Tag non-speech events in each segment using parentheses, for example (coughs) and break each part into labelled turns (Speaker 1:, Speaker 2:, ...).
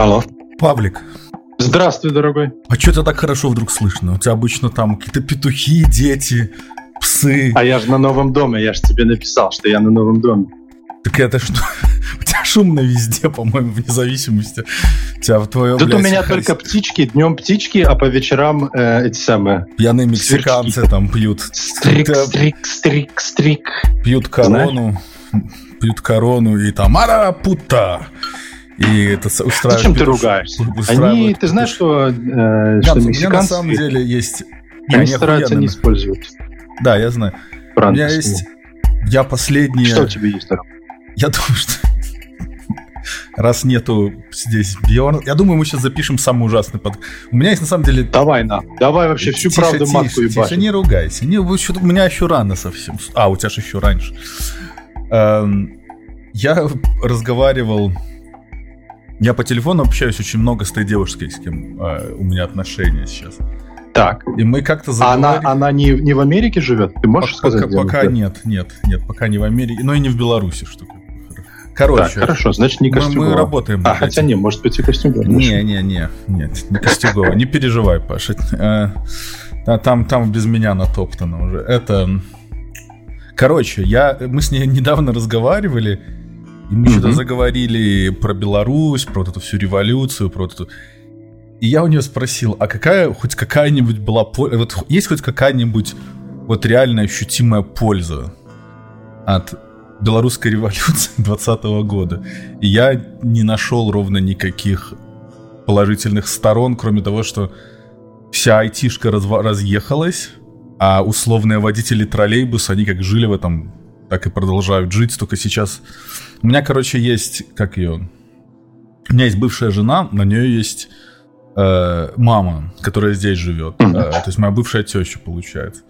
Speaker 1: Алло.
Speaker 2: Павлик.
Speaker 1: Здравствуй, дорогой.
Speaker 2: А что тебя так хорошо вдруг слышно? У тебя обычно там какие-то петухи, дети, псы.
Speaker 1: А я же на новом доме, я же тебе написал, что я на новом доме.
Speaker 2: Так это что? (laughs) У тебя шумно везде, по-моему, вне зависимости. У тебя в твоем,
Speaker 1: Тут у
Speaker 2: блядь,
Speaker 1: меня
Speaker 2: хозя-
Speaker 1: только птички, днем птички, а по вечерам э, эти самые.
Speaker 2: Пьяные мексиканцы там пьют.
Speaker 1: Стрик,
Speaker 2: Да,
Speaker 1: стрик, стрик, стрик.
Speaker 2: Пьют корону. Пьют корону и там «Арапута!» И это устраивают...
Speaker 1: Зачем ты ругаешься? (laughs) Они, ты знаешь, что, э, что
Speaker 2: у меня на
Speaker 1: мексиканцы,
Speaker 2: самом деле есть...
Speaker 1: Они стараются не использовать
Speaker 2: Да, я знаю. У меня есть... Я последние...
Speaker 1: Что у тебя есть, дорогой?
Speaker 2: Я думаю, что (laughs) раз нету здесь Бьорн, я думаю, мы сейчас запишем самый ужасный под. У меня есть на самом деле.
Speaker 1: Давай на, давай вообще всю
Speaker 2: Тише,
Speaker 1: правду
Speaker 2: тише,
Speaker 1: матку
Speaker 2: тише,
Speaker 1: ебашь.
Speaker 2: не ругайся. Не, у меня еще рано совсем. А, у тебя же еще раньше. Эм, я разговаривал. Я по телефону общаюсь очень много с той девушкой, с кем э, у меня отношения сейчас.
Speaker 1: Так,
Speaker 2: И мы как-то
Speaker 1: а она,
Speaker 2: заговорили.
Speaker 1: она не, не в Америке живет? Ты можешь
Speaker 2: пока,
Speaker 1: сказать? она
Speaker 2: пока
Speaker 1: живет?
Speaker 2: нет, нет, нет, пока не в Америке, но и не в Беларуси, что как бы.
Speaker 1: Так,
Speaker 2: Короче,
Speaker 1: хорошо, значит не
Speaker 2: мы, мы
Speaker 1: Костюгова.
Speaker 2: работаем.
Speaker 1: А, хотя не, может быть и Костюгова.
Speaker 2: Не, не, не, нет, не Костюгова, не переживай, Паша. Э, та- Там, там без меня натоптано уже. Это, короче, я, мы с ней недавно разговаривали, и мы что-то
Speaker 1: Мгм.
Speaker 2: заговорили про Беларусь, про вот эту всю революцию, про вот эту... И я у нее спросил, а какая, хоть какая-нибудь была вот есть хоть какая-нибудь вот реально ощутимая польза от белорусской революции (laughs) 20 года? И я не нашел ровно никаких положительных сторон, кроме того, что вся айтишка разъехалась, а условные водители троллейбуса, они как жили в этом, так и продолжают жить, только сейчас... У меня, короче, есть, как ее... У меня есть бывшая жена, на нее есть э, мама, которая здесь живет. Э, то есть моя бывшая теща, получается.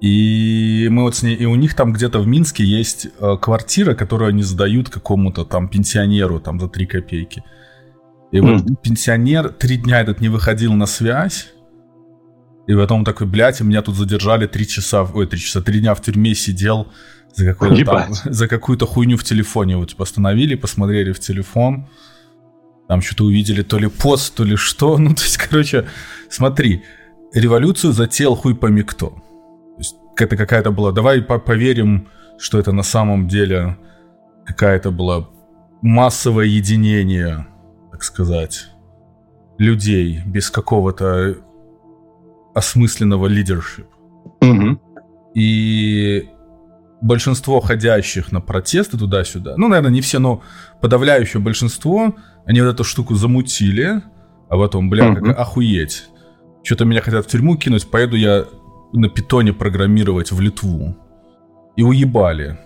Speaker 2: И мы вот с ней, и у них там где-то в Минске есть э, квартира, которую они сдают какому-то там пенсионеру там за 3 копейки. И вот
Speaker 1: Мгм.
Speaker 2: пенсионер три дня этот не выходил на связь, и потом такой, блядь, и меня тут задержали три часа, ой, три часа, три дня в тюрьме сидел за, там-
Speaker 1: Ебать. (laughs)
Speaker 2: за какую-то хуйню в телефоне. Вот типа остановили, посмотрели в телефон, там что-то увидели, то ли пост, то ли что. (laughs) Ну, то есть, короче, смотри, революцию затеял хуй пойми кто. То есть, это какая-то была... Давай по- поверим, что это на самом деле какая-то была массовое единение, так сказать, людей без какого-то осмысленного лидершип.
Speaker 1: Мгм.
Speaker 2: И большинство ходящих на протесты туда-сюда, ну, наверное, не все, но подавляющее большинство, они вот эту штуку замутили, а потом, бля, как
Speaker 1: Мгм.
Speaker 2: охуеть. Что-то меня хотят в тюрьму кинуть, поеду я на питоне программировать в Литву. И уебали.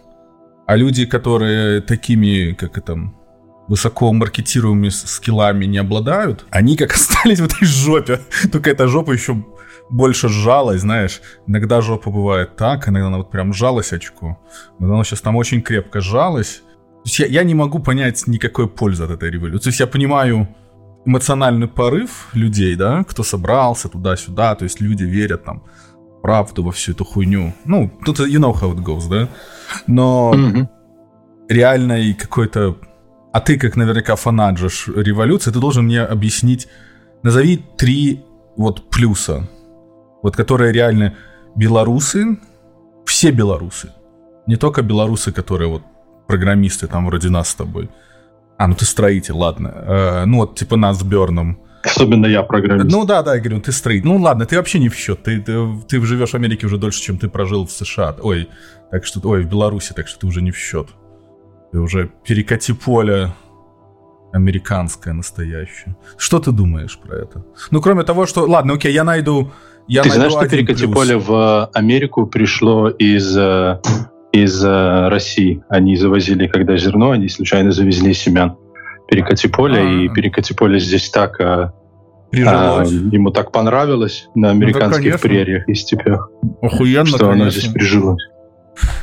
Speaker 2: А люди, которые такими, как это, высоко маркетируемыми скиллами не обладают, они как (laughs) остались в этой жопе. Только эта жопа еще больше сжалась, знаешь. Иногда жопа бывает так, иногда она вот прям сжалась очко. Но она сейчас там очень крепко сжалась. То есть я, я не могу понять никакой пользы от этой революции. То есть я понимаю эмоциональный порыв людей, да, кто собрался туда-сюда, то есть люди верят там правду во всю эту хуйню. Ну, тут you know how it goes, да? Но
Speaker 1: Мгм.
Speaker 2: реальной какой-то... А ты, как наверняка фанат же революции, ты должен мне объяснить, назови три вот плюса, вот которые реально белорусы, все белорусы, не только белорусы, которые вот программисты там вроде нас с тобой. А, ну ты строитель, ладно. Э, ну вот типа нас с Берном.
Speaker 1: Особенно я программист.
Speaker 2: Ну да, да, я говорю, ты строитель. Ну ладно, ты вообще не в счет. Ты, ты, ты живешь в Америке уже дольше, чем ты прожил в США. Ой, так что, ой, в Беларуси, так что ты уже не в счет. Ты уже перекати поле американское настоящее. Что ты думаешь про это? Ну, кроме того, что... Ладно, окей, я найду... Я
Speaker 1: Ты
Speaker 2: найду
Speaker 1: знаешь, что перекати
Speaker 2: плюс.
Speaker 1: поле в Америку пришло из, э, из э, России. Они завозили, когда зерно, они случайно завезли семян. Перекати поле,
Speaker 2: А.
Speaker 1: и перекати поле здесь так... э, а, ему так понравилось на американских
Speaker 2: конечно.
Speaker 1: прериях и степях,
Speaker 2: Охуенно,
Speaker 1: что оно
Speaker 2: конечно.
Speaker 1: здесь прижилось.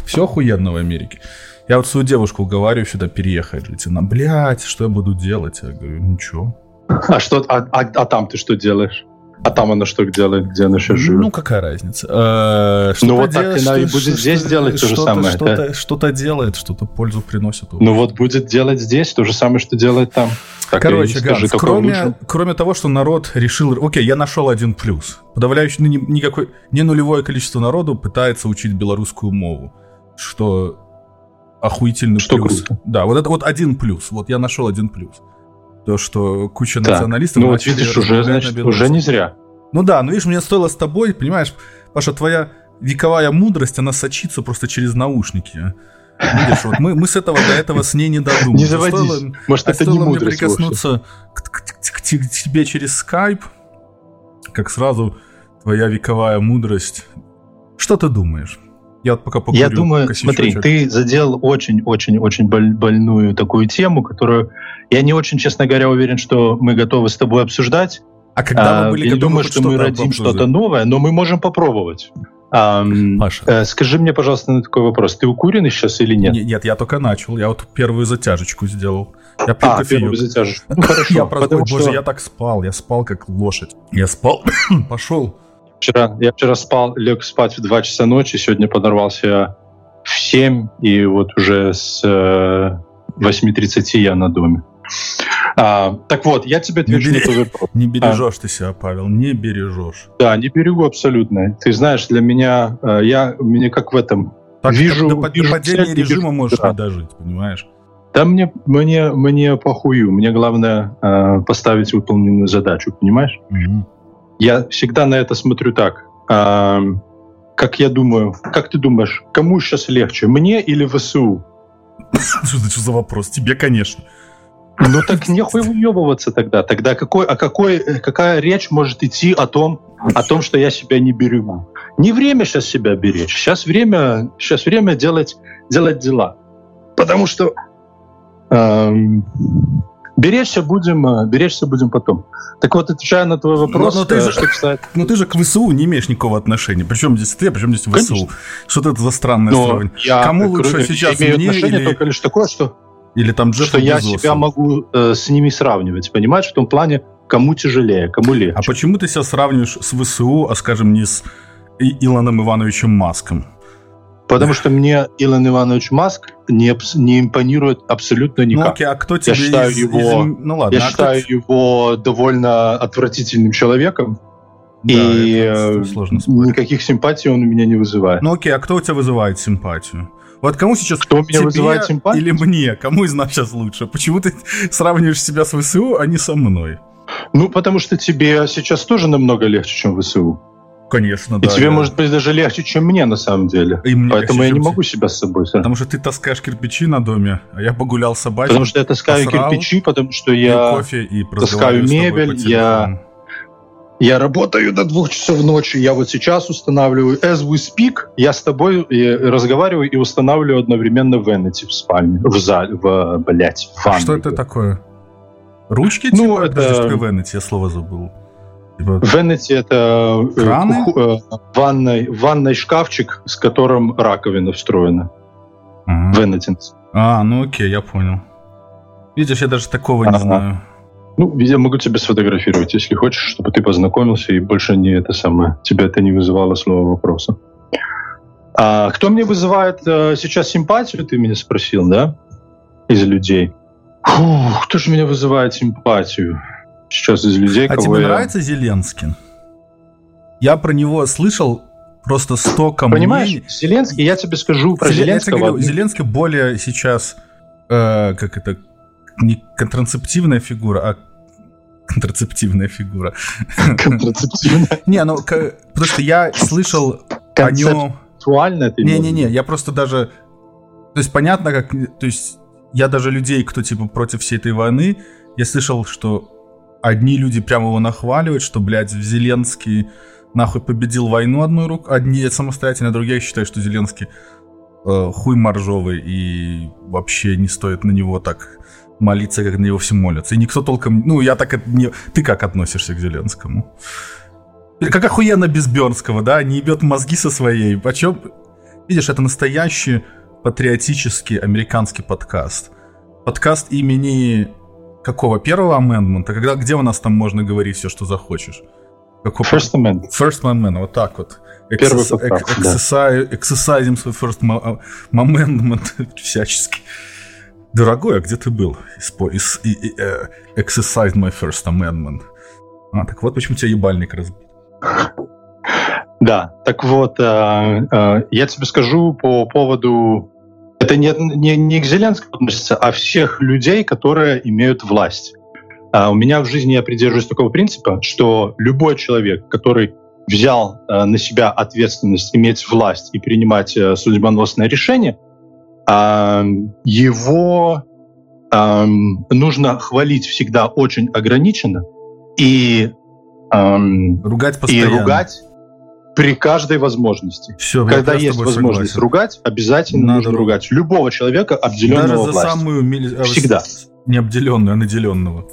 Speaker 2: Все охуенно в Америке. Я вот свою девушку уговариваю сюда переехать жить. Она, блядь, что я буду делать? Я говорю, ничего.
Speaker 1: А что, а, а- а там ты что делаешь? А там оно что делает, где оно сейчас живет?
Speaker 2: Ну, какая разница? Э,
Speaker 1: Ну, вот так
Speaker 2: делает,
Speaker 1: она и
Speaker 2: что-
Speaker 1: будет
Speaker 2: что-
Speaker 1: здесь
Speaker 2: что-
Speaker 1: делать то же самое,
Speaker 2: Что-то, что-то делает, что-то пользу приносит.
Speaker 1: Ну вот будет делать здесь то же самое, что делает там. Так,
Speaker 2: Короче, Ганс, кроме, кроме того, что народ решил... Окей, я нашел один плюс. Подавляющий, ну, никакой, не нулевое количество народу пытается учить белорусскую мову. Что охуительный
Speaker 1: что
Speaker 2: плюс.
Speaker 1: Круто.
Speaker 2: Да, вот это вот один плюс. Вот я нашел один плюс. То, что куча так, националистов...
Speaker 1: Ну вот видишь, уже, значит, уже не зря.
Speaker 2: Ну да, ну видишь, мне стоило с тобой, понимаешь, Паша, твоя вековая мудрость, она сочится просто через наушники. Видишь, вот мы, мы с этого до этого с ней не додумались.
Speaker 1: Не заводись. Стоило,
Speaker 2: Может, это не мудрость мне прикоснуться к, к, к, к, к тебе через скайп, как сразу твоя вековая мудрость. Что ты думаешь?
Speaker 1: Я пока покурю Я думаю, косячочек. смотри, ты задел очень-очень-очень больную такую тему, которую я не очень, честно говоря, уверен, что мы готовы с тобой обсуждать.
Speaker 2: А когда мы были
Speaker 1: я не думаю, что мы родим что-то новое, но мы можем попробовать. Um, Паша. Э, скажи мне, пожалуйста, на такой вопрос. Ты укуренный сейчас или нет?
Speaker 2: Нет, я только начал. Я вот первую затяжечку сделал.
Speaker 1: Я пил а, кофеек. первую затяжечку. Ну, (laughs) хорошо.
Speaker 2: Я просто, боже, что... я так спал. Я спал как лошадь. Я спал, (coughs) пошел.
Speaker 1: Вчера, я вчера спал, лег спать в 2 часа ночи, сегодня подорвался в 7, и вот уже с э, 8.30 я на доме. А, так вот, я тебе отвечу
Speaker 2: не вопрос. Не бережешь а. ты себя, Павел, не бережешь.
Speaker 1: Да, не берегу абсолютно. Ты знаешь, для меня, э, я, мне как в этом,
Speaker 2: так, вижу... До, вижу падения цель, режима вижу, можешь да. не дожить, понимаешь?
Speaker 1: Да мне, мне, мне похую. Мне главное э, поставить выполненную задачу, понимаешь? Угу. Я всегда на это смотрю так. Э, как я думаю, как ты думаешь, кому сейчас легче, мне или ВСУ?
Speaker 2: Что за вопрос? Тебе, конечно.
Speaker 1: Ну так нехуй выебываться тогда. Тогда какой, а какой, какая речь может идти о том, о том, что я себя не берегу? Не время сейчас себя беречь. Сейчас время, сейчас время делать, делать дела. Потому что эм, беречься будем, э, беречься будем потом. Так вот, отвечая на твой вопрос,
Speaker 2: но, но ты, э, же, что, кстати... ну, ты же к ВСУ не имеешь никакого отношения. Причем здесь ты, а причем здесь ВСУ? Конечно. Что это за странное сравнение? Кому лучше сейчас
Speaker 1: имею мне отношение или... только лишь такое, что
Speaker 2: или там Джефф
Speaker 1: Что я себя могу э, с ними сравнивать, понимаешь? В том плане, кому тяжелее, кому легче.
Speaker 2: А почему ты себя сравниваешь с ВСУ, а, скажем, не с Илоном Ивановичем Маском?
Speaker 1: Потому что мне Илон Иванович Маск не, не импонирует абсолютно никак. Ну,
Speaker 2: окей, а кто тебе
Speaker 1: я считаю из, его, из... Ну, ладно, я а считаю кто... его довольно отвратительным человеком. Да, и э, сложно никаких симпатий он у меня не вызывает.
Speaker 2: Ну окей, а кто у тебя вызывает симпатию? Вот кому сейчас
Speaker 1: Кто меня вызывает симпатию?
Speaker 2: или мне? Кому из нас сейчас лучше? Почему ты сравниваешь себя с ВСУ, а не со мной?
Speaker 1: Ну, потому что тебе сейчас тоже намного легче, чем ВСУ.
Speaker 2: Конечно, да.
Speaker 1: И тебе, да. может быть, даже легче, чем мне, на самом деле. И мне Поэтому легче, я не могу себя с собой...
Speaker 2: Потому что ты таскаешь кирпичи на доме, а я погулял собачкой.
Speaker 1: Потому что я таскаю посрал, кирпичи, потому что я кофе, и таскаю мебель, я я работаю до двух часов ночи. Я вот сейчас устанавливаю as we speak. Я с тобой разговариваю и устанавливаю одновременно Vanity в спальне, в зале, в, блядь, в
Speaker 2: ванной. Что это такое? Ручки?
Speaker 1: Ну, типа? это...
Speaker 2: Vanity, я слово забыл.
Speaker 1: Типа... Vanity — это э, Краны? Э, ванной, ванной шкафчик, с которым раковина встроена.
Speaker 2: Ага. А, ну окей, я понял. Видишь, я даже такого ага. не знаю.
Speaker 1: Ну, я могу тебя сфотографировать, если хочешь, чтобы ты познакомился и больше не это самое. Тебя это не вызывало слова вопроса. А кто мне вызывает э, сейчас симпатию, ты меня спросил, да? Из людей. Фух, кто же меня вызывает симпатию? Сейчас из людей,
Speaker 2: а кого тебе я... нравится Зеленский? Я про него слышал просто столько
Speaker 1: Понимаешь, мнений. Зеленский, я тебе скажу про Зелен... Зеленского.
Speaker 2: Я говорю, Зеленский более сейчас, э, как это, не контрацептивная фигура, а контрацептивная фигура.
Speaker 1: Контрацептивная? (laughs)
Speaker 2: Не, ну, потому что я слышал о нем...
Speaker 1: Концептуально
Speaker 2: Не-не-не, я просто даже... То есть понятно, как... То есть я даже людей, кто типа против всей этой войны, я слышал, что одни люди прямо его нахваливают, что, блядь, Зеленский нахуй победил войну одной рукой, одни самостоятельно, другие считают, что Зеленский э, хуй моржовый и вообще не стоит на него так молиться, как на него все молятся. И никто толком... Ну, я так... Не... Ты как относишься к Зеленскому? Как охуенно без Бернского, да? Не ебет мозги со своей. Почем... Видишь, это настоящий патриотический американский подкаст. Подкаст имени какого? Первого амендмента? Когда, где у нас там можно говорить все, что захочешь?
Speaker 1: Какого? First Amendment.
Speaker 2: First Amendment, вот так вот.
Speaker 1: Первый поправка,
Speaker 2: Exercising свой First Amendment (laughs) всячески. Дорогой, а где ты был? Э, exercise my first amendment. А, так вот почему тебя ебальник разбит.
Speaker 1: Да, так вот, э, э, я тебе скажу по поводу... Это не, не, не к Зеленскому относится, а всех людей, которые имеют власть. А у меня в жизни я придерживаюсь такого принципа, что любой человек, который взял э, на себя ответственность иметь власть и принимать э, судьбоносное решение, э, его э, нужно хвалить всегда очень ограниченно и, э,
Speaker 2: ругать постоянно.
Speaker 1: и ругать при каждой возможности.
Speaker 2: Все,
Speaker 1: Когда есть возможность согласен. ругать, обязательно Надо нужно ругать любого человека, обделенного
Speaker 2: Даже за
Speaker 1: властью.
Speaker 2: самую
Speaker 1: Всегда.
Speaker 2: Не обделенную, а наделенного.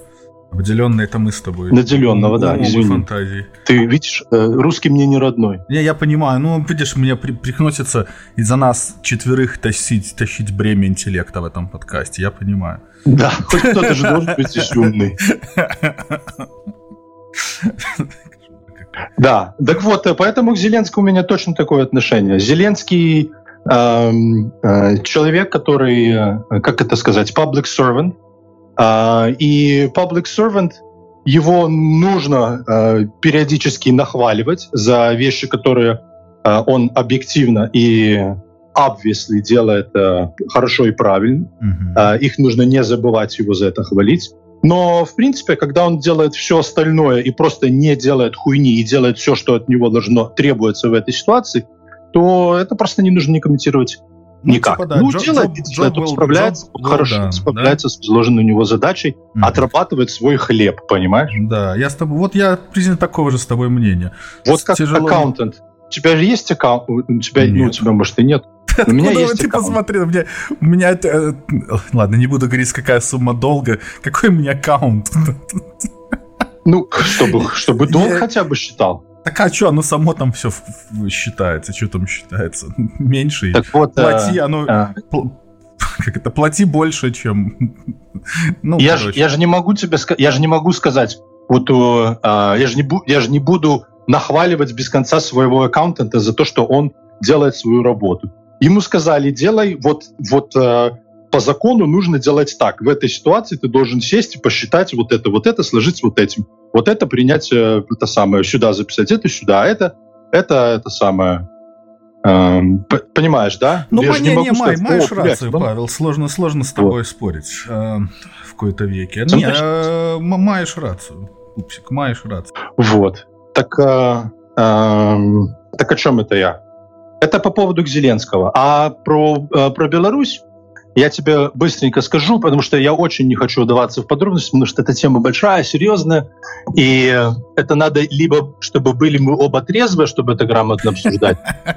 Speaker 2: Обделенный это мы с тобой.
Speaker 1: Наделенного, да, извини.
Speaker 2: фантазии.
Speaker 1: Ты видишь, э, русский мне не родной.
Speaker 2: Не, я понимаю, ну, видишь, мне при, приходится из-за нас четверых тащить, тащить бремя интеллекта в этом подкасте, я понимаю.
Speaker 1: Да, хоть кто-то же должен быть умный. (laughs) Да, так вот, э, поэтому к Зеленскому у меня точно такое отношение. Зеленский э, э, человек, который, э, как это сказать, public servant, а, и public servant, его нужно а, периодически нахваливать за вещи, которые а, он объективно и obviously делает хорошо и правильно. Mm-hmm. Их нужно не забывать его за это хвалить. Но, в принципе, когда он делает все остальное и просто не делает хуйни и делает все, что от него должно требуется в этой ситуации, то это просто не нужно не комментировать ну, Никак. Типа, да, ну, Джо, делает, Джо, Джо, справляется Джо, хорошо, да, справляется да? с возложенной у него задачей, mm. отрабатывает свой хлеб, понимаешь?
Speaker 2: Да, я с тобой, вот я признан такого же с тобой мнения.
Speaker 1: Вот как Тяжело... аккаунтент. У тебя же есть аккаунт? У тебя, нет. ну, у тебя, может, и нет. (laughs)
Speaker 2: У меня есть ты посмотри, у меня, у меня э, ладно, не буду говорить, какая сумма долга, какой у меня аккаунт. (laughs)
Speaker 1: Ну, чтобы, чтобы долг хотя бы считал.
Speaker 2: Так а что, оно само там все считается, что там считается? (laughs) Меньше.
Speaker 1: Так вот,
Speaker 2: плати, а, оно... А... Как это, плати больше, чем...
Speaker 1: Ну, я, же, я же не могу тебе я же не могу сказать, вот а, я, же не бу, я же не буду нахваливать без конца своего аккаунтента за то, что он делает свою работу. Ему сказали, делай вот, вот а, по закону нужно делать так. В этой ситуации ты должен сесть и посчитать вот это, вот это, сложить вот этим. Вот это принять, э, это самое, сюда записать, это сюда, это, это, это самое. Эм, понимаешь, да?
Speaker 2: Ну, я не, не, не май, маешь рацию, Павел, сложно, сложно с тобой вот. спорить э, в какой-то веке. Не, э, маешь рацию, пупсик, маешь рацию.
Speaker 1: Вот. Так, э, э, так о чем это я? Это по поводу Зеленского. А про, э, про Беларусь я тебе быстренько скажу, потому что я очень не хочу удаваться в подробности, потому что эта тема большая, серьезная, и это надо либо, чтобы были мы оба трезвы, чтобы это грамотно обсуждать, (laughs)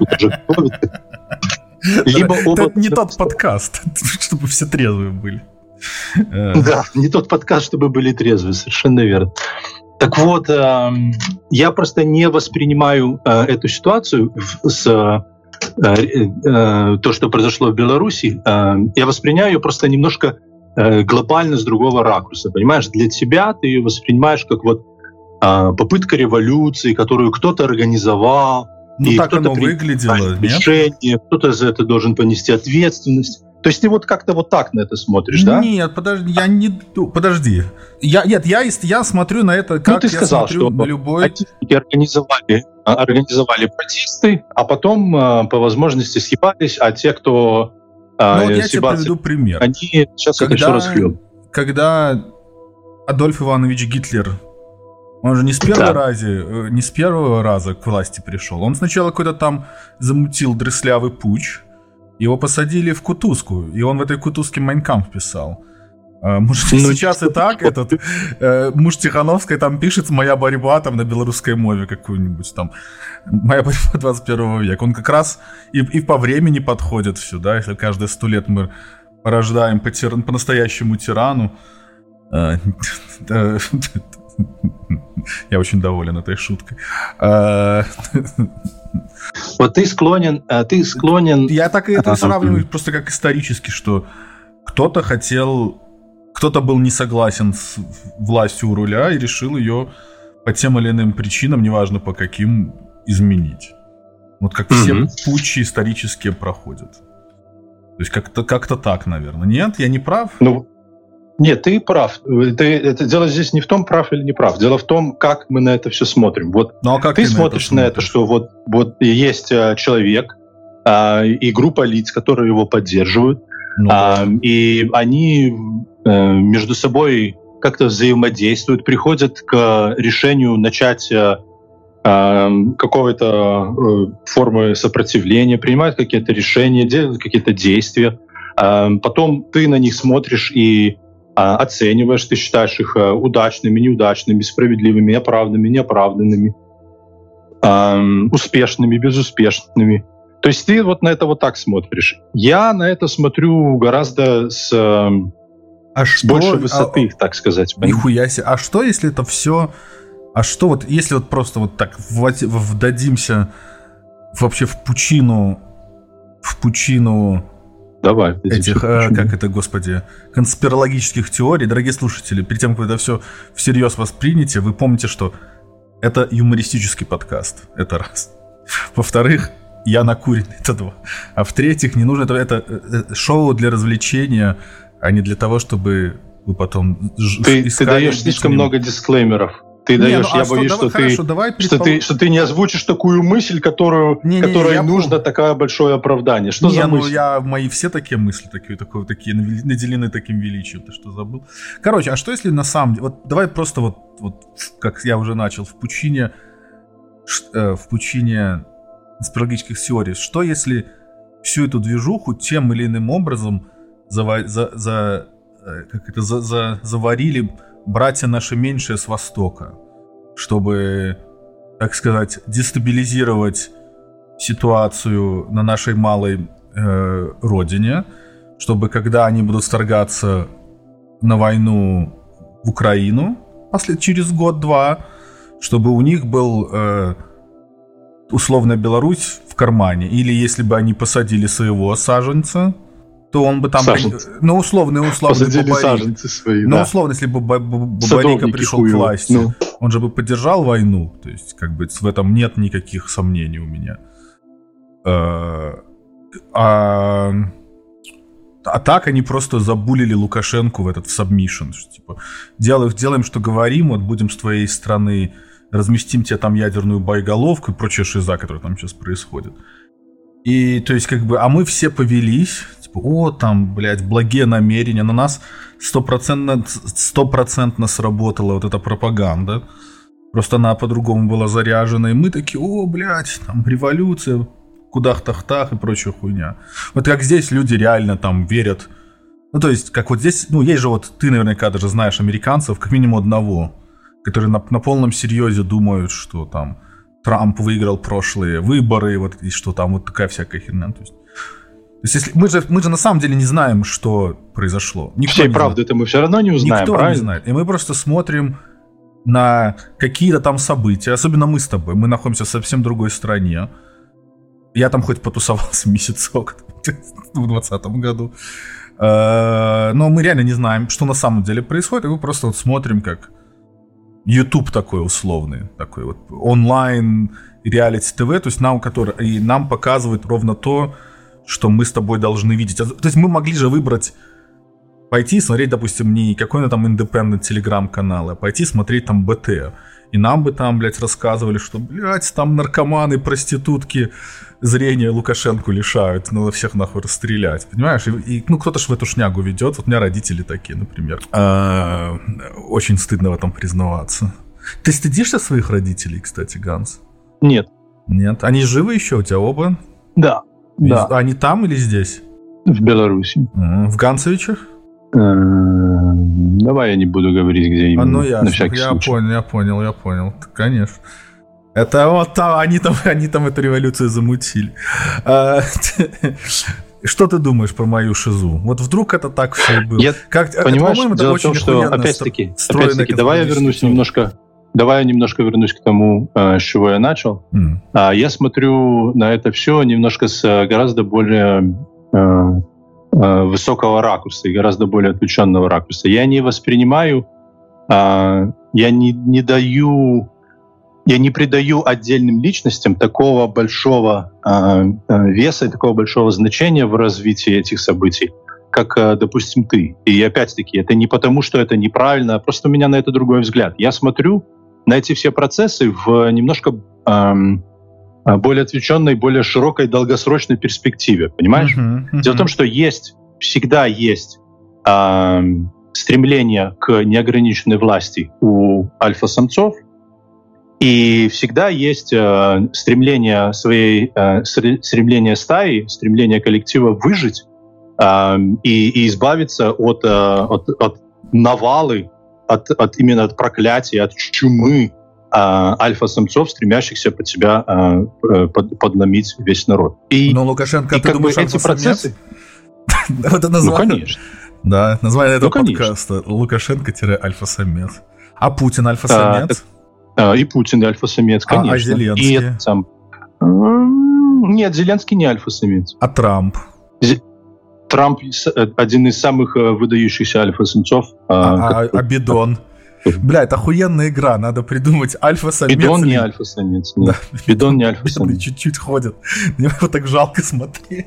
Speaker 2: либо оба... Это не тот подкаст, (laughs) чтобы все трезвые были.
Speaker 1: Да, не тот подкаст, чтобы были трезвые, совершенно верно. Так вот, эм, я просто не воспринимаю э, эту ситуацию с Э, э, то, что произошло в Беларуси, э, я воспринимаю ее просто немножко глобально с другого ракурса. Понимаешь, для тебя ты ее воспринимаешь как вот попытка революции, которую кто-то организовал.
Speaker 2: Ну, и так оно выглядело,
Speaker 1: решение, кто-то за это должен понести ответственность. То есть ты вот как-то вот так на это смотришь, да?
Speaker 2: Нет, подожди, я не... Подожди. Я, нет, я, я смотрю на это, ну, как ну, ты я сказал, смотрю что на любой...
Speaker 1: организовали а, организовали протесты, а потом а, по возможности съебались, а те, кто
Speaker 2: а, ну, вот я тебе приведу пример.
Speaker 1: Они сейчас когда, это все расхлеб.
Speaker 2: Когда Адольф Иванович Гитлер, он же не с первого да. раза, э, не с первого раза к власти пришел. Он сначала какой-то там замутил дрыслявый путь, его посадили в кутузку, и он в этой кутузке Майнкамп писал. А, может, ну, сейчас и так этот э, муж Тихановской там пишет «Моя борьба» там на белорусской мове какую-нибудь там. «Моя борьба 21 века». Он как раз и, и по времени подходит сюда, если каждые сто лет мы порождаем по, тир... по настоящему тирану. (laughs) Я очень доволен этой шуткой. Э, (laughs)
Speaker 1: вот ты склонен, э, ты склонен...
Speaker 2: Я так и это сравниваю просто как исторически, что кто-то хотел кто-то был не согласен с властью у руля и решил ее по тем или иным причинам, неважно по каким, изменить. Вот как все путчи исторические проходят. То есть как-то как так, наверное. Нет, я не прав?
Speaker 1: Ну, нет, ты прав. Ты, это дело здесь не в том, прав или не прав. Дело в том, как мы на это все смотрим. Вот ну, а как ты, ты смотришь на это, на это, что вот, вот есть а, человек а, и группа лиц, которые его поддерживают, ну, да. и они а, между собой как-то взаимодействуют, приходят к решению начать а, какого-то а, формы сопротивления, принимают какие-то решения, делают какие-то действия. А, потом ты на них смотришь и оцениваешь, ты считаешь их э, удачными, неудачными, справедливыми, оправданными, неоправданными, успешными, безуспешными. То есть ты вот на это вот так смотришь. Я на это смотрю гораздо с, а с что, большей высоты, а, так сказать.
Speaker 2: Нихуя себе. А что, если это все... А что вот, если вот просто вот так вдадимся вообще в пучину, в пучину
Speaker 1: Давай.
Speaker 2: Этих, э, как это, господи, конспирологических теорий. Дорогие слушатели, перед тем, как вы это все всерьез восприняте, вы помните, что это юмористический подкаст. Это раз. Во-вторых, я накуренный, это два. А в-третьих, не нужно это, это э, шоу для развлечения, а не для того, чтобы вы потом
Speaker 1: ты, ты даешь слишком много дисклеймеров ты не, даешь, ну, а я что, боюсь, давай, что, хорошо, ты, давай что, ты, что ты не озвучишь такую мысль, которую, не, не, которой не, нужно помню. такое большое оправдание. Что не, за ну, мысль?
Speaker 2: Ну, я, мои все такие мысли, такие, такие, такие наделены таким величием. Ты что, забыл? Короче, а что если на самом деле... Вот давай просто вот, вот как я уже начал, в пучине, э, в пучине спирологических теорий, что если всю эту движуху тем или иным образом за, за, за, э, как это, за, за, заварили братья наши меньшие с Востока, чтобы, так сказать, дестабилизировать ситуацию на нашей малой э, родине, чтобы когда они будут сторгаться на войну в Украину после, через год-два, чтобы у них был э, условно Беларусь в кармане. Или если бы они посадили своего саженца, то он бы там... Саженцы. Ну, условно, условно.
Speaker 1: Посадили Бабарик. саженцы свои,
Speaker 2: Ну, да. условно, если бы Бабарика пришел хуёвые. к власти, ну. он же бы поддержал войну. То есть, как бы, в этом нет никаких сомнений у меня. Э, а, а так они просто забулили Лукашенко в этот submission. Типа, делаем, делаем, что говорим, вот бомбим с твоей страны, разместим тебе там ядерную боеголовку и прочая шиза, которая там сейчас происходит. И, то есть, как бы, а мы все повелись, типа, о, там, блядь, благие намерения, на нас стопроцентно, стопроцентно сработала вот эта пропаганда. Просто она по-другому была заряжена, и мы такие, о, блядь, там, революция, кудах-тах-тах и прочая хуйня. Вот как здесь люди реально там верят. Ну, то есть, как вот здесь, ну, есть же вот, ты наверняка даже знаешь американцев, как минимум одного, которые на, на полном серьезе думают, что там Трамп выиграл прошлые выборы, вот и что там вот такая всякая херня. То есть, то есть если, мы, же, мы же на самом деле не знаем, что произошло.
Speaker 1: Никто Всей правды это мы все равно не узнаем,
Speaker 2: Никто правильно? не знает. И мы просто смотрим на какие-то там события, особенно мы с тобой, мы находимся в совсем другой стране. Я там хоть потусовался (laughs) месяцок (laughs) в 2020 году. Э, но мы реально не знаем, что на самом деле происходит, и мы просто вот смотрим, как YouTube такой условный, такой вот онлайн реалити ТВ, то есть нам, который, и нам показывает ровно то, что мы с тобой должны видеть. А, то есть мы могли же выбрать пойти смотреть, допустим, не какой-то там independent телеграм-канал, а пойти смотреть там БТ. И нам бы там, блядь, рассказывали, что, блядь, там наркоманы, проститутки зрения Лукашенко лишают, надо всех нахуй расстрелять, понимаешь? И, и ну, кто-то ж в эту шнягу ведет, вот у меня родители такие, например. А, очень стыдно в этом признаваться. Ты стыдишься своих родителей, кстати, Ганс?
Speaker 1: Нет.
Speaker 2: Нет? Они живы еще у тебя оба?
Speaker 1: Да.
Speaker 2: И, да. Они там или здесь?
Speaker 1: В Беларуси.
Speaker 2: В Ганцевичах?
Speaker 1: Эм, давай я не буду говорить, где именно. А,
Speaker 2: ну я, на всякий я случай. понял, я понял, я понял. Конечно. Это вот там, они там, (laughs) они там эту революцию замутили. А, (laughs) что ты думаешь про мою шизу? Вот вдруг это так все и было?
Speaker 1: Я, как, понимаешь, это, дело в том, что опять-таки, опять-таки, давай я вернусь немножко, давай я немножко вернусь к тому, э, с чего я начал. Mm. Я смотрю на это все немножко с э, гораздо более э, высокого ракурса и гораздо более отвлеченного ракурса. Я не воспринимаю, я не, не даю я не придаю отдельным личностям такого большого э, веса и такого большого значения в развитии этих событий, как, э, допустим, ты. И опять-таки, это не потому, что это неправильно, а просто у меня на это другой взгляд. Я смотрю на эти все процессы в немножко э, более отвлеченной, более широкой, долгосрочной перспективе. Понимаешь? Uh-huh, uh-huh. Дело в том, что есть, всегда есть э, стремление к неограниченной власти у альфа-самцов, и всегда есть э, стремление своей, э, стремление стаи, стремление коллектива выжить э, и, и избавиться от, э, от, от навалы, от, от именно от проклятия, от чумы альфа-самцов, стремящихся под себя э, э под, подломить весь народ.
Speaker 2: И, Но Лукашенко, и ты думаешь, эти процессы... (laughs) Это название... Ну, конечно. Да, название этого ну, подкаста Лукашенко-альфа-самец. А Путин альфа-самец?
Speaker 1: А, и Путин альфа-самец, конечно. А, а
Speaker 2: Зеленский?
Speaker 1: И сам... Нет, Зеленский не альфа-самец.
Speaker 2: А Трамп?
Speaker 1: Трамп один из самых э, выдающихся альфа-самцов.
Speaker 2: А, а, а, а Бидон? Бля, это охуенная игра, надо придумать альфа-самец.
Speaker 1: Бидон не альфа-самец. Да. Бидон не альфа-самец.
Speaker 2: чуть-чуть ходят. Мне его так жалко смотреть.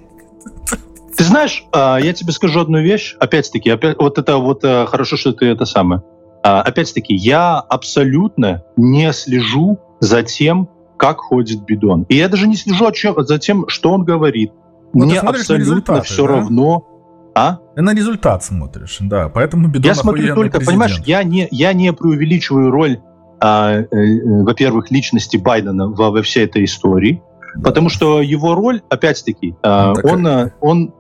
Speaker 1: Ты знаешь, а, я тебе скажу одну вещь. Опять-таки, опять, вот это вот э, хорошо, что ты это самое. А, опять-таки, я абсолютно не слежу за тем, как ходит бидон. И я даже не слежу за тем, что он говорит.
Speaker 2: Но ну, Мне абсолютно все да? равно. А? Ты на результат смотришь, да. Поэтому бидон
Speaker 1: Я смотрю только, президент. понимаешь, я не, я не преувеличиваю роль, а, э, э, во-первых, личности Байдена во, во всей этой истории. Да. Потому что его роль, опять-таки, а, ну, он, он, он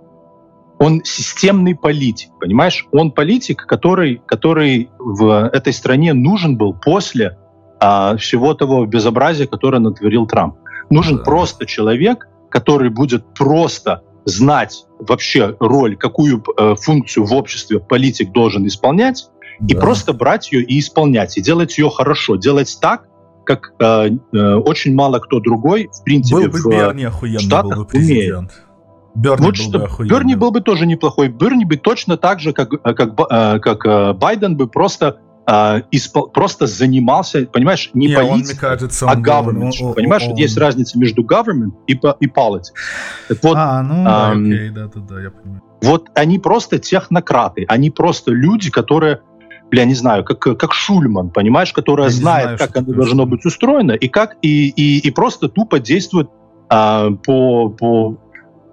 Speaker 1: он системный политик, понимаешь? Он политик, который, который в этой стране нужен был после а, всего того безобразия, которое натворил Трамп. Нужен да. просто человек, который будет просто знать вообще роль, какую э, функцию в обществе политик должен исполнять, да. и просто брать ее и исполнять, и делать ее хорошо, делать так, как э, э, очень мало кто другой, в принципе,
Speaker 2: был бы в Берни Штатах был бы президент. умеет.
Speaker 1: Берни вот был что, бы Берни был бы тоже неплохой. Берни бы точно так же, как, э, как, э, как э, Байден бы просто испол, просто занимался, понимаешь, не, не политикой, кажется, а government. Он, понимаешь, он, есть разница между government и, и politics.
Speaker 2: Так вот, а, ну, эм, окей, да, да, да, я понимаю.
Speaker 1: Вот они просто технократы, они просто люди, которые бля, не знаю, как, как Шульман, понимаешь, которая знает, знаю, как оно должно быть устроено, и как и, и, и просто тупо действует а, по, по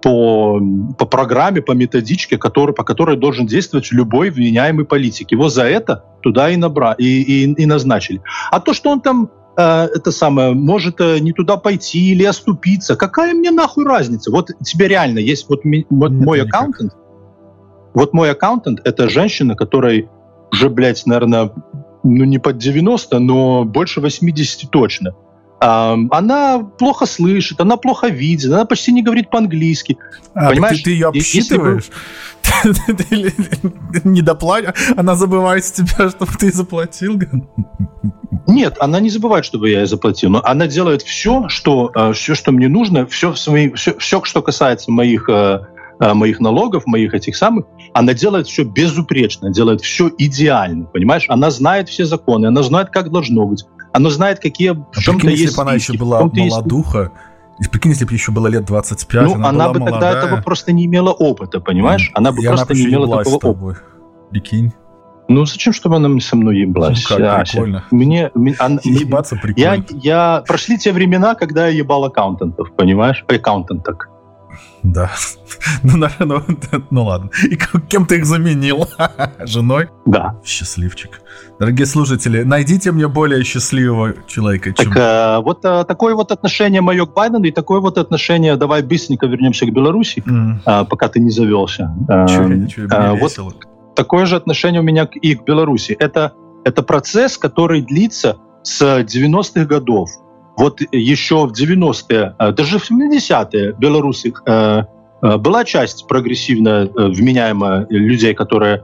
Speaker 1: по, по программе, по методичке, который, по которой должен действовать любой вменяемый политик. Его за это туда и, набра, и, и, и назначили. А то, что он там э, это самое, может э, не туда пойти или оступиться, какая мне нахуй разница? Вот тебе реально есть вот, ми, вот мой аккаунтент, вот мой аккаунтент это женщина, которой уже, блядь, наверное, ну не под 90, но больше 80 точно она плохо слышит, она плохо видит, она почти не говорит по-английски.
Speaker 2: А, Понимаешь? Ты, ты ее обсчитываешь? Не доплатил? Она забывает с тебя, чтобы ты заплатил?
Speaker 1: Нет, она не забывает, чтобы я ей заплатил, но она делает все, что, э, все, что мне нужно, все, свои, все, все, что касается моих, э, э, моих налогов, моих этих самых, она делает все безупречно, делает все идеально, понимаешь? Она знает все законы, она знает, как должно быть. Оно знает, какие в
Speaker 2: а чем-то есть если бы она еще была молодуха, есть... Прикинь, если бы еще было лет 25,
Speaker 1: ну, она, она бы молодая. тогда этого просто не имела опыта, понимаешь? Она бы и просто она не имела такого опыта.
Speaker 2: Прикинь.
Speaker 1: Ну, зачем, чтобы она со мной еблась?
Speaker 2: Ну, как, прикольно.
Speaker 1: Мне, мне, она, (laughs) Ебаться прикольно. Я, я, прошли те времена, когда я ебал аккаунтентов, понимаешь? Аккаунтенток.
Speaker 2: Да. Ну, ну, ну ладно. И кем ты их заменил? (laughs) Женой?
Speaker 1: Да.
Speaker 2: Счастливчик. Дорогие слушатели, найдите мне более счастливого человека,
Speaker 1: чем... Так, э, вот э, такое вот отношение мое к Байдену и такое вот отношение, давай быстренько вернемся к Беларуси, mm. э, пока ты не завелся. Э,
Speaker 2: чего, ничего, э, вот весело.
Speaker 1: такое же отношение у меня и к Беларуси. Это, это процесс, который длится с 90-х годов вот еще в 90-е, э, даже в 70-е белорусы э, э, была часть прогрессивно вменяемая людей, которые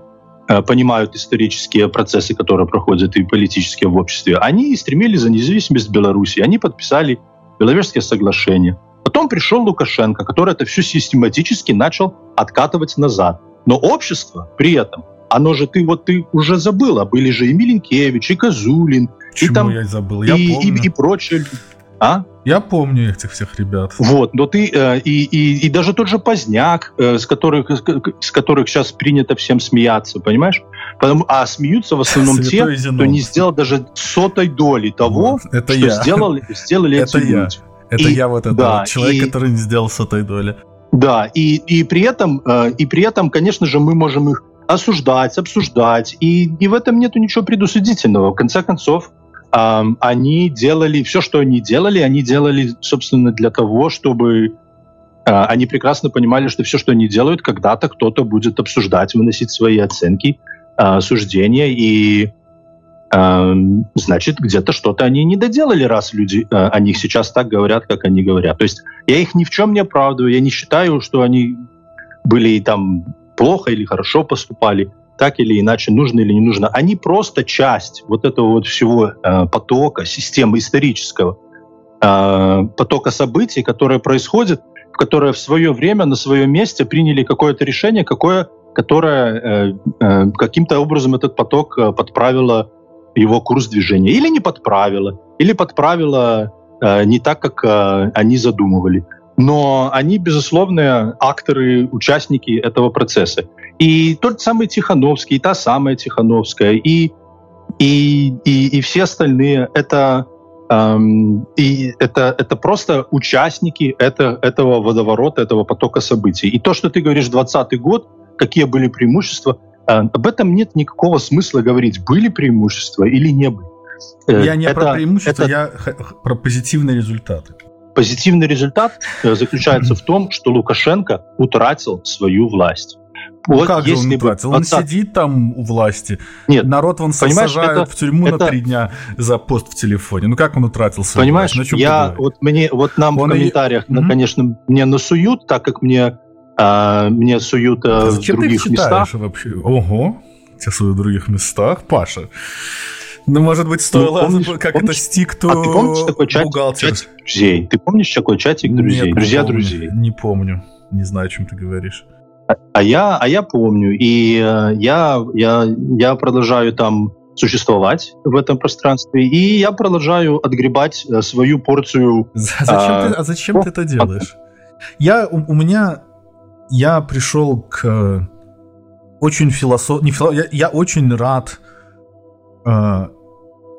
Speaker 1: понимают исторические процессы, которые проходят и политические в обществе. Они стремились за независимость Беларуси. Они подписали Беловежское соглашение. Потом пришел Лукашенко, который это все систематически начал откатывать назад. Но общество при этом, оно же ты вот ты уже забыла, были же и Миленкевич, и Козулин,
Speaker 2: Почему
Speaker 1: и там
Speaker 2: я забыл? Я
Speaker 1: и,
Speaker 2: помню.
Speaker 1: и, и прочее. А?
Speaker 2: Я помню этих всех ребят.
Speaker 1: Вот, но ты э, и, и, и даже тот же Поздняк, э, с которых с которых сейчас принято всем смеяться, понимаешь? Потому, а смеются в основном те,
Speaker 2: Зенон.
Speaker 1: кто не сделал даже сотой доли того,
Speaker 2: Вот, это
Speaker 1: что
Speaker 2: я.
Speaker 1: сделали, сделали
Speaker 2: Это
Speaker 1: эти
Speaker 2: я.
Speaker 1: люди.
Speaker 2: Это
Speaker 1: И-
Speaker 2: я вот этот
Speaker 1: да,
Speaker 2: вот человек,
Speaker 1: и-
Speaker 2: который не сделал сотой доли.
Speaker 1: Да, и, и при этом, э, и при этом, конечно же, мы можем их осуждать, обсуждать, и, и в этом нету ничего предусудительного. В конце концов, они делали все, что они делали, они делали, собственно, для того, чтобы а, они прекрасно понимали, что все, что они делают, когда-то кто-то будет обсуждать, выносить свои оценки, а, суждения, и значит, где-то что-то они не доделали, раз люди а, о них сейчас так говорят, как они говорят. То есть я их ни в чем не оправдываю, я не считаю, что они были там плохо или хорошо поступали, так или иначе, нужно или не нужно. Они просто часть вот этого вот всего э, потока, системы исторического, э, потока событий, которые происходят, которые в свое время на своем месте приняли какое-то решение, какое, которое э, э, каким-то образом этот поток э, подправило его курс движения. Или не подправило, или подправило э, не так, как э, они задумывали но они, безусловно, акторы, участники этого процесса. И тот самый Тихановский, и та самая Тихановская, и, и, и, и все остальные — это, эм, и это, это просто участники это, этого водоворота, этого потока событий. И то, что ты говоришь, 20 год, какие были преимущества, э, об этом нет никакого смысла говорить, были преимущества или не были. Э,
Speaker 2: Я не про
Speaker 1: это-
Speaker 2: преимущество,
Speaker 1: это-
Speaker 2: я про позитивные результаты.
Speaker 1: Позитивный результат э, заключается в том, что Лукашенко утратил свою власть.
Speaker 2: Ну
Speaker 1: Вот
Speaker 2: как же он
Speaker 1: бы
Speaker 2: утратил? Он
Speaker 1: 20
Speaker 2: сидит там у власти.
Speaker 1: Нет,
Speaker 2: Народ вон сажают
Speaker 1: это-
Speaker 2: в тюрьму на
Speaker 1: это-
Speaker 2: три дня за пост в телефоне. Ну как он утратил свою
Speaker 1: Понимаешь?
Speaker 2: Ну, чем ты
Speaker 1: я вот мне вот нам
Speaker 2: Он
Speaker 1: в
Speaker 2: и-
Speaker 1: комментариях, ну,
Speaker 2: Мгм.
Speaker 1: конечно, мне насуют, так как мне а, мне суют а,
Speaker 2: А
Speaker 1: в других местах.
Speaker 2: вообще? Ого, те свои в других местах, Паша. Ну, может быть, стоило,
Speaker 1: помнишь-
Speaker 2: как
Speaker 1: помнишь-
Speaker 2: это стик, то
Speaker 1: А ты помнишь такой чатик,
Speaker 2: бухгалтер.
Speaker 1: чатик друзей? Ты помнишь такой чатик друзей?
Speaker 2: Нет,
Speaker 1: Друзья
Speaker 2: не помню.
Speaker 1: друзей.
Speaker 2: Не помню. Не знаю, о чем ты говоришь.
Speaker 1: А я, а я помню, и э, я, я, я продолжаю там существовать в этом пространстве, и я продолжаю отгребать э, свою порцию. (laughs)
Speaker 2: За- Зачем
Speaker 1: А,
Speaker 2: ты, а зачем
Speaker 1: ну,
Speaker 2: ты это делаешь? Я, у, у меня, я пришел к э, очень философ... Не фило... я, я очень рад, э,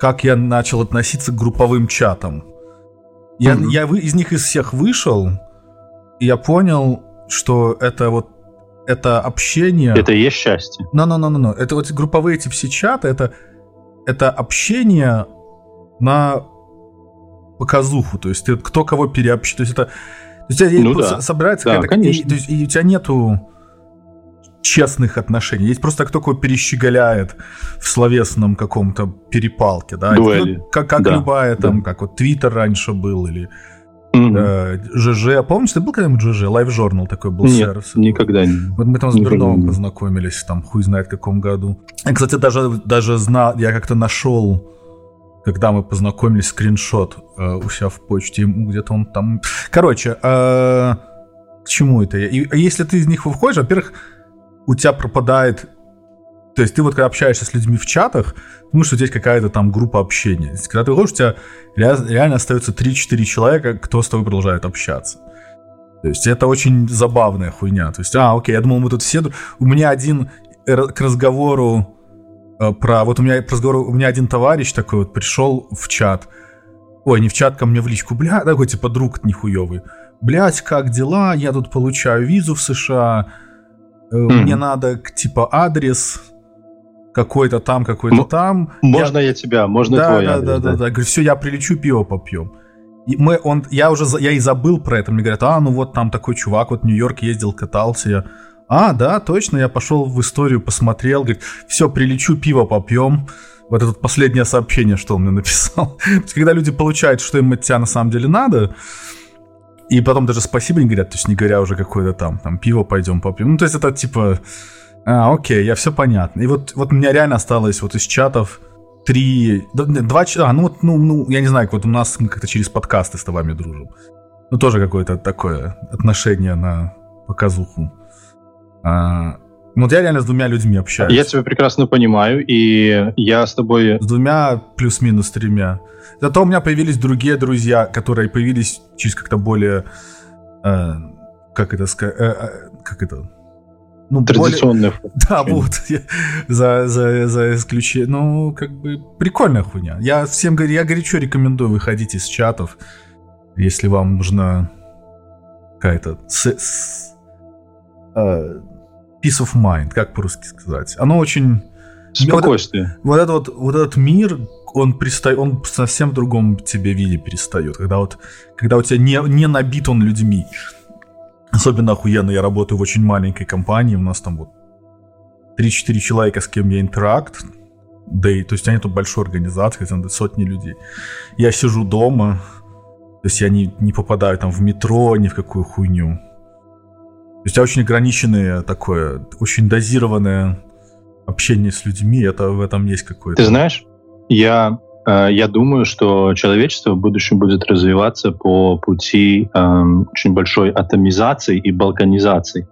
Speaker 2: как я начал относиться к групповым чатам. Я,
Speaker 1: Мгм.
Speaker 2: я вы, из них из всех вышел, и я понял, что это вот это общение...
Speaker 1: Это и есть счастье.
Speaker 2: No. Это вот групповые эти все чаты, это, это общение на показуху. То есть ты кто кого переобщит. То есть это... То есть
Speaker 1: Ну да.
Speaker 2: собирается
Speaker 1: Да,
Speaker 2: какая-то... И, то есть, и у тебя нету честных отношений. Есть просто кто кого перещеголяет в словесном каком-то перепалке, да?
Speaker 1: Дуэли.
Speaker 2: Ну, как, как
Speaker 1: Да,
Speaker 2: любая там,
Speaker 1: да.
Speaker 2: как вот Твиттер раньше был, или
Speaker 1: Мгм.
Speaker 2: э, ЖЖ. Помнишь, ты был когда-нибудь ЖЖ? Лайв-журнал такой был.
Speaker 1: Нет,
Speaker 2: сервис.
Speaker 1: никогда не.
Speaker 2: Вот мы там с Берновым познакомились, там хуй знает в каком году. Я, кстати, даже, даже знал, я как-то нашел, когда мы познакомились, скриншот э, у себя в почте, где-то он там... Короче, э, к чему это? И, а если ты из них выходишь, во-первых, у тебя пропадает... То есть ты вот когда общаешься с людьми в чатах, думаешь, что есть какая-то там группа общения. То есть, Когда ты выходишь, у тебя ре- реально остается 3-4 человека, кто с тобой продолжает общаться. То есть это очень забавная хуйня. То есть, а, окей, я думал, мы тут все... У меня один к разговору э, про... Вот у меня к разговору... У меня один товарищ такой вот пришел в чат. Ой, не в чат, ко мне в личку. Бля, такой типа друг нихуевый. Блять, как дела? Я тут получаю визу в США. Э. Мне надо, типа, адрес какой-то там, какой-то там.
Speaker 1: Можно я, тебя, можно
Speaker 2: да,
Speaker 1: твой
Speaker 2: да,
Speaker 1: адрес,
Speaker 2: да, да, да. Говорю, все, я прилечу, пиво попьем. И мы, он, я уже, я и забыл про это. Мне говорят, а, ну вот там такой чувак, вот в Нью-Йорк ездил, катался. Я, а, да, точно, я пошел в историю, посмотрел, говорит, все, прилечу, пиво попьем. Вот это вот последнее сообщение, что он мне написал. (laughs) Есть, когда люди получают, что им от тебя на самом деле надо, и потом даже спасибо не говорят, то есть не говоря уже какое-то там, там пиво пойдем попьем. Ну, то есть это типа, а, окей, я все понятно. И вот, вот у меня реально осталось вот из чатов три, два часа, а, ну вот, ну, ну, я не знаю, вот у нас мы как-то через подкасты с тобой дружим. Ну, тоже какое-то такое отношение на показуху. А, Ну, вот я реально с двумя людьми общаюсь.
Speaker 1: Я тебя прекрасно понимаю, и я с тобой...
Speaker 2: С двумя плюс-минус тремя. Зато у меня появились другие друзья, которые появились через как-то более... Э, как это сказать? Э, э, как это?
Speaker 1: Ну, Традиционная (laughs)
Speaker 2: более... Да, вот. за, за, за исключение. Ну, как бы прикольная хуйня. Я всем говорю, я горячо рекомендую выходить из чатов, если вам нужна какая-то с, э, peace of mind, как по-русски сказать. Оно очень...
Speaker 1: Спокойствие.
Speaker 2: Вот, вот, этот, вот, вот этот мир, он, пристает, он совсем в другом тебе виде перестает. Когда, вот, когда у тебя не, не набит он людьми. Особенно охуенно, я работаю в очень маленькой компании, у нас там вот 3-4 человека, с кем я интеракт, да и, то есть они тут большой организации, там сотни людей. Я сижу дома, то есть я не, не попадаю там в метро, ни в какую хуйню. То есть очень ограниченное такое, очень дозированное общение с людьми, это в этом есть какое-то...
Speaker 1: Ты знаешь, я, я думаю, что человечество в будущем будет развиваться по пути э, очень большой атомизации и балканизации.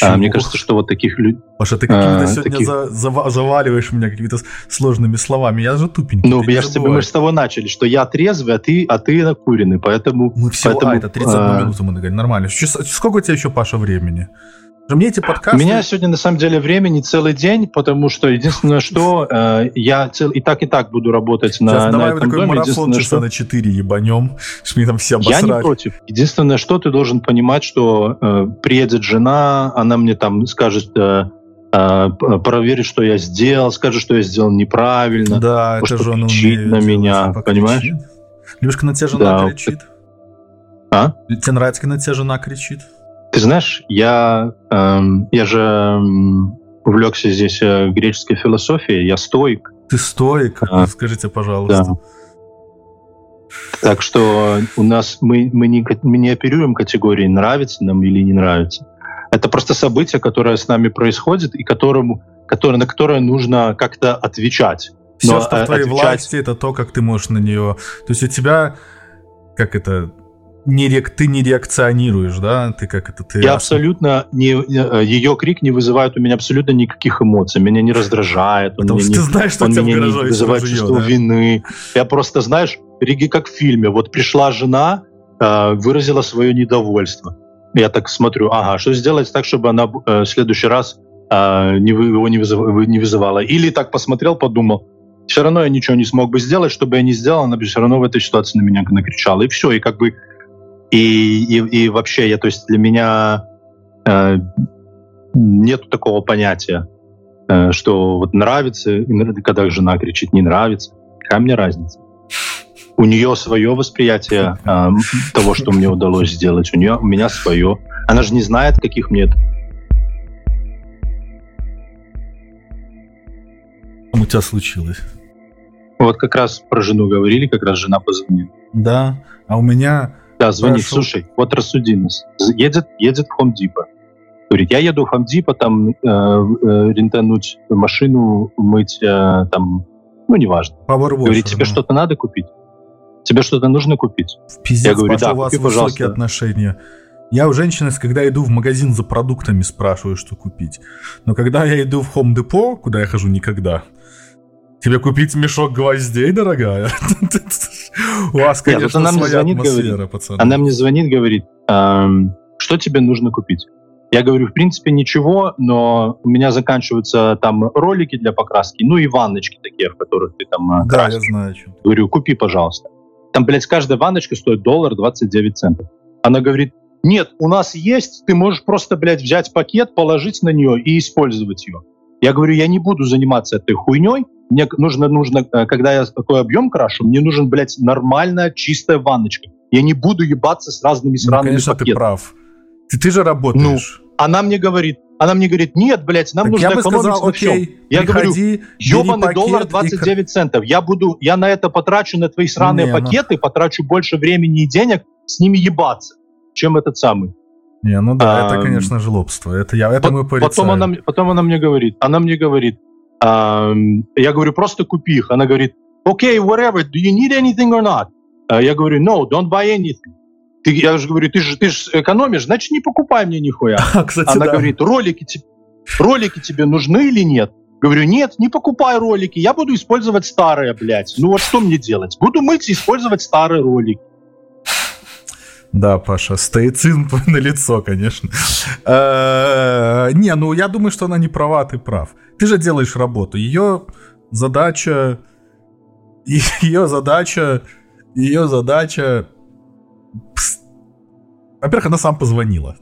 Speaker 1: А, мне кажется, что вот таких людей...
Speaker 2: Паша, ты какими-то а, сегодня таких... за, за, заваливаешь меня какими-то сложными словами. Я же тупенький.
Speaker 1: Ну, я же тебе, мы же с того начали, что я трезвый, а ты, а ты накуренный, поэтому...
Speaker 2: Мы всего...
Speaker 1: Поэтому,
Speaker 2: а, это 31 а... минуту мы говорим, нормально. Сколько у тебя еще, Паша, времени?
Speaker 1: Мне эти подкасты... У меня сегодня на самом деле времени целый день, потому что единственное, что э, я цел... и так и так буду работать на, Сейчас, на
Speaker 2: давай
Speaker 1: этом
Speaker 2: такой доме. марафон часа что... на 4 ебанем, (laughs) что там все
Speaker 1: обосрать. Я не против. Единственное, что ты должен понимать, что э, приедет жена, она мне там скажет... Э, э, проверит, что я сделал, скажет, что я сделал неправильно.
Speaker 2: Да, это же он
Speaker 1: кричит на меня, понимаешь?
Speaker 2: Любишь, когда на тебя жена да. кричит?
Speaker 1: А?
Speaker 2: Тебе нравится, когда на тебя жена кричит?
Speaker 1: Ты знаешь, я, эм, я же эм, увлекся здесь э, греческой философией, я стоик.
Speaker 2: Ты стоик? А, Скажите, пожалуйста. Да.
Speaker 1: Так что у нас мы, мы, не, мы не оперируем категории нравится нам или не нравится. Это просто событие, которое с нами происходит и которому, которое, на которое нужно как-то отвечать.
Speaker 2: Все, Но, что в твоей отвечать... власти, это то, как ты можешь на нее... То есть у тебя, как это, не рек, ты не реакционируешь, да? Ты как это ты?
Speaker 1: Я абсолютно не э, ее крик не вызывает у меня абсолютно никаких эмоций, меня не раздражает, он
Speaker 2: Потому что не, ты знаешь, что
Speaker 1: он
Speaker 2: меня
Speaker 1: не вызывает
Speaker 2: жует,
Speaker 1: чувство
Speaker 2: да?
Speaker 1: вины. Я просто знаешь, Риги как в фильме, вот пришла жена, э, выразила свое недовольство. Я так смотрю, ага, что сделать так, чтобы она э, в следующий раз не, его не, вызыв, не вызывала. Или так посмотрел, подумал, все равно я ничего не смог бы сделать, чтобы я не сделал, она бы все равно в этой ситуации на меня накричала. И все, и как бы и, и, и вообще, я, то есть для меня э, нет такого понятия, э, что вот нравится, когда жена кричит «не нравится». Какая мне разница? У нее свое восприятие э, того, что мне удалось сделать. У нее, у меня свое. Она же не знает, каких мне это
Speaker 2: у тебя случилось?
Speaker 1: Вот как раз про жену говорили, как раз жена позвонила.
Speaker 2: Да, а у меня
Speaker 1: да, звонит, Хорошо. слушай, вот рассуди нас. Едет, едет в Home Depot. Говорит, я еду в Home Depot, там, э, э, рентануть машину, мыть, э, там, ну, неважно.
Speaker 2: Power
Speaker 1: Говорит, тебе да. что-то надо купить? Тебе что-то нужно купить?
Speaker 2: Пиздец, я говорю, да, у вас купи, высокие пожалуйста. отношения. Я у женщины, когда иду в магазин за продуктами, спрашиваю, что купить. Но когда я иду в Home Depot, куда я хожу никогда, Тебе купить мешок гвоздей, дорогая? (laughs) У вас, конечно,
Speaker 1: она мне звонит, говорит, пацаны. Она мне звонит, говорит, что тебе нужно купить? Я говорю, в принципе, ничего, но у меня заканчиваются там ролики для покраски, ну и ванночки такие, в которых ты там
Speaker 2: э, Да, красишь. я знаю. Что.
Speaker 1: Говорю, купи, пожалуйста. Там, блядь, каждая ванночка стоит доллар 29 центов. Она говорит, нет, у нас есть, ты можешь просто, блядь, взять пакет, положить на нее и использовать ее. Я говорю, я не буду заниматься этой хуйней, мне нужно, нужно, э, когда я такой объем крашу, мне нужен, блядь, нормальная чистая ванночка. Я не буду ебаться с разными ну, сраными ну,
Speaker 2: конечно, пакетами. ты прав. Ты, ты же работаешь.
Speaker 1: Ну, она мне говорит, она мне говорит, нет, блядь, нам так нужно
Speaker 2: я бы
Speaker 1: экономить
Speaker 2: сказал,
Speaker 1: на всем.
Speaker 2: Окей,
Speaker 1: я говорю, ебаный доллар 29 и... центов. Я буду, я на это потрачу, на твои сраные не, ну. пакеты, ну... потрачу больше времени и денег с ними ебаться, чем этот самый.
Speaker 2: Не, ну да, а, это, конечно, жлобство. Это, я, это по- мы порицаем.
Speaker 1: Потом она, потом она мне говорит, она мне говорит, я говорю, просто купи их. Она говорит, окей, okay, whatever, do you need anything or not? А я говорю, no, don't buy anything. Ты, я же говорю, ты же, ты же экономишь, значит, не покупай мне нихуя. (laughs)
Speaker 2: Кстати,
Speaker 1: Она
Speaker 2: да.
Speaker 1: говорит, ролики, ролики тебе нужны или нет? Говорю, нет, не покупай ролики, я буду использовать старые, блядь. Ну вот что мне делать? Буду мыть и использовать старые ролики.
Speaker 2: Да, Паша, стоицизм (laughs) на лицо, конечно. Э, не, ну я думаю, что она не права, ты прав. Ты же делаешь работу. Ее задача... (laughs) Ее задача... Ее задача... Во-первых, она сам позвонила.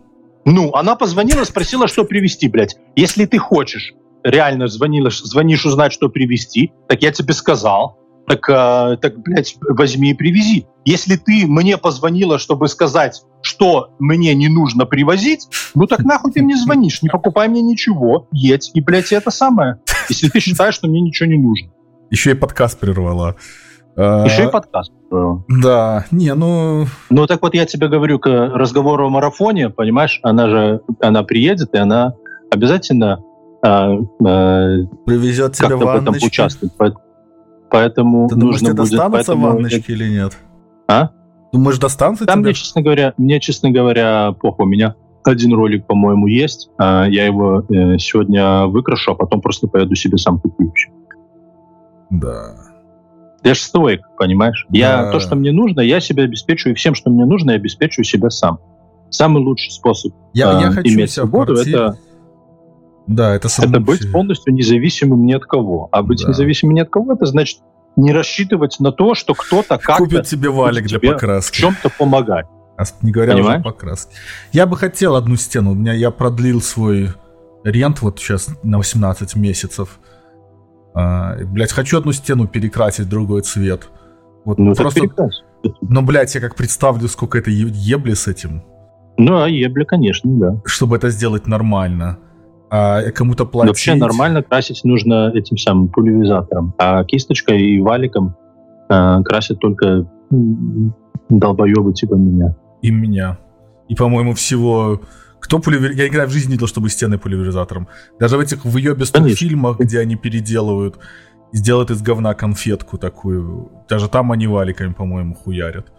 Speaker 1: Ну, она позвонила, спросила, что привезти, блядь. Если ты хочешь, реально звонила, звонишь узнать, что привезти, так я тебе сказал так, э, так, блядь, возьми и привези. Если ты мне позвонила, чтобы сказать, что мне не нужно привозить, ну так нахуй ты мне звонишь, не покупай мне ничего, едь, и, блядь, это самое. Если ты считаешь, что мне ничего не нужно.
Speaker 2: Еще и подкаст прервала.
Speaker 1: Еще и подкаст.
Speaker 2: Да, не, ну...
Speaker 1: Ну так вот я тебе говорю, к разговору о марафоне, понимаешь, она же, она приедет, и она обязательно э, э,
Speaker 2: привезет тебе в этом
Speaker 1: участвует. Поэтому
Speaker 2: Ты думаешь, нужно тебе достанутся поэтому... ванночки или нет?
Speaker 1: А?
Speaker 2: Думаешь, достанутся
Speaker 1: Там тебе? мне, честно говоря, мне, честно говоря, плохо. У меня один ролик, по-моему, есть. А, я его э, сегодня выкрашу, а потом просто поеду себе сам куплю.
Speaker 2: Да.
Speaker 1: Я же стоик, понимаешь? Да. Я то, что мне нужно, я себя обеспечиваю, и всем, что мне нужно, я обеспечиваю себя сам. Самый лучший способ
Speaker 2: я, э, я хочу
Speaker 1: иметь свободу — это
Speaker 2: да, это,
Speaker 1: это быть полностью независимым ни от кого. А быть да. независимым ни от кого, это значит не рассчитывать на то, что кто-то как-то...
Speaker 2: Купит тебе валик для покраски.
Speaker 1: В чем-то помогать.
Speaker 2: А не говоря Понимаешь? уже покраски. Я бы хотел одну стену. У меня я продлил свой рент вот сейчас на 18 месяцев. А, блять, хочу одну стену перекрасить другой цвет. Вот ну, просто... Но, блядь, я как представлю, сколько это ебли с этим.
Speaker 1: Ну, а ебли, конечно, да.
Speaker 2: Чтобы это сделать нормально а кому-то платить.
Speaker 1: Вообще нормально красить нужно этим самым пульверизатором, а кисточкой и валиком э, красят только долбоебы типа меня.
Speaker 2: И меня. И, по-моему, всего... Кто пульвер... Я играю в жизни не видел, чтобы стены пульверизатором. Даже в этих выебистых фильмах, где они переделывают, сделают из говна конфетку такую. Даже там они валиками, по-моему, хуярят.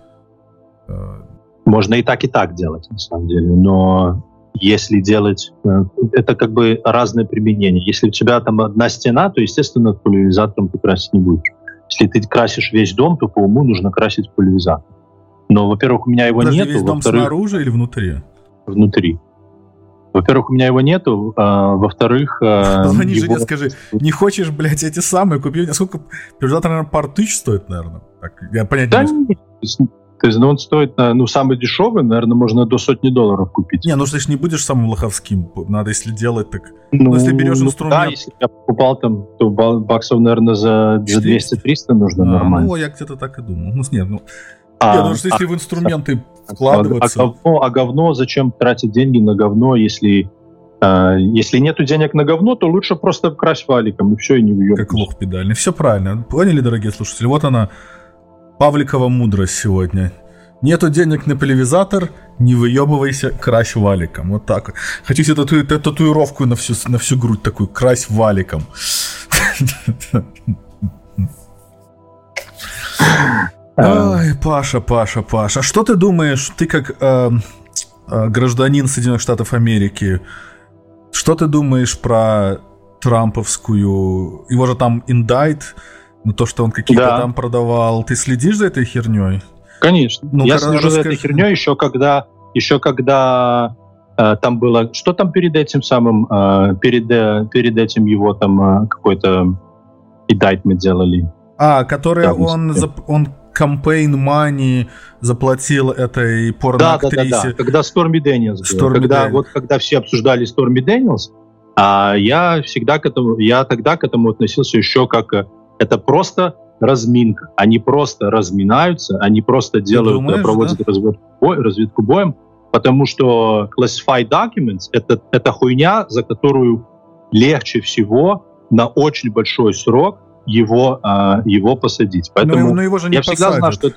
Speaker 1: Э, Можно и так, и так делать, на самом деле. Но если делать... Э, это как бы разное применение. Если у тебя там одна стена, то, естественно, пульверизатором ты красить не будешь. Если ты красишь весь дом, то по уму нужно красить пульверизатор. Но, во-первых, у меня его
Speaker 2: Подожди,
Speaker 1: нету.
Speaker 2: весь дом снаружи или внутри?
Speaker 1: Внутри. Во-первых, у меня его нету, а, во-вторых... (laughs)
Speaker 2: Звони его... жене, скажи, не хочешь, блядь, эти самые, купи. Сколько... Пульверизатор, наверное, пар тысяч стоит, наверное. Так, я понять
Speaker 1: да не могу. То есть ну, он стоит, ну, самый дешевый, наверное, можно до сотни долларов купить.
Speaker 2: Не, ну ты же не будешь самым лоховским. Надо, если делать, так... Ну,
Speaker 1: ну если берешь ну, инструмент... Да, если я покупал там, то баксов, наверное, за, за 200-300 нужно а, нормально.
Speaker 2: Ну, я где-то так и думал. Ну, нет, ну... А, нет, ну, что если а, в инструменты а, вкладываться...
Speaker 1: А, говно, а говно, зачем тратить деньги на говно, если... А, если нету денег на говно, то лучше просто крась валиком, и все, и не въебнешь.
Speaker 2: Как лох педальный. Все правильно. Поняли, дорогие слушатели? Вот она, Павликова мудрость сегодня. Нету денег на пульверизатор, не выебывайся, крась валиком. Вот так. Хочу себе тату татуировку на всю, на всю грудь такую, крась валиком. Ай, Паша, Паша, Паша. Что ты думаешь, ты как э, э, гражданин Соединенных Штатов Америки, что ты думаешь про трамповскую... Его же там индайт, на то, что он какие-то да. там продавал. Ты следишь за этой херней?
Speaker 1: Конечно. Ну, я слежу за этой херней еще когда, еще когда э, там было... Что там перед этим самым... Э, перед, э, перед этим его там э, какой-то мы делали.
Speaker 2: А, который там, он, он campaign money заплатил этой порноактрисе. Да, да, да, да.
Speaker 1: Когда Сторми Дэниелс был. когда, Дэниелс. Вот когда все обсуждали Сторми Дэниелс, а я всегда к этому, я тогда к этому относился еще как э, это просто разминка. Они просто разминаются, они просто делают, думаешь, проводят да? разведку, бой, разведку боем, потому что classified documents это, это хуйня, за которую легче всего на очень большой срок его, а, его посадить. Поэтому
Speaker 2: но, но его же не
Speaker 1: я посадят. всегда знал, что...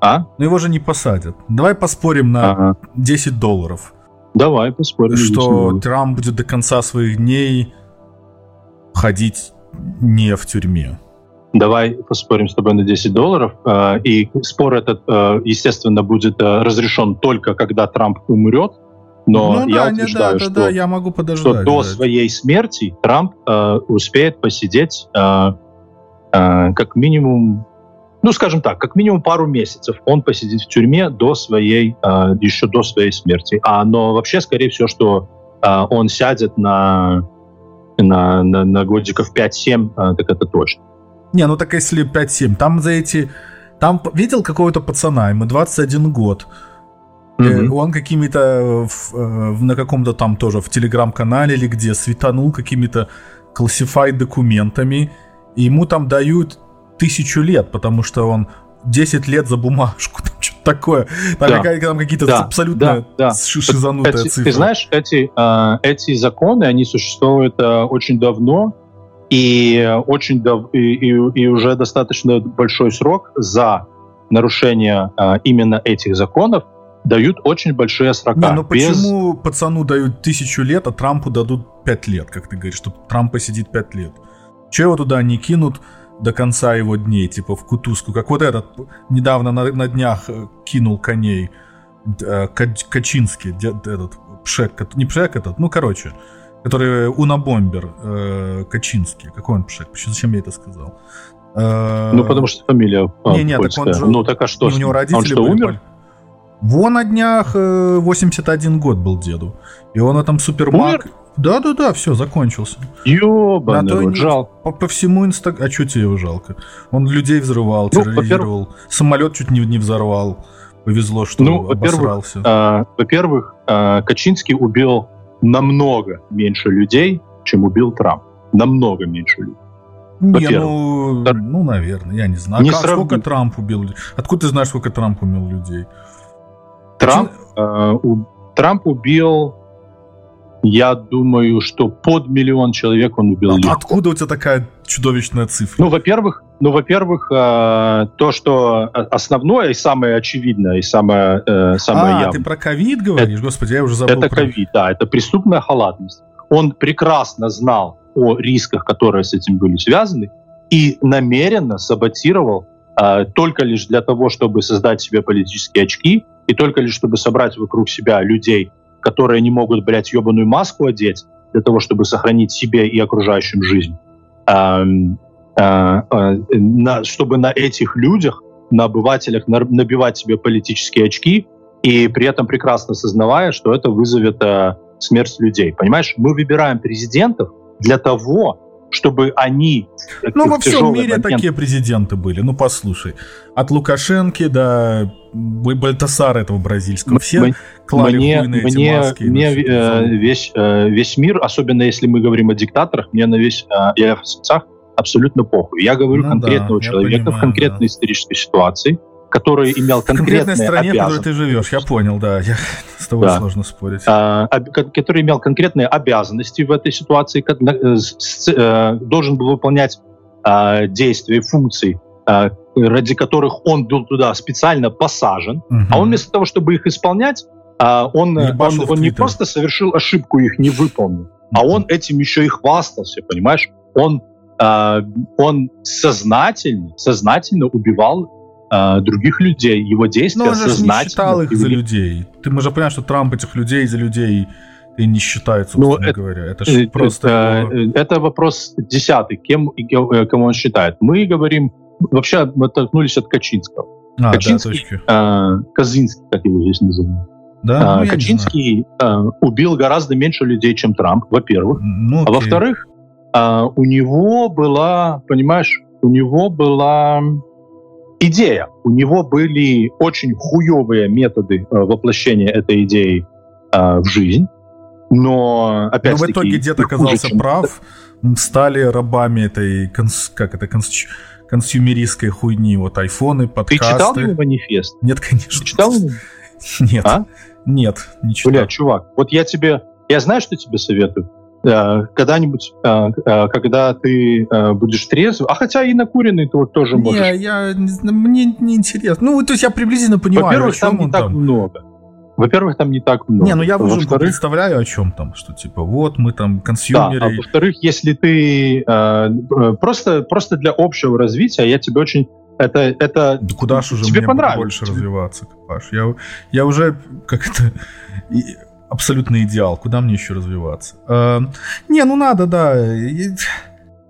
Speaker 2: А? Но его же не посадят. Давай поспорим на ага. 10 долларов.
Speaker 1: Давай поспорим.
Speaker 2: Что Трамп будет до конца своих дней ходить не в тюрьме.
Speaker 1: Давай поспорим с тобой на 10 долларов. Э, и спор этот, э, естественно, будет э, разрешен только когда Трамп умрет. Но ну, я да, утверждаю, да,
Speaker 2: да, что, да, я могу подождать,
Speaker 1: что до да. своей смерти Трамп э, успеет посидеть э, э, как минимум, ну, скажем так, как минимум пару месяцев он посидит в тюрьме до своей, э, еще до своей смерти. А, но вообще, скорее всего, что э, он сядет на, на, на, на годиков 5-7, э, так это точно.
Speaker 2: Не, ну так если 5-7, там за эти... Там видел какого-то пацана, ему 21 год. Mm-hmm. Он какими-то э, э, на каком-то там тоже в телеграм-канале или где светанул какими-то классифай документами, и ему там дают тысячу лет, потому что он 10 лет за бумажку, (laughs) такое. Там, да. там какие-то да. абсолютно да. да. шизанутые
Speaker 1: эти,
Speaker 2: цифры.
Speaker 1: Ты знаешь, эти, э, эти законы, они существуют э, очень давно, и, очень дав... и, и, и уже достаточно большой срок за нарушение э, именно этих законов дают очень большие срока. Не,
Speaker 2: ну без... почему пацану дают тысячу лет, а Трампу дадут пять лет, как ты говоришь, что Трамп посидит пять лет? Че его туда не кинут до конца его дней, типа в кутузку? Как вот этот недавно на, на днях э, кинул коней э, Качинский, этот Пшек, не Пшек этот, ну короче, который Унабомбер э, Качинский. Какой он Пшек? Зачем я это сказал?
Speaker 1: Э, ну, потому что фамилия
Speaker 2: Не, не, так он же...
Speaker 1: Ну, так а что?
Speaker 2: У него родители он что, были, умер? Вон на днях 81 э, год был деду. И он этом супермаг... Да-да-да, все, закончился.
Speaker 1: Ёбаный, вот, не... жалко.
Speaker 2: По, по всему инстаг... А что тебе его жалко? Он людей взрывал, ну, терроризировал. Самолет чуть не, не взорвал. Повезло, что ну,
Speaker 1: обосрался. Во-первых, а, во-первых а, Качинский убил намного меньше людей, чем убил Трамп. Намного меньше людей.
Speaker 2: Не, ну, ну, наверное, я не знаю. Не а как, сколько Трамп убил? Откуда ты знаешь, сколько Трамп убил людей?
Speaker 1: Трамп, э, у, Трамп убил, я думаю, что под миллион человек он убил.
Speaker 2: А откуда у тебя такая чудовищная цифра?
Speaker 1: Ну, во-первых, ну, во-первых, э, то, что основное и самое очевидное, и самое, э, самое а,
Speaker 2: явное. ты про ковид говоришь? Это, Господи, я уже забыл.
Speaker 1: Это ковид, про... да, это преступная халатность. Он прекрасно знал о рисках, которые с этим были связаны, и намеренно саботировал э, только лишь для того, чтобы создать себе политические очки, и только лишь чтобы собрать вокруг себя людей, которые не могут, блядь, ебаную маску одеть для того, чтобы сохранить себе и окружающим жизнь, э, э, э, чтобы на этих людях, на обывателях на, набивать себе политические очки, и при этом прекрасно осознавая, что это вызовет э, смерть людей. Понимаешь, мы выбираем президентов для того, чтобы они...
Speaker 2: Ну, во всем мире момент... такие президенты были. Ну, послушай. От Лукашенки до Бальтасара этого бразильского. Все
Speaker 1: мне, клали мне, на эти мне, маски. Мне э, весь, э, весь мир, особенно если мы говорим о диктаторах, мне на весь э, я в абсолютно похуй. Я говорю ну, конкретного да, человека понимаю, в конкретной да. исторической ситуации, который имел конкретные В конкретной стране, в которой
Speaker 2: ты живешь, я понял, да. Я, (laughs) с тобой да. сложно спорить.
Speaker 1: А, который имел конкретные обязанности в этой ситуации, как, э, с, э, должен был выполнять а, действия, функции, а, ради которых он был туда специально посажен, угу. а он вместо того, чтобы их исполнять, а, он, он, он не просто совершил ошибку, их не выполнил, а он этим еще и хвастался, понимаешь? Он, а, он сознательно, сознательно убивал э, других людей, его действия Но он же не
Speaker 2: считал их за людей. Ты мы же понимаем, что Трамп этих людей за людей и не считает, ну, собственно ну, это, говоря. Это же просто...
Speaker 1: Это, его... это вопрос десятый, кем, э, кому он считает. Мы говорим, вообще мы оттолкнулись от Качинского. А, Качинский, да, э, Казинский, как его здесь называют. Да, а, ну, Качинский э, убил гораздо меньше людей, чем Трамп, во-первых. Ну, а во-вторых, э, у него была, понимаешь, у него была идея. У него были очень хуевые методы э, воплощения этой идеи э, в жизнь. Но, опять Но
Speaker 2: в итоге дед оказался чем... прав, стали рабами этой, конс... как это, конс... консюмеристской хуйни, вот айфоны, подкасты.
Speaker 1: Ты читал его манифест?
Speaker 2: Нет, конечно.
Speaker 1: Ты читал его? (laughs)
Speaker 2: Нет. А? Нет, не читал.
Speaker 1: Бля, чувак, вот я тебе, я знаю, что тебе советую. Э, когда-нибудь, э, э, когда ты будешь трезв, а хотя и накуренный ты вот тоже можешь.
Speaker 2: Не, я, мне не интересно. Ну, то есть я приблизительно понимаю,
Speaker 1: Во-первых, там не так там. много. Во-первых, там не так много.
Speaker 2: Не, ну я уже представляю, о чем там, что типа вот мы там консюмеры. Да,
Speaker 1: а во-вторых, если ты э, просто, просто для общего развития, я тебе очень это, это
Speaker 2: да куда ж уже тебе мне понравится. больше развиваться, Паш. Я, я уже как это абсолютный идеал. Куда мне еще развиваться? Э, не, ну надо, да.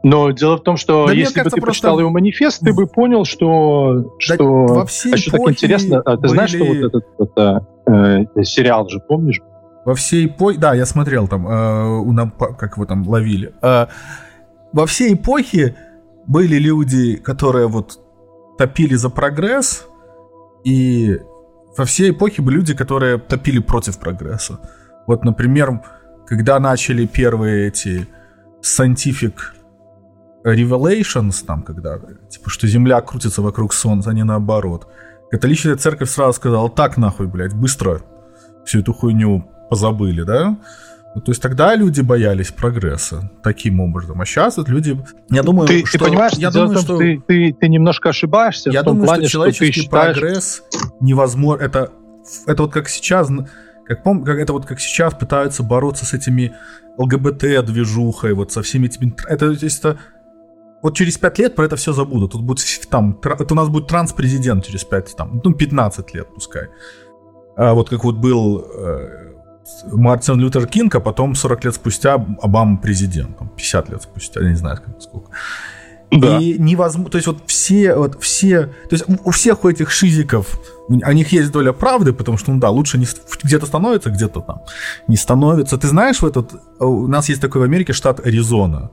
Speaker 1: Но дело в том, что да, если кажется, бы ты просто... почитал его манифест, ты бы понял, что... Да, что... Во всей а что так интересно, а ты были... знаешь, что вот этот это, э, сериал же, помнишь?
Speaker 2: Во всей эпохе... Да, я смотрел там, э, у нам, как его там ловили. Э, во всей эпохе были люди, которые вот топили за прогресс, и во всей эпохе были люди, которые топили против прогресса. Вот, например, когда начали первые эти scientific revelations, там, когда, типа, что Земля крутится вокруг Солнца, а не наоборот, католическая церковь сразу сказала, так нахуй, блядь, быстро всю эту хуйню позабыли, да? Ну, то есть тогда люди боялись прогресса таким образом, а сейчас вот люди, я думаю,
Speaker 1: ты, что, ты понимаешь, я думаю, что ты, ты, ты немножко ошибаешься.
Speaker 2: Я
Speaker 1: в том
Speaker 2: думаю,
Speaker 1: плане,
Speaker 2: что человеческий что считаешь... прогресс невозможно. Это это вот как сейчас, как пом, как это вот как сейчас пытаются бороться с этими ЛГБТ движухой, вот со всеми этими. Это, это вот через 5 лет про это все забудут. Тут будет там, это у нас будет транс-президент через 5, там, ну, 15 лет, пускай. А вот как вот был э, Мартин Лютер Кинг, а потом 40 лет спустя Обама президент, 50 лет спустя, я не знаю сколько. Да. И невозможно, то есть вот все, вот все, то есть у всех у этих шизиков, у них есть доля правды, потому что, ну да, лучше не, где-то становится, где-то там не становится. Ты знаешь, в этот, у нас есть такой в Америке штат Аризона.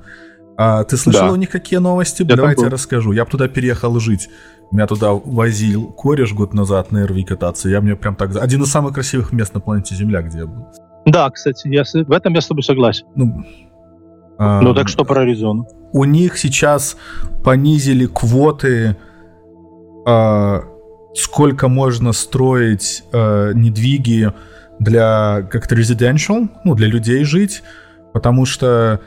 Speaker 2: А ты слышал да. у них какие новости? Я Давайте я расскажу. Я бы туда переехал жить. Меня туда возил кореш год назад на РВ кататься. Я мне прям так... Один из самых красивых мест на планете Земля, где я был.
Speaker 1: Да, кстати, я с... в этом я с тобой согласен. Ну, а, ну так что про Аризону?
Speaker 2: У них сейчас понизили квоты, а, сколько можно строить а, недвиги для как-то residential, ну, для людей жить, потому что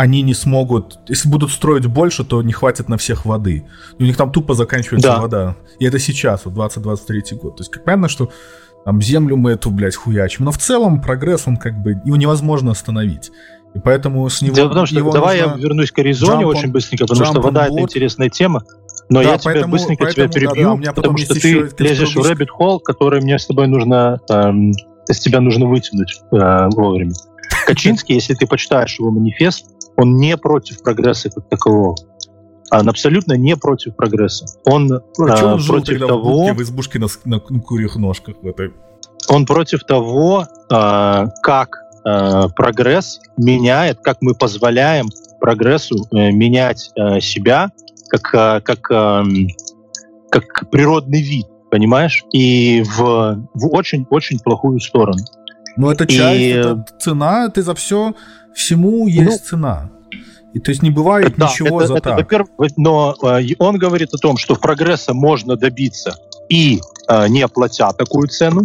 Speaker 2: они не смогут... Если будут строить больше, то не хватит на всех воды. У них там тупо заканчивается да. вода. И это сейчас, вот 2023 год. То есть, как понятно, что там землю мы эту, блядь, хуячим. Но в целом прогресс, он как бы... Его невозможно остановить. И поэтому с него...
Speaker 1: Дело в том, что давай я вернусь к Аризоне очень быстренько, потому что вода — это интересная тема. Но да, я тебя быстренько поэтому, тебя перебью, да, да, потому что ты лезешь в rabbit hole, который мне с тобой нужно... Эм, из тебя нужно вытянуть э, вовремя. (laughs) Качинский, если ты почитаешь его манифест, он не против прогресса как такового. Он абсолютно не против прогресса. Он, а
Speaker 2: а, он против того... В, в избушке на, на, курьих ножках в этой...
Speaker 1: Он против того, а, как а, прогресс меняет, как мы позволяем прогрессу а, менять а, себя как, как, как природный вид, понимаешь? И в, в очень-очень плохую сторону.
Speaker 2: Ну, это часть, и... это цена, ты за все всему есть ну, цена. И то есть не бывает да, ничего
Speaker 1: это,
Speaker 2: за
Speaker 1: это,
Speaker 2: так.
Speaker 1: Во-первых, но э, он говорит о том, что прогресса можно добиться и э, не платя такую цену.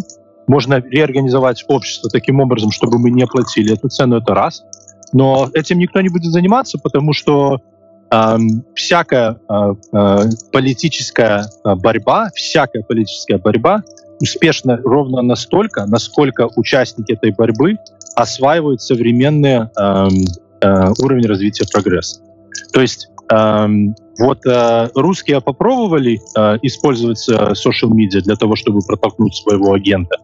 Speaker 1: Можно реорганизовать общество таким образом, чтобы мы не платили эту цену, это раз. Но этим никто не будет заниматься, потому что э, всякая э, э, политическая борьба, всякая политическая борьба успешна ровно настолько, насколько участники этой борьбы осваивают современные э, э, уровень развития прогресса. То есть э, вот э, русские попробовали э, использовать э, social media для того, чтобы протолкнуть своего агента,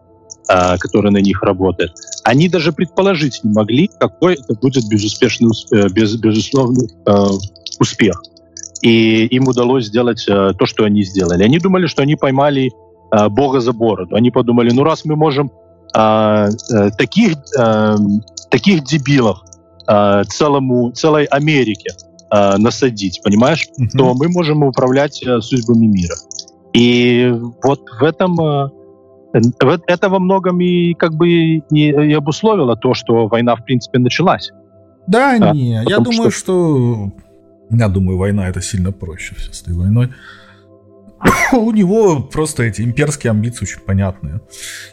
Speaker 1: э, который на них работает. Они даже предположить не могли, какой это будет безуспешный, э, без, безусловный э, успех. И им удалось сделать э, то, что они сделали. Они думали, что они поймали э, Бога за бороду. Они подумали, ну раз мы можем э, э, таких, э, таких дебилов э, целому, целой Америке э, насадить, понимаешь, mm-hmm. то мы можем управлять э, судьбами мира. И вот в этом э, это во многом и как бы и, и обусловило то, что война в принципе началась.
Speaker 2: Да, а, не, я думаю, что... что... Я думаю, война это сильно проще все с этой войной. (coughs) у него просто эти имперские амбиции очень понятные.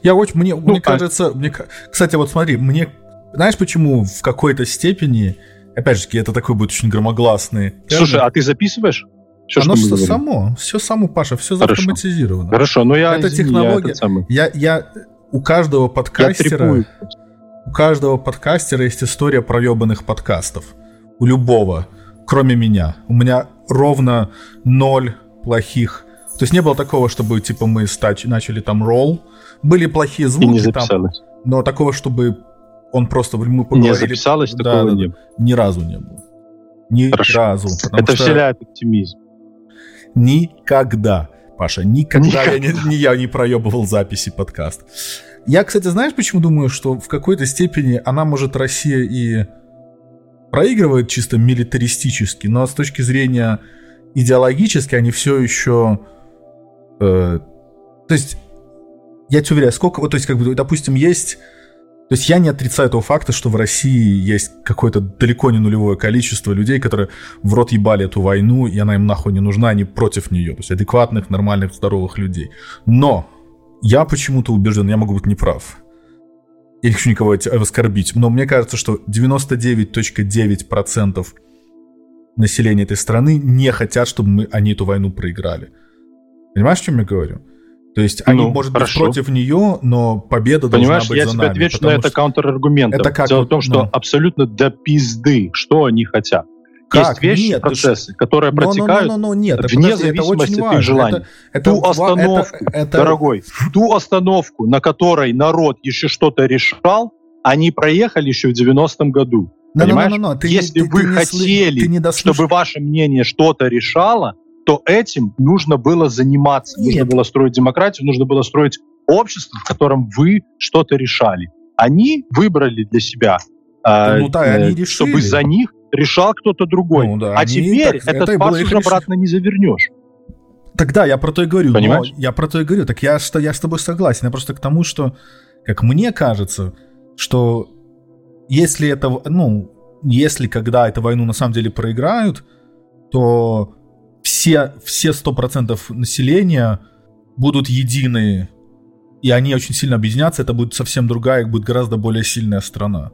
Speaker 2: Я очень, мне, ну, мне а... кажется, мне, кстати, вот смотри, мне, знаешь, почему в какой-то степени, опять же, это такой будет очень громогласный.
Speaker 1: Слушай, термин. а ты записываешь?
Speaker 2: Все, Оно что само, все само, Паша, все Хорошо. автоматизировано.
Speaker 1: Хорошо, но я
Speaker 2: это извини, технология. Я, я, я у каждого подкастера, у каждого подкастера есть история проебанных подкастов. У любого, кроме меня. У меня ровно ноль плохих то есть не было такого, чтобы типа мы стач, начали там ролл, были плохие звуки, там, Но такого, чтобы он просто мы
Speaker 1: поговорили... Не записалось, да, такого да, не было.
Speaker 2: Ни разу не было. Ни Хорошо. разу.
Speaker 1: Это что... вселяет оптимизм.
Speaker 2: Никогда, Паша, никогда я не, не, я не проебывал записи подкаст. Я, кстати, знаешь, почему думаю, что в какой-то степени она может Россия и проигрывает чисто милитаристически, но с точки зрения идеологически они все еще... Э, то есть, я тебе уверяю, сколько... То есть, как бы, допустим, есть то есть я не отрицаю того факта, что в России есть какое-то далеко не нулевое количество людей, которые в рот ебали эту войну, и она им нахуй не нужна, они против нее. То есть адекватных, нормальных, здоровых людей. Но я почему-то убежден, я могу быть неправ. Я не хочу никого оскорбить, но мне кажется, что 99.9% населения этой страны не хотят, чтобы мы, они эту войну проиграли. Понимаешь, о чем я говорю? То есть они, ну, может хорошо. быть, против нее, но победа
Speaker 1: Понимаешь,
Speaker 2: должна быть
Speaker 1: я
Speaker 2: за
Speaker 1: тебе
Speaker 2: нами.
Speaker 1: отвечу на это контраргумент. Это как Дело в том, что ну. абсолютно до пизды, что они хотят. Как? Есть вещи, нет, процессы, которые но, протекают но, но, но, нет, вне подожди, зависимости от их желаний. Это, это, ту остановку, это, это... дорогой, (laughs) ту остановку, на которой народ еще что-то решал, они проехали еще в 90-м году. Но, Понимаешь? Но, но, но, но, ты, Если ты, вы ты хотели, не ты чтобы ваше мнение что-то решало, то этим нужно было заниматься. Нет. Нужно было строить демократию, нужно было строить общество, в котором вы что-то решали. Они выбрали для себя,
Speaker 2: э, ну, да, они э,
Speaker 1: чтобы за них решал кто-то другой. Ну, да, а теперь так, этот пас уже обратно не завернешь.
Speaker 2: Тогда я про то и говорю. Понимаешь? я про то и говорю. Так я, что, я с тобой согласен. Я просто к тому, что, как мне кажется, что если это, ну, если когда эту войну на самом деле проиграют, то все, все 100% населения будут едины, и они очень сильно объединятся, это будет совсем другая, будет гораздо более сильная страна.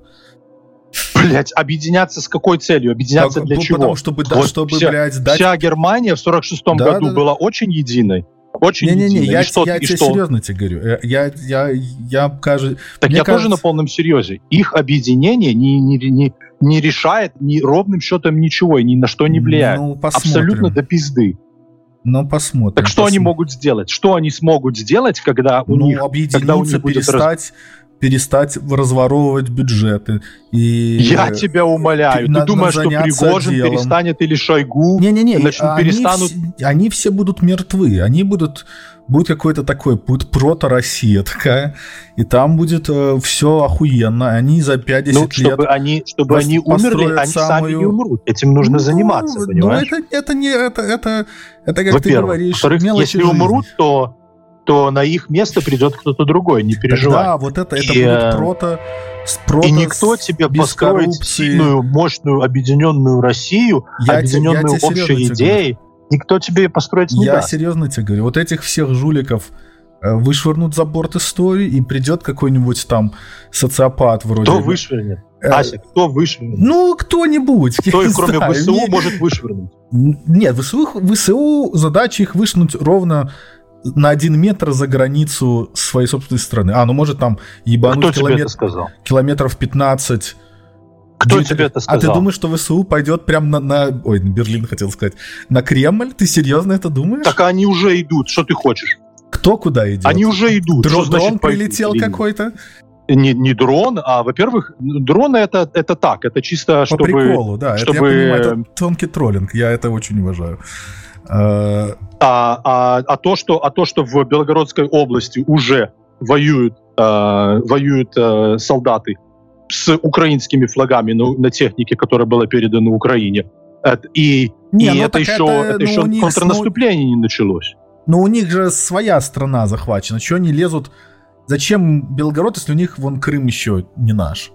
Speaker 1: Блять, объединяться с какой целью? Объединяться так, для ну, чего?
Speaker 2: Потому чтобы, да, вот чтобы вся, блядь,
Speaker 1: дать... Вся Германия в 46-м да, году да, была очень единой. Очень не, не, не,
Speaker 2: я, что, я тебе что? серьезно тебе говорю. Э, я, я, я, кажется...
Speaker 1: Так я кажется... тоже на полном серьезе. Их объединение не, не, не, не решает ни ровным счетом ничего и ни на что не влияет. Ну, Абсолютно до пизды.
Speaker 2: Ну, посмотрим.
Speaker 1: Так что
Speaker 2: посмотрим.
Speaker 1: они могут сделать? Что они смогут сделать, когда у ну, них...
Speaker 2: когда у них перестать... Раз перестать разворовывать бюджеты. И
Speaker 1: Я тебя умоляю, ты думаешь, что Пригожин делом. перестанет или Шойгу
Speaker 2: Не-не-не, они, перестанут... Все, они все будут мертвы, они будут будет какой-то такой, будет прото-Россия такая, и там будет э, все охуенно. Они за 5-10 ну,
Speaker 1: чтобы
Speaker 2: лет...
Speaker 1: Они, чтобы они умерли, они самую... сами не умрут. Этим нужно ну, заниматься, ну, понимаешь?
Speaker 2: Ну, это, это не... Это, это, это как ты говоришь,
Speaker 1: если жизни. умрут, то то на их место придет кто-то другой, не переживай.
Speaker 2: Да, вот это, это и, будет э, прото, прото
Speaker 1: И никто тебе построит коррупции. сильную, мощную, объединенную Россию, я объединенную те, общей идеей. Никто тебе построить не
Speaker 2: я
Speaker 1: даст.
Speaker 2: Я серьезно тебе говорю, вот этих всех жуликов э, вышвырнут за борт истории, и придет какой-нибудь там социопат вроде...
Speaker 1: Кто вышвырнет? Э, Ася, кто вышвырнет?
Speaker 2: Ну, кто-нибудь.
Speaker 1: Кто, кроме знаю. ВСУ, не... может вышвырнуть?
Speaker 2: Нет, ВСУ, ВСУ задача их вышвырнуть ровно на один метр за границу своей собственной страны. А, ну может там ебануть
Speaker 1: Кто километр, сказал?
Speaker 2: километров 15
Speaker 1: кто Где... тебе это сказал?
Speaker 2: А ты думаешь, что ВСУ пойдет прямо на, на... Ой, на Берлин хотел сказать. На Кремль? Ты серьезно это думаешь?
Speaker 1: Так они уже идут. Что ты хочешь?
Speaker 2: Кто куда идет?
Speaker 1: Они уже идут.
Speaker 2: Дрон, дрон прилетел какой-то?
Speaker 1: Не, не дрон, а, во-первых, дроны это, это так, это чисто
Speaker 2: По
Speaker 1: чтобы...
Speaker 2: По приколу, да. Чтобы... Это, я понимаю, это тонкий троллинг, я это очень уважаю.
Speaker 1: А, а, а, то, что, а то, что в Белгородской области уже воюют, а, воюют а, солдаты с украинскими флагами на, на технике, которая была передана Украине, это, и, не, и ну это, еще, это, это ну, еще них, контрнаступление ну, не началось.
Speaker 2: Но у них же своя страна захвачена. Чего они лезут? Зачем Белгород, если у них вон Крым еще не наш?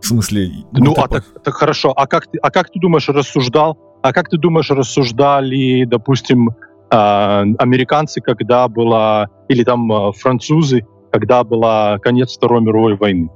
Speaker 2: В смысле...
Speaker 1: Ну, а так, так хорошо. А как, ты, а как ты думаешь, рассуждал а как ты думаешь, рассуждали, допустим, а, американцы, когда была, или там а, французы, когда была конец Второй мировой войны?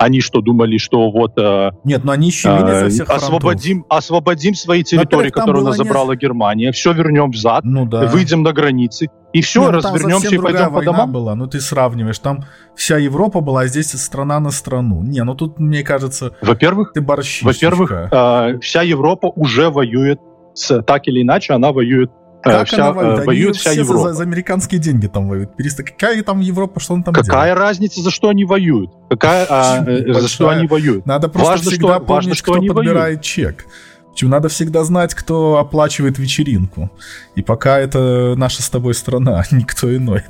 Speaker 1: Они что, думали, что вот... Э,
Speaker 2: Нет, но они щемили э, со всех
Speaker 1: освободим, освободим свои территории, которые она забрала не... Германия, все вернем взад, ну, да. выйдем на границы, и все, Нет, ну, развернемся и пойдем по домам.
Speaker 2: была, ну ты сравниваешь, там вся Европа была, а здесь страна на страну. Не, ну тут, мне кажется,
Speaker 1: во-первых,
Speaker 2: ты борщишь.
Speaker 1: Во-первых, э, вся Европа уже воюет, с, так или иначе, она воюет
Speaker 2: Как вся, она воюет? Воюет они вся все Европа. За, за американские деньги там воюют. Переста... Какая там Европа, что он там
Speaker 1: Какая делает? разница, за что они воюют? Какая, а, за что они воюют?
Speaker 2: Надо просто важно, всегда что, помнить, важно, что кто они подбирает воюют. чек. Почему надо всегда знать, кто оплачивает вечеринку. И пока это наша с тобой страна, (laughs) никто иной.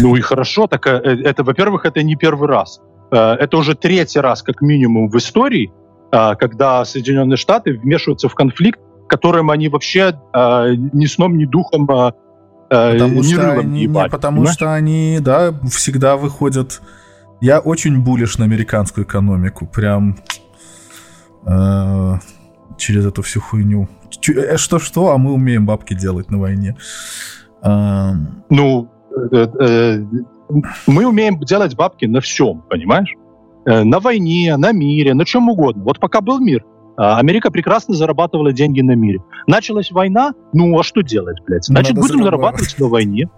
Speaker 1: Ну и хорошо, так э, это, во-первых, это не первый раз. Э, это уже третий раз, как минимум, в истории, э, когда Соединенные Штаты вмешиваются в конфликт, которым они вообще ни сном, ни духом
Speaker 2: потому ни что они, ебать, Потому понимаешь? что они, да, всегда выходят... Я очень булишь на американскую экономику, прям э, через эту всю хуйню. Что-что, а мы умеем бабки делать на войне.
Speaker 1: Э, ну, Э, э, мы умеем делать бабки на всем, понимаешь? Э, на войне, на мире, на чем угодно. Вот пока был мир, Америка прекрасно зарабатывала деньги на мире. Началась война, ну а что делать, блядь? Значит, Надо будем зарабатывать на войне.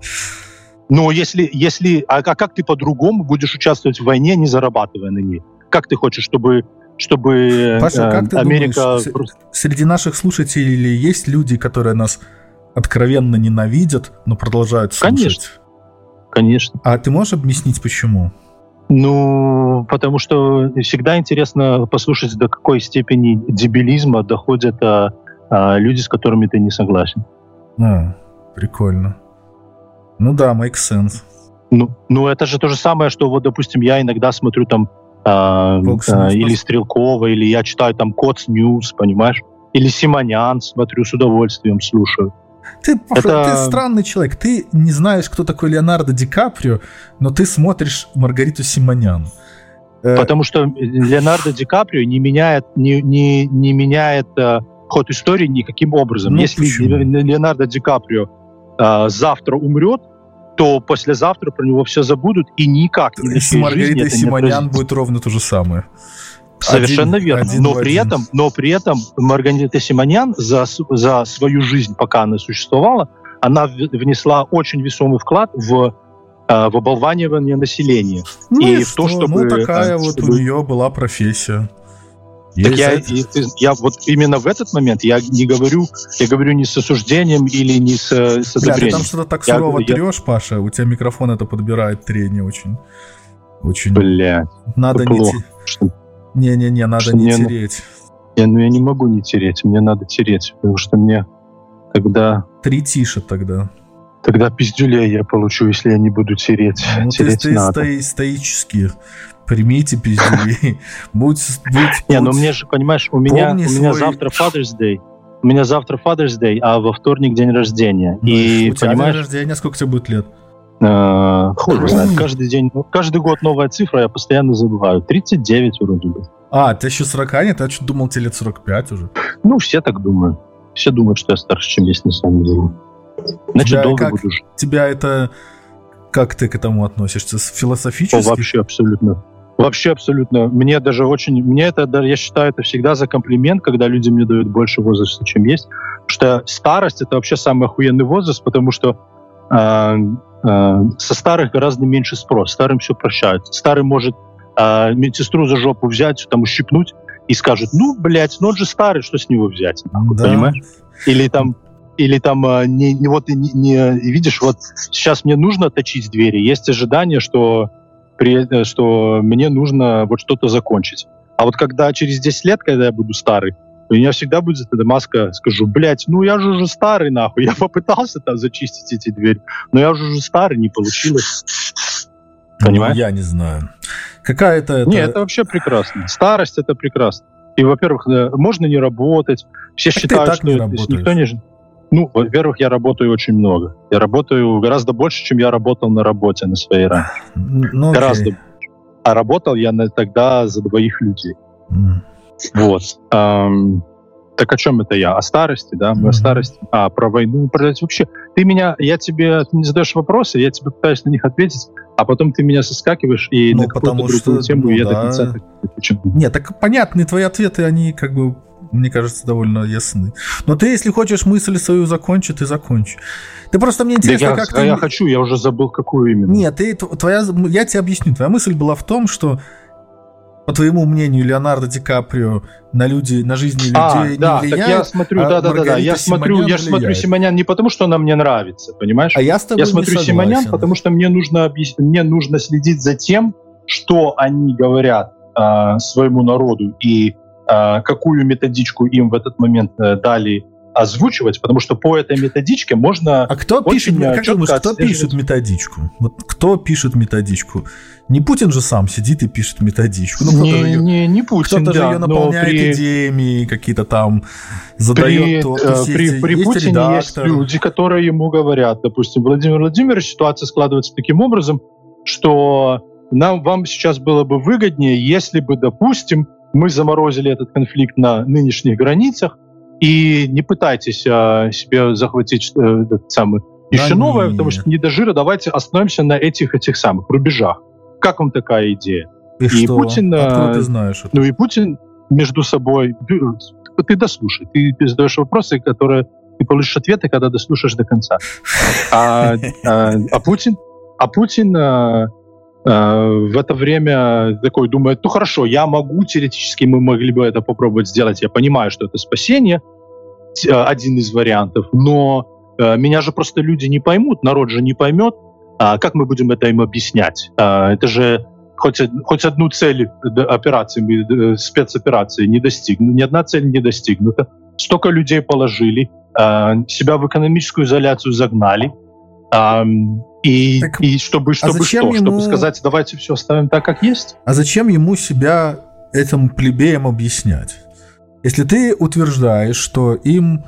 Speaker 1: Но если, если, а, а как ты по-другому будешь участвовать в войне, не зарабатывая на ней? Как ты хочешь, чтобы чтобы
Speaker 2: Паша, как ты Америка... Думаешь, среди наших слушателей есть люди, которые нас откровенно ненавидят, но продолжают слушать?
Speaker 1: Конечно конечно.
Speaker 2: А ты можешь объяснить, почему?
Speaker 1: Ну, потому что всегда интересно послушать, до какой степени дебилизма доходят а, а, люди, с которыми ты не согласен.
Speaker 2: А, прикольно. Ну да, makes sense.
Speaker 1: Ну, ну, это же то же самое, что вот, допустим, я иногда смотрю там а, а, или Стрелкова, или я читаю там Коц News, понимаешь? Или Симонян смотрю с удовольствием, слушаю.
Speaker 2: Ты, это... ты странный человек. Ты не знаешь, кто такой Леонардо Ди Каприо, но ты смотришь Маргариту Симонян.
Speaker 1: Э, Потому что Леонардо Ди Каприо не меняет, не, не, не меняет э, ход истории никаким образом. Ну, Если почему? Леонардо Ди Каприо э, завтра умрет, то послезавтра про него все забудут и никак
Speaker 2: не С Маргаритой Симонян будет ровно то же самое.
Speaker 1: Совершенно один, верно. Один но, при этом, но при этом Маргарита Симонян за, за свою жизнь, пока она существовала, она внесла очень весомый вклад в э, в оболванивание населения.
Speaker 2: Ну и, и в то, чтобы... Ну, такая чтобы... вот у нее была профессия.
Speaker 1: Так я, и, я вот именно в этот момент я не говорю, я говорю не с осуждением или не с, с одобрением. Бля,
Speaker 2: ты там что-то так я, сурово я... трешь, Паша, у тебя микрофон это подбирает трение очень. Очень.
Speaker 1: Бля.
Speaker 2: Надо не... Плохо. Не-не-не, надо не мне, тереть.
Speaker 1: Я, ну, я не могу не тереть, мне надо тереть, потому что мне тогда...
Speaker 2: Три тише тогда.
Speaker 1: Тогда пиздюлей я получу, если я не буду тереть. Ну, тереть ты, надо.
Speaker 2: Стои, стоически. Примите пиздюлей. (laughs) Будь, будь,
Speaker 1: Не, ну мне же, понимаешь, у меня, у меня завтра Father's Day. У меня завтра Father's Day, а во вторник день рождения. Ну, и,
Speaker 2: у тебя понимаешь, день рождения, сколько тебе будет лет?
Speaker 1: Э, хуй знает, каждый день, каждый год новая цифра, я постоянно забываю. 39 вроде бы.
Speaker 2: А, ты еще 40 нет? Я что думал, тебе лет 45 уже.
Speaker 1: Ну, все так думают. Все думают, что я старше, чем есть на самом деле.
Speaker 2: Значит, тебя долго как, буду жить. Тебя это... Как ты к этому относишься? Философически?
Speaker 1: О, вообще абсолютно. Вообще абсолютно. Мне даже очень... Мне это, я считаю, это всегда за комплимент, когда люди мне дают больше возраста, чем есть. Потому что старость — это вообще самый охуенный возраст, потому что Э, со старых гораздо меньше спрос. Старым все прощают. Старый может э, медсестру за жопу взять, там ущипнуть и скажет, ну, блядь, ну он же старый, что с него взять? да. Понимаешь? Или там или там э, не, не вот не, не видишь, вот сейчас мне нужно точить двери, есть ожидание, что при, э, что мне нужно вот что-то закончить. А вот когда через 10 лет, когда я буду старый, у меня всегда будет эта маска, скажу, блядь, ну я же уже старый, нахуй. Я попытался там зачистить эти двери, но я уже уже старый, не получилось.
Speaker 2: Ну, Понимаешь? Ну, я не знаю. Какая-то... Это...
Speaker 1: Не, это вообще прекрасно. Старость — это прекрасно. И, во-первых, можно не работать. Все так считают, что не никто не... Ну, во-первых, я работаю очень много. Я работаю гораздо больше, чем я работал на работе на своей раньше. Ну, гораздо больше. А работал я на, тогда за двоих людей. Mm. Вот. Эм, так о чем это я? О старости, да? Мы mm-hmm. о старости. А, про войну. Про... Вообще, ты меня, я тебе, ты не задаешь вопросы, я тебе пытаюсь на них ответить, а потом ты меня соскакиваешь и ну, на какую-то другую что, тему, ну, и да. я до конца
Speaker 2: так Нет, так понятны твои ответы, они как бы мне кажется, довольно ясны. Но ты, если хочешь мысль свою закончить, ты закончи. Ты просто мне интересно,
Speaker 1: да
Speaker 2: как
Speaker 1: я,
Speaker 2: ты...
Speaker 1: я хочу, я уже забыл, какую именно.
Speaker 2: Нет, ты, твоя, я тебе объясню. Твоя мысль была в том, что по твоему мнению, Леонардо Ди Каприо на люди, на жизни
Speaker 1: А,
Speaker 2: людей
Speaker 1: да,
Speaker 2: не
Speaker 1: так
Speaker 2: влияет?
Speaker 1: я смотрю,
Speaker 2: а
Speaker 1: да, да, да, да, я смотрю,
Speaker 2: Симонян
Speaker 1: я смотрю? Симонян не потому, что она мне нравится, понимаешь?
Speaker 2: А я с тобой
Speaker 1: Я смотрю Симонян,
Speaker 2: согласен.
Speaker 1: потому что мне нужно объяс- мне нужно следить за тем, что они говорят а, своему народу и а, какую методичку им в этот момент э, дали озвучивать, потому что по этой методичке можно
Speaker 2: А кто пишет, как думаешь, кто пишет методичку? Вот кто пишет методичку? Не Путин же сам сидит и пишет методичку. Ну,
Speaker 1: не,
Speaker 2: же ее,
Speaker 1: не, не Путин,
Speaker 2: кто-то же
Speaker 1: да,
Speaker 2: ее
Speaker 1: но
Speaker 2: наполняет
Speaker 1: при-
Speaker 2: идеями, какие-то там задает
Speaker 1: при,
Speaker 2: то.
Speaker 1: э,
Speaker 2: то есть
Speaker 1: при,
Speaker 2: есть-
Speaker 1: при
Speaker 2: есть
Speaker 1: Путине есть
Speaker 2: редактор.
Speaker 1: люди, которые ему говорят, допустим, Владимир Владимирович, ситуация складывается таким образом, что нам вам сейчас было бы выгоднее, если бы, допустим, мы заморозили этот конфликт на нынешних границах и не пытайтесь а, себе захватить э, самый еще
Speaker 2: Да
Speaker 1: новое,
Speaker 2: нет.
Speaker 1: потому что не до жира, давайте остановимся на этих этих самых рубежах. Как вам такая идея?
Speaker 2: И,
Speaker 1: и
Speaker 2: что?
Speaker 1: Путин,
Speaker 2: Откуда
Speaker 1: э,
Speaker 2: ты знаешь это?
Speaker 1: Ну и Путин между собой... Ты дослушай. Ты задаешь вопросы, которые ты получишь ответы, когда дослушаешь до конца. А, а- а Путин, а Путин а, а, в это время такой думает, ну хорошо, я могу, теоретически мы могли бы это попробовать сделать, я понимаю, что это спасение, а, один из вариантов, но а, меня же просто люди не поймут, народ же не поймет, а как мы будем это им объяснять? А, Это же хоть, хоть одну цель операции, э, спецоперации не достигнута, ни одна цель не достигнута. Столько людей положили, а, себя в экономическую изоляцию загнали. И,
Speaker 2: Так,
Speaker 1: и чтобы, чтобы
Speaker 2: зачем
Speaker 1: что? Чтобы
Speaker 2: ему-
Speaker 1: сказать, давайте все оставим так, как есть?
Speaker 2: А зачем ему себя этим плебеям объяснять? Если ты утверждаешь, что им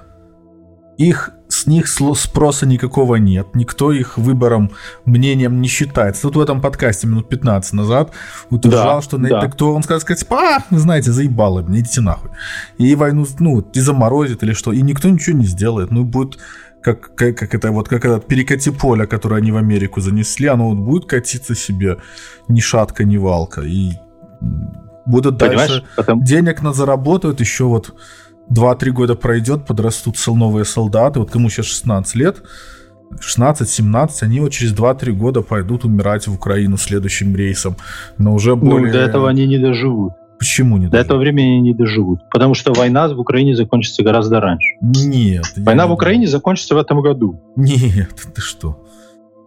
Speaker 2: их с них спроса никакого нет, никто их выбором, мнением не считается. Тут в этом подкасте минут 15 назад утверждал,
Speaker 1: Да,
Speaker 2: что
Speaker 1: да.
Speaker 2: кто он сказал, сказать, а, вы знаете, заебало, мне идите нахуй. И войну, ну, и заморозит или что, и никто ничего не сделает. Ну, будет как, как, как это вот как этот перекати поле, которое они в Америку занесли, оно вот будет катиться себе ни шатка, ни валка. И будут
Speaker 1: Понимаешь?
Speaker 2: дальше
Speaker 1: Потому-
Speaker 2: денег на заработают, еще вот 2-3 года пройдет, подрастут новые солдаты, вот кому сейчас 16 лет, 16-17, они вот через 2-3 года пойдут умирать в Украину следующим рейсом, но уже более...
Speaker 1: Ну, до этого они не доживут.
Speaker 2: Почему не
Speaker 1: До
Speaker 2: доживут?
Speaker 1: этого времени не доживут. Потому что война в Украине закончится гораздо раньше.
Speaker 2: Нет.
Speaker 1: Война
Speaker 2: не
Speaker 1: в Украине закончится в этом году.
Speaker 2: думаю. Нет, (laughs) ты что?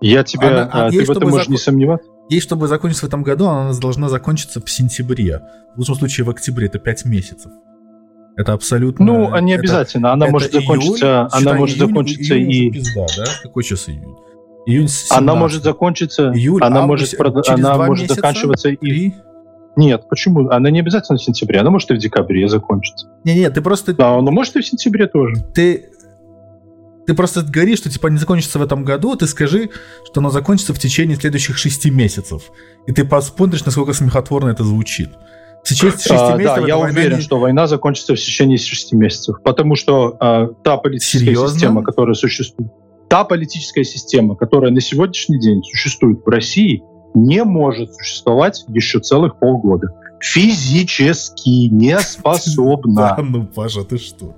Speaker 1: Я тебе,
Speaker 2: Она- а
Speaker 1: ты в этом можешь не
Speaker 2: закон-
Speaker 1: сомневаться.
Speaker 2: Ей, чтобы закончиться в этом году, она должна закончиться в сентябре. В лучшем случае в октябре, это 5 месяцев. Это абсолютно...
Speaker 1: Ну, а не
Speaker 2: это-
Speaker 1: обязательно. Она
Speaker 2: это
Speaker 1: может
Speaker 2: июль,
Speaker 1: закончиться,
Speaker 2: считай,
Speaker 1: она может
Speaker 2: июнь-
Speaker 1: закончиться
Speaker 2: июнь
Speaker 1: и
Speaker 2: пизда, да? Какой сейчас июнь? Июнь
Speaker 1: она
Speaker 2: 17.
Speaker 1: может закончиться,
Speaker 2: Июль,
Speaker 1: она
Speaker 2: август,
Speaker 1: может,
Speaker 2: через
Speaker 1: она может
Speaker 2: месяца?
Speaker 1: заканчиваться и
Speaker 2: Три?
Speaker 1: Нет, почему? Она не обязательно в сентябре, она может и в декабре закончиться.
Speaker 2: Не-не, ты просто...
Speaker 1: Да, но может и в сентябре тоже.
Speaker 2: Ты... Ты просто говоришь, что типа не закончится в этом году, ты скажи, что оно закончится в течение следующих шести месяцев. И ты посмотришь, насколько смехотворно это звучит. В течение шести
Speaker 1: А,
Speaker 2: месяцев
Speaker 1: да, я уверен,
Speaker 2: не-
Speaker 1: что война закончится в течение шести месяцев, потому что а, та политическая
Speaker 2: Серьезно?
Speaker 1: система, которая существует, та политическая система, которая на сегодняшний день существует в России, не может существовать еще целых полгода. Физически не (laughs)
Speaker 2: Да,
Speaker 1: способна.
Speaker 2: ну, Паша, ты что?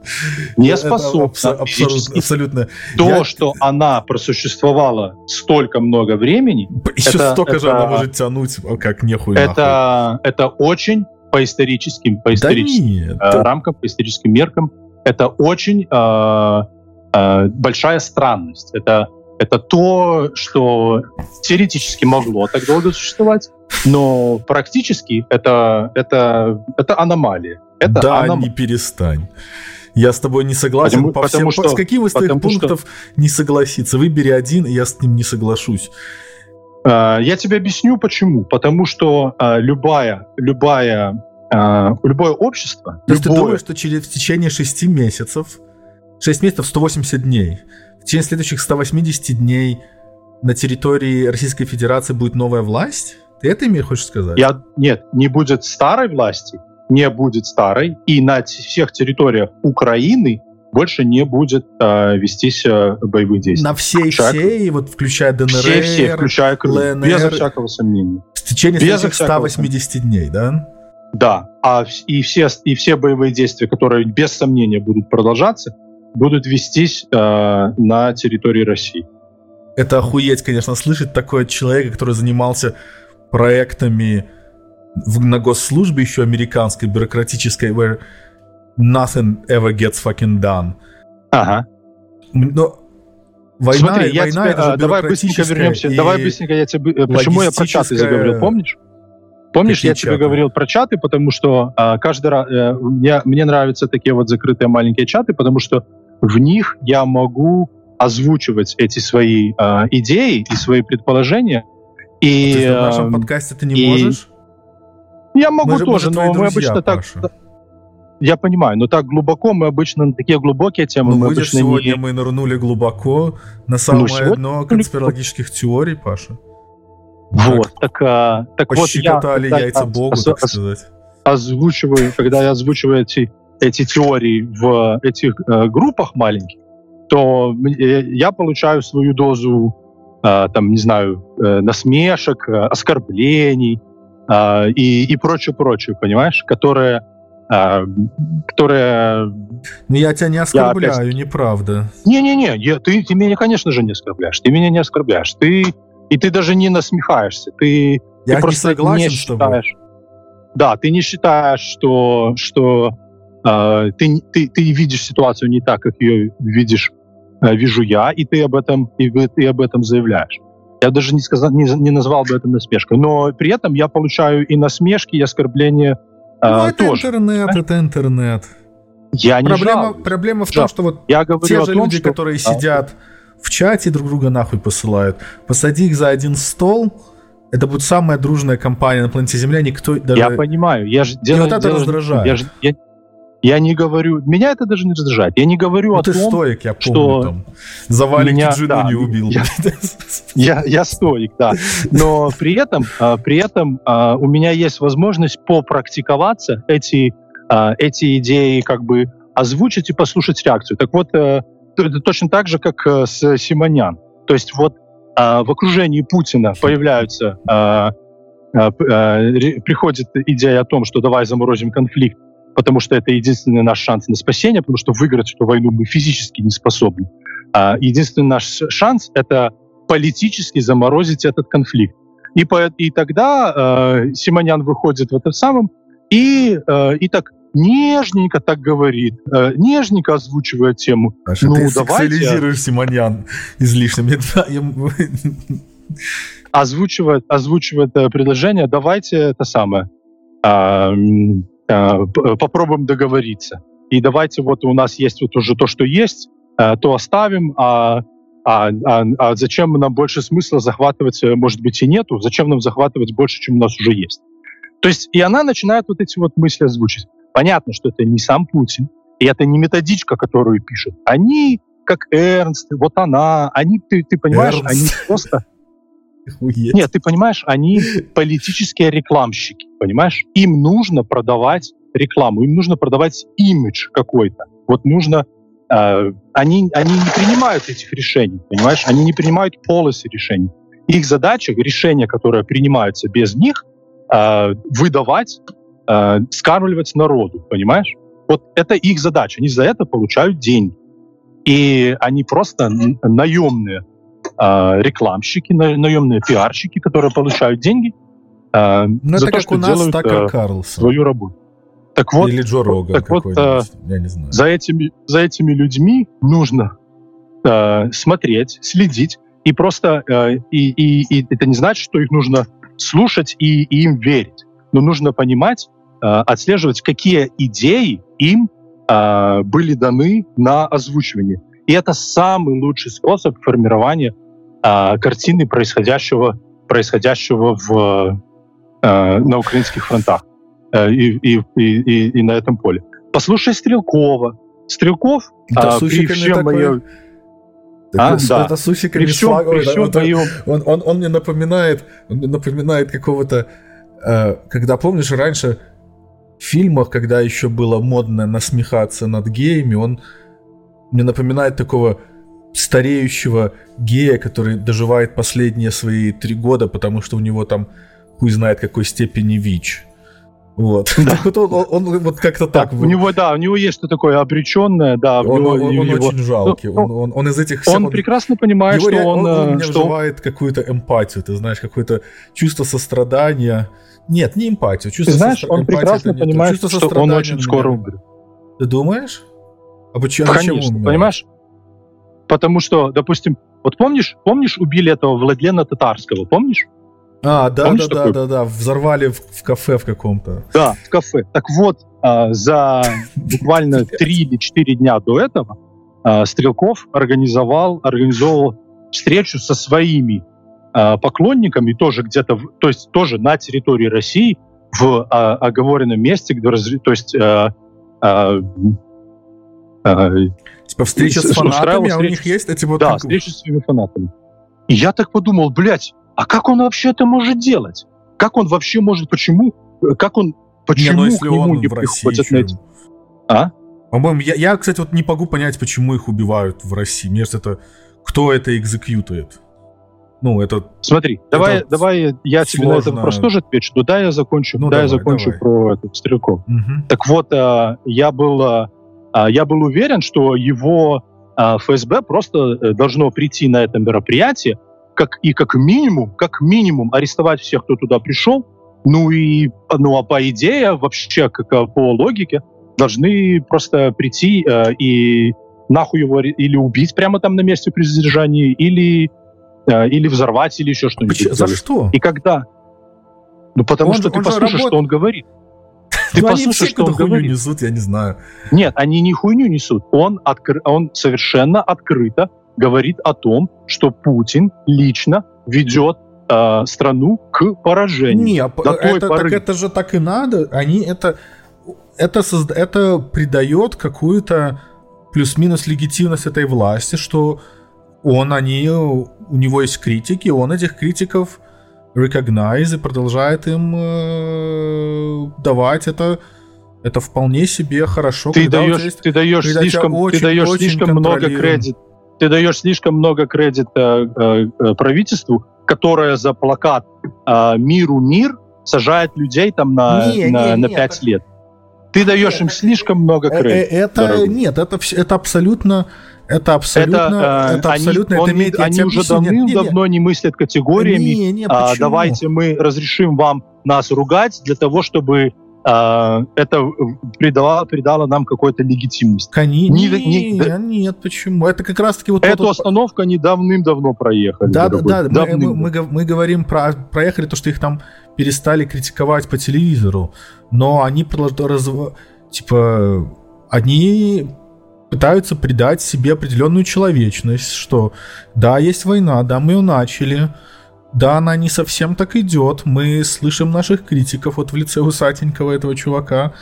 Speaker 1: Не
Speaker 2: Это
Speaker 1: способна.
Speaker 2: абсо- абсолютно, абсолютно.
Speaker 1: То,
Speaker 2: Я-
Speaker 1: что она просуществовала столько много времени,
Speaker 2: Еще
Speaker 1: это-
Speaker 2: столько же
Speaker 1: это-
Speaker 2: она может тянуть, а как нехуй нахуй.
Speaker 1: это, это очень по историческим, по
Speaker 2: Да
Speaker 1: историческим
Speaker 2: нет.
Speaker 1: э,
Speaker 2: да-
Speaker 1: рамкам, по историческим меркам, это очень э, э, большая странность. Это, это то, что теоретически могло так долго существовать, но практически это, это, это аномалия. Это
Speaker 2: да,
Speaker 1: аномалия.
Speaker 2: не перестань. Я с тобой не согласен
Speaker 1: Потому-
Speaker 2: по
Speaker 1: потому
Speaker 2: всем.
Speaker 1: что-
Speaker 2: с каким из твоих
Speaker 1: потому что-
Speaker 2: пунктов не согласиться? Выбери один, и я с ним не соглашусь.
Speaker 1: Э, Я тебе объясню почему. Потому что э, любая, любая, э, любое общество,
Speaker 2: То есть ты
Speaker 1: любое-
Speaker 2: думаешь, что через в течение 6 месяцев, 6 месяцев 180 дней, в течение следующих 180 дней на территории Российской Федерации будет новая власть? Ты это мне хочешь сказать?
Speaker 1: Я, нет, не будет старой власти, не будет старой, и на всех территориях Украины больше не будет э, вестись э, боевых действий.
Speaker 2: На всей
Speaker 1: Включая-
Speaker 2: всей, вот включая ДНР,
Speaker 1: все, все, включая Крым,
Speaker 2: ЛНР.
Speaker 1: безо всякого сомнения.
Speaker 2: в течение
Speaker 1: Безо
Speaker 2: следующих
Speaker 1: всякого
Speaker 2: 180 дней, да?
Speaker 1: Да, а и все, и все боевые действия, которые без сомнения будут продолжаться, будут вестись э, на территории России.
Speaker 2: Это охуеть, конечно, слышать такое от человека, который занимался проектами в, на госслужбе еще американской, бюрократической, where nothing ever gets fucking done.
Speaker 1: Ага.
Speaker 2: Но война,
Speaker 1: Смотри, я
Speaker 2: война
Speaker 1: тебе,
Speaker 2: это же
Speaker 1: а, давай быстренько вернемся.
Speaker 2: и
Speaker 1: Давай быстренько я тебе... э, Почему я про чаты заговорил, помнишь? Помнишь,
Speaker 2: Какие
Speaker 1: я тебе
Speaker 2: чаты?
Speaker 1: говорил про чаты, потому что а, каждый раз... э, я- мне нравятся такие вот закрытые маленькие чаты, потому что в них я могу озвучивать эти свои а, идеи и свои предположения.
Speaker 2: То
Speaker 1: И
Speaker 2: есть в нашем
Speaker 1: эм,
Speaker 2: подкасте ты не
Speaker 1: и-
Speaker 2: можешь?
Speaker 1: я могу
Speaker 2: Мы же- мы
Speaker 1: тоже, но мы
Speaker 2: друзья,
Speaker 1: обычно так...
Speaker 2: Паша.
Speaker 1: Я понимаю, но так глубоко мы обычно на такие глубокие темы
Speaker 2: Ну,
Speaker 1: мы
Speaker 2: видишь,
Speaker 1: обычно
Speaker 2: сегодня
Speaker 1: не...
Speaker 2: мы нырнули глубоко на самое
Speaker 1: сегодня
Speaker 2: дно конспирологических теорий, Паша.
Speaker 1: Вот, так, а, так вот я...
Speaker 2: Пощекотали яйца Богу,
Speaker 1: ос-
Speaker 2: так сказать.
Speaker 1: озвучиваю, когда я озвучиваю эти, эти теории в этих э, группах маленьких, то э, я получаю свою дозу, э, там, не знаю, э, насмешек, э, оскорблений э, и, и прочее, прочее, понимаешь, которые, э, которые...
Speaker 2: Ну, я тебя не оскорбляю, неправда.
Speaker 1: Не-не-не, я- ты, ты меня, конечно же, не оскорбляешь, ты меня не оскорбляешь, ты и ты даже не насмехаешься, ты
Speaker 2: Я
Speaker 1: ты
Speaker 2: не
Speaker 1: просто
Speaker 2: согласен
Speaker 1: не считаешь. Да, ты не считаешь, что, что э, ты, ты, ты видишь ситуацию не так, как ее видишь, э, вижу я, и ты об этом, и ты об этом заявляешь. Я даже не, сказал, не, не назвал бы это насмешкой. Но при этом я получаю и насмешки, и оскорбления э,
Speaker 2: Ну, это
Speaker 1: тоже.
Speaker 2: интернет, это интернет.
Speaker 1: Я не
Speaker 2: Проблема,
Speaker 1: жалуюсь.
Speaker 2: проблема в том,
Speaker 1: Жалуюсь.
Speaker 2: что вот
Speaker 1: Я
Speaker 2: те же
Speaker 1: том,
Speaker 2: люди,
Speaker 1: что-
Speaker 2: которые
Speaker 1: А.
Speaker 2: сидят в чате, друг друга нахуй посылают. Посади их за один стол, это будет самая дружная компания на планете Земля, никто даже...
Speaker 1: Я понимаю. Я же делаю,
Speaker 2: вот это
Speaker 1: делаю-
Speaker 2: раздражает.
Speaker 1: Я, же- я- я не говорю... Меня это даже не раздражает. Я не говорю
Speaker 2: Ну,
Speaker 1: о
Speaker 2: ты
Speaker 1: том,
Speaker 2: стоик, я
Speaker 1: что
Speaker 2: помню там. За валики
Speaker 1: меня-
Speaker 2: жену
Speaker 1: да,
Speaker 2: не убил.
Speaker 1: я- (laughs) Я, я стоик, да. Но при этом, а, при этом а, у меня есть возможность попрактиковаться, эти, а, эти идеи как бы озвучить и послушать реакцию. Так вот, это точно так же, как э, с Симонян. То есть вот в окружении Путина появляются, приходит идея о том, что давай заморозим конфликт, потому что это единственный наш шанс на спасение, потому что выиграть эту войну мы физически не способны. А, единственный наш шанс — это политически заморозить этот конфликт. И, по- и тогда э, Симонян выходит в этом самом и, э, и так нежненько так говорит, э, нежненько озвучивает тему.
Speaker 2: Паша,
Speaker 1: Ну,
Speaker 2: ты
Speaker 1: давайте.
Speaker 2: сексуализируешь Симоньян излишне. Мне да, я-
Speaker 1: озвучивает, озвучивает э, предложение, давайте это самое, а, а, попробуем договориться. И давайте вот у нас есть вот уже то, что есть, э, то оставим, а, а, а- а зачем нам больше смысла захватывать, э, может быть, и нету, зачем нам захватывать больше, чем у нас уже есть. То есть и она начинает вот эти вот мысли озвучить. Понятно, что это не сам Путин, и это не методичка, которую пишут. Они, как Эрнст, вот она, они, ты, ты понимаешь,
Speaker 2: Эрнст.
Speaker 1: они просто
Speaker 2: Охуеть.
Speaker 1: нет, ты понимаешь, они политические рекламщики, понимаешь? Им нужно продавать рекламу, им нужно продавать имидж какой-то. Вот нужно... э, они, они не принимают этих решений, понимаешь? Они не принимают policy решений. Их задача, решения, которые принимаются без них, э, выдавать, э, скармливать народу, понимаешь? Вот это их задача. Они за это получают деньги. И они просто наемные э, рекламщики, на- наемные пиарщики, которые получают деньги э,
Speaker 2: Ну,
Speaker 1: за
Speaker 2: это
Speaker 1: то,
Speaker 2: как
Speaker 1: что
Speaker 2: у нас
Speaker 1: делают
Speaker 2: Такер
Speaker 1: э,
Speaker 2: Карлсон.
Speaker 1: свою работу. Так вот,
Speaker 2: Или Джо Роган
Speaker 1: так вот,
Speaker 2: какой-нибудь. Я не знаю.
Speaker 1: за этими, за этими людьми нужно э, смотреть, следить, и просто э, и, и, и это не значит, что их нужно слушать и, и им верить, но нужно понимать, э, отслеживать, какие идеи им э, были даны на озвучивание. И это самый лучший способ формирования э, картины происходящего, происходящего в, э, на украинских фронтах э, и, и, и, и, на этом поле. Послушай Стрелкова. Стрелков
Speaker 2: Это
Speaker 1: а, при
Speaker 2: сусиками
Speaker 1: всем моем,
Speaker 2: Так
Speaker 1: А,
Speaker 2: это-
Speaker 1: да.
Speaker 2: Это с усиками
Speaker 1: при всем,
Speaker 2: слагом,
Speaker 1: при всем
Speaker 2: это-
Speaker 1: моем
Speaker 2: Он, он, он мне напоминает, он мне напоминает какого-то, э, когда помнишь раньше в фильмах, когда еще было модно насмехаться над геями, он мне напоминает такого стареющего гея, который доживает последние свои три года, потому что у него там хуй знает какой степени ВИЧ. Вот. (laughs) Да. вот он, он, он вот как-то так.
Speaker 1: Да, у него, да, у него есть что такое обреченное, да.
Speaker 2: Он,
Speaker 1: него,
Speaker 2: он, он
Speaker 1: его,
Speaker 2: очень жалкий. Ну, он, он, он из этих.
Speaker 1: Он, он прекрасно понимает,
Speaker 2: его,
Speaker 1: что он...
Speaker 2: Он, он
Speaker 1: э, что...
Speaker 2: вызывает какую-то эмпатию, ты знаешь, какое-то чувство сострадания. Нет, не эмпатию.
Speaker 1: Чувство ты знаешь, состра... он прекрасно понимает, что он очень скоро умрет.
Speaker 2: Ты думаешь?
Speaker 1: А почему? Конечно, понимаешь? Потому что, допустим, вот помнишь, помнишь, убили этого Владлена Татарского, помнишь?
Speaker 2: А, да, Помнишь да, да, да, да, взорвали в, в кафе в каком-то.
Speaker 1: Да, в кафе. Так вот, а, за буквально три или четыре дня до этого а, Стрелков организовал, организовал встречу со своими а, поклонниками, тоже где-то, то есть тоже на территории России, в а, оговоренном месте, где, то есть а,
Speaker 2: типа встреча с фанатами, а у них есть эти вот...
Speaker 1: Да, встреча с своими фанатами. И я так подумал, блядь, а как он вообще это может делать? Как он вообще может, почему, как он, почему не, ну, к нему не приходят на эти...
Speaker 2: А? По-моему, я, я, кстати, вот не могу понять, почему их убивают в России. Мне кажется, это кто это экзекьютует? Ну, это...
Speaker 1: Смотри, это давай, давай я сложно. тебе на этот вопрос тоже отвечу, но да, я закончу, ну, да, давай, я закончу давай. про этот Стрелков. Угу. Так вот, а, я был, а, я был уверен, что его а, ФСБ просто э, должно прийти на это мероприятие, как и как минимум, как минимум арестовать всех, кто туда пришел. Ну и, ну а по идее, вообще, как по логике, должны просто прийти э, и нахуй его или убить прямо там на месте при задержании, или, э, или взорвать, или еще что-нибудь.
Speaker 2: За что?
Speaker 1: И когда? Ну потому он, что ты послушаешь, работ... что он говорит.
Speaker 2: Ты ну, послушай, что он говорит. несут, я не знаю.
Speaker 1: Нет, они не хуйню несут. Он, откры... он совершенно открыто говорит о том, что Путин лично ведет э, страну к поражению.
Speaker 2: Не, это, поры... так это же так и надо. Они это это созда... это придает какую-то плюс-минус легитимность этой власти, что он они у него есть критики, он этих критиков recognize и продолжает им э, давать это это вполне себе хорошо.
Speaker 1: Ты даешь, есть, ты даешь слишком, очень, ты даешь слишком много кредит ты даешь слишком много кредита э, э, правительству, которое за плакат э, «Миру мир» сажает людей там на, не, на, не, на 5 лет. Ты даешь нет, им слишком много
Speaker 2: э, кредита. Это, нет, это, это абсолютно... Это абсолютно, это, это абсолютно,
Speaker 1: они, это имеет, он, они уже давным-давно не, не мыслят категориями. Не, не, а, давайте мы разрешим вам нас ругать для того, чтобы а, это придало, придало нам какой-то легитимность.
Speaker 2: Конечно, не, не, да, нет, почему? Это как раз-таки вот...
Speaker 1: Эту вот... остановку они давным-давно проехали.
Speaker 2: Да, да, да, мы, мы, мы, мы говорим про... Проехали то, что их там перестали критиковать по телевизору, но они раз, типа, они пытаются придать себе определенную человечность, что да, есть война, да, мы ее начали, да, она не совсем так идет. Мы слышим наших критиков вот в лице усатенького этого чувака.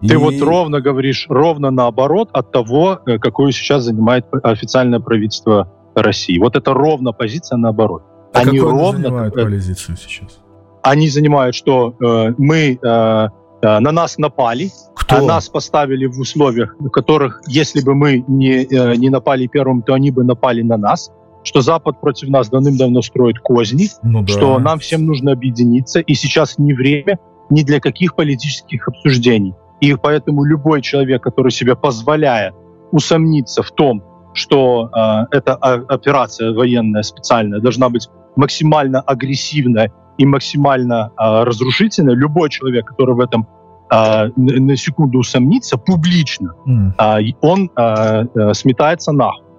Speaker 1: Ты и... вот ровно говоришь, ровно наоборот от того, э, какую сейчас занимает официальное правительство России. Вот это ровно позиция наоборот.
Speaker 2: А они ровно занимают позицию сейчас?
Speaker 1: Они занимают, что э, мы э, э, на нас напали, Кто? а нас поставили в условиях, в которых, если бы мы не, э, не напали первым, то они бы напали на нас что Запад против нас давным-давно строит козни, ну, да. что нам всем нужно объединиться, и сейчас не время ни для каких политических обсуждений. И поэтому любой человек, который себе позволяет усомниться в том, что э, эта операция военная специальная должна быть максимально агрессивная и максимально э, разрушительная, любой человек, который в этом э, на секунду усомнится публично, mm. он э, э, сметается нахуй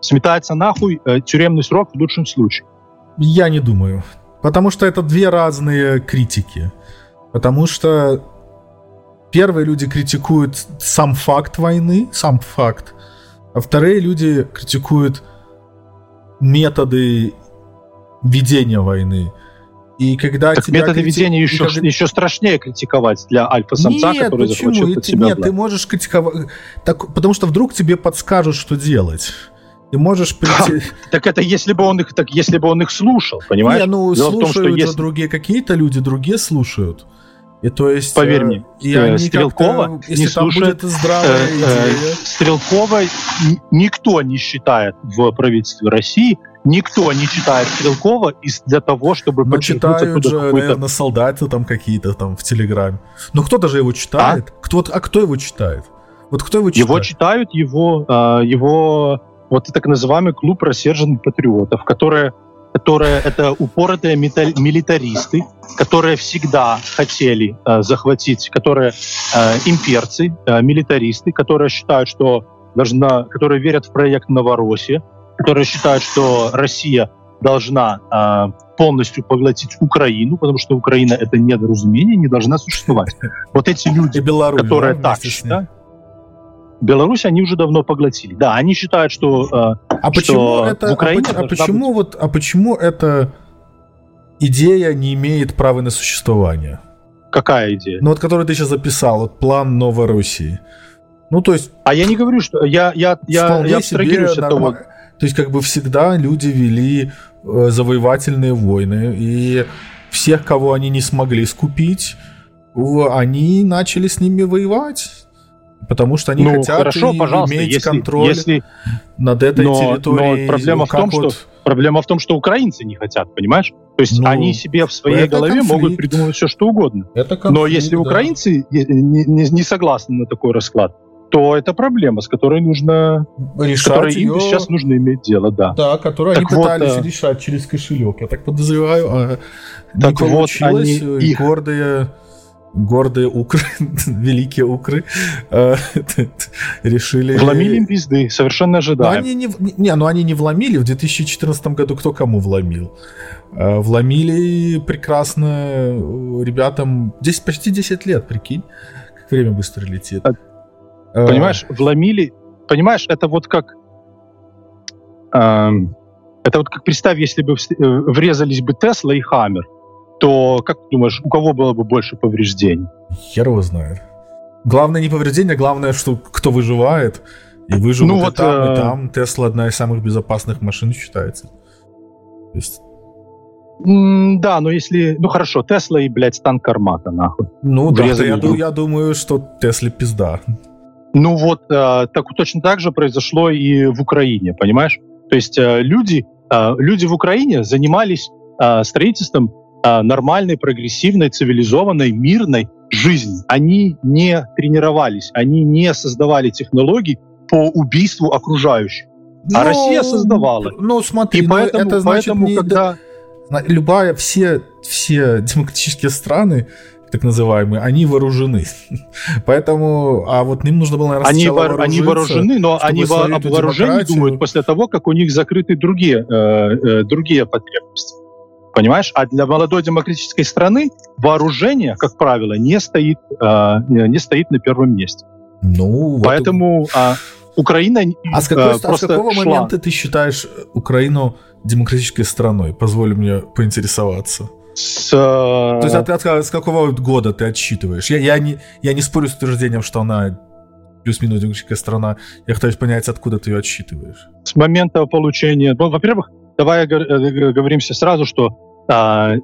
Speaker 1: сметается нахуй э, тюремный срок в лучшем случае.
Speaker 2: Я не думаю. Потому что это две разные критики. Потому что первые люди критикуют сам факт войны, сам факт, а вторые люди критикуют методы ведения войны. И когда
Speaker 1: так тебя методы крити... ведения еще, когда... еще страшнее критиковать для альфа-самца,
Speaker 2: нет,
Speaker 1: который
Speaker 2: почему? захочет от себя Нет, власть. ты можешь критиковать... Так, потому что вдруг тебе подскажут, что делать. Ты можешь прийти...
Speaker 1: Так это если бы он их, так если бы он их слушал, понимаешь? Не,
Speaker 2: ну Дело слушают том, что если... другие какие-то люди, другие слушают. И то есть...
Speaker 1: Поверь э, мне,
Speaker 2: и э, они Стрелкова
Speaker 1: если не там слушает... здравая э, идея... Стрелкова никто не считает в правительстве России никто не читает Стрелкова из для того, чтобы
Speaker 2: Но читают же, наверное, солдаты там какие-то там в Телеграме. Но кто-то же его читает. А? Кто, а кто его читает? Вот кто его
Speaker 1: читает? Его читают его, а, его вот так называемый клуб рассерженных патриотов, которые которые это упоротые милитаристы, которые всегда хотели э, захватить, которые э, имперцы, э, милитаристы, которые считают, что должна, которые верят в проект Новороссия, которые считают, что Россия должна э, полностью поглотить Украину, потому что Украина это недоразумение, не должна существовать. Вот эти люди, которые так считают, Беларусь они уже давно поглотили. Да, они считают, что,
Speaker 2: э, а что почему это, в Украине... А, а почему, быть... вот, а почему эта идея не имеет права на существование?
Speaker 1: Какая идея?
Speaker 2: Ну вот, которую ты сейчас записал, вот план Новороссии. Ну, то есть...
Speaker 1: А я не говорю, что... Я, я, я, я абстрагируюсь от того...
Speaker 2: То есть, как бы всегда люди вели э, завоевательные войны, и всех, кого они не смогли скупить, они начали с ними воевать. Потому что они ну, хотят хорошо, и пожалуйста, иметь если, контроль если... над этой но, территорией.
Speaker 1: Но проблема в том, вот... что проблема в том, что украинцы не хотят, понимаешь? То есть ну, они себе в своей голове конфликт. могут придумывать все, что угодно. Это конфликт, но если да. украинцы не, не, не согласны на такой расклад, то это проблема, с которой нужно решать которой ее... им сейчас нужно иметь дело, да.
Speaker 2: Да, которую так они вот, пытались а... решать через кошелек. Я так подозреваю, а так не вот. Они и их... гордые гордые укры, (laughs) великие укры, э, (laughs) решили...
Speaker 1: Вломили им пизды, совершенно ожидаемо.
Speaker 2: Но они не, не, ну они не вломили, в 2014 году кто кому вломил? Э, вломили прекрасно ребятам 10, почти 10 лет, прикинь, как время быстро летит. А,
Speaker 1: понимаешь, вломили, понимаешь, это вот как... Э, это вот как представь, если бы врезались бы Тесла и Хаммер то, как ты думаешь, у кого было бы больше повреждений?
Speaker 2: Хер его знает. Главное не повреждение, главное, что кто выживает. И выживут ну, и вот, там, э... и там. Тесла одна из самых безопасных машин считается. То
Speaker 1: есть... Mm, да, но если... Ну хорошо, Тесла и, блядь, стан Кармата, нахуй.
Speaker 2: Ну да, я, я думаю, что Тесле пизда.
Speaker 1: Ну вот, э, так, точно так же произошло и в Украине, понимаешь? То есть э, люди, э, люди в Украине занимались э, строительством а, нормальной, прогрессивной, цивилизованной, мирной жизни. Они не тренировались, они не создавали технологий по убийству окружающих. Но, а ну, Россия создавала.
Speaker 2: Ну, смотри, и ну, поэтому, это значит, поэтому не, когда... Любая, все, все демократические страны, так называемые, они вооружены. (laughs) Поэтому, а вот им нужно было, наверное,
Speaker 1: они, они вооружены, но они во, об вооружении думают после того, как у них закрыты другие, э, э, другие потребности. Понимаешь? А для молодой демократической страны вооружение, как правило, не стоит, э, не стоит на первом месте. Ну, Поэтому вот... а, Украина
Speaker 2: а с, какой, а, просто а с какого шла. момента ты считаешь Украину демократической страной? Позволь мне поинтересоваться. С, То есть от, от, с какого года ты отсчитываешь? Я, я, не, я не спорю с утверждением, что она плюс-минус демократическая страна. Я пытаюсь понять, откуда ты ее отсчитываешь.
Speaker 1: С момента получения... Ну, во-первых, давай э, говоримся сразу, что а,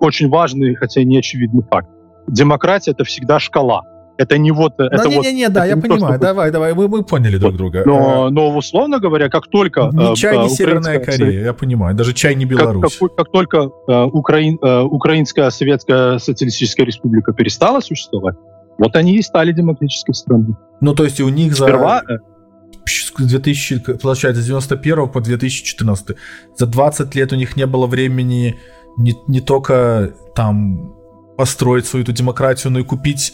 Speaker 1: очень важный, хотя и не очевидный факт. Демократия это всегда шкала. Это не вот...
Speaker 2: Ну,
Speaker 1: это
Speaker 2: не,
Speaker 1: вот,
Speaker 2: не, не, да, я понимаю. То, давай, давай, мы, мы поняли друг друга.
Speaker 1: Но, но условно говоря, как только...
Speaker 2: Э, чай, ни Северная Корея, я понимаю. Даже чай не Беларусь.
Speaker 1: Как, как, как только э, Украин, э, Украинская Советская Социалистическая Республика перестала существовать, вот они и стали демократической страной.
Speaker 2: Ну, то есть у них за... Сперва... 2000, получается, с 91 по 2014. За 20 лет у них не было времени не, не только там построить свою эту демократию, но и купить,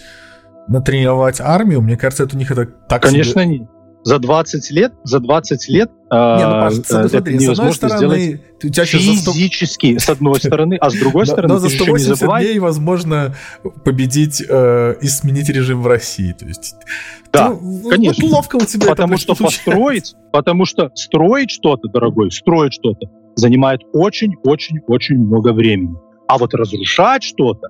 Speaker 2: натренировать армию. Мне кажется, это у них это так
Speaker 1: Конечно, себе... За 20 лет, за 20 лет не, ну, э, смотри, невозможно стороны, сделать у тебя физически, с одной (laughs) стороны, а с другой стороны,
Speaker 2: но за 180 дней возможно победить э, и сменить режим в России. То есть,
Speaker 1: да, ты, конечно. Вот ловко у тебя потому что построить, потому что строить что-то, дорогой, строить что-то, занимает очень-очень-очень много времени. А вот разрушать что-то,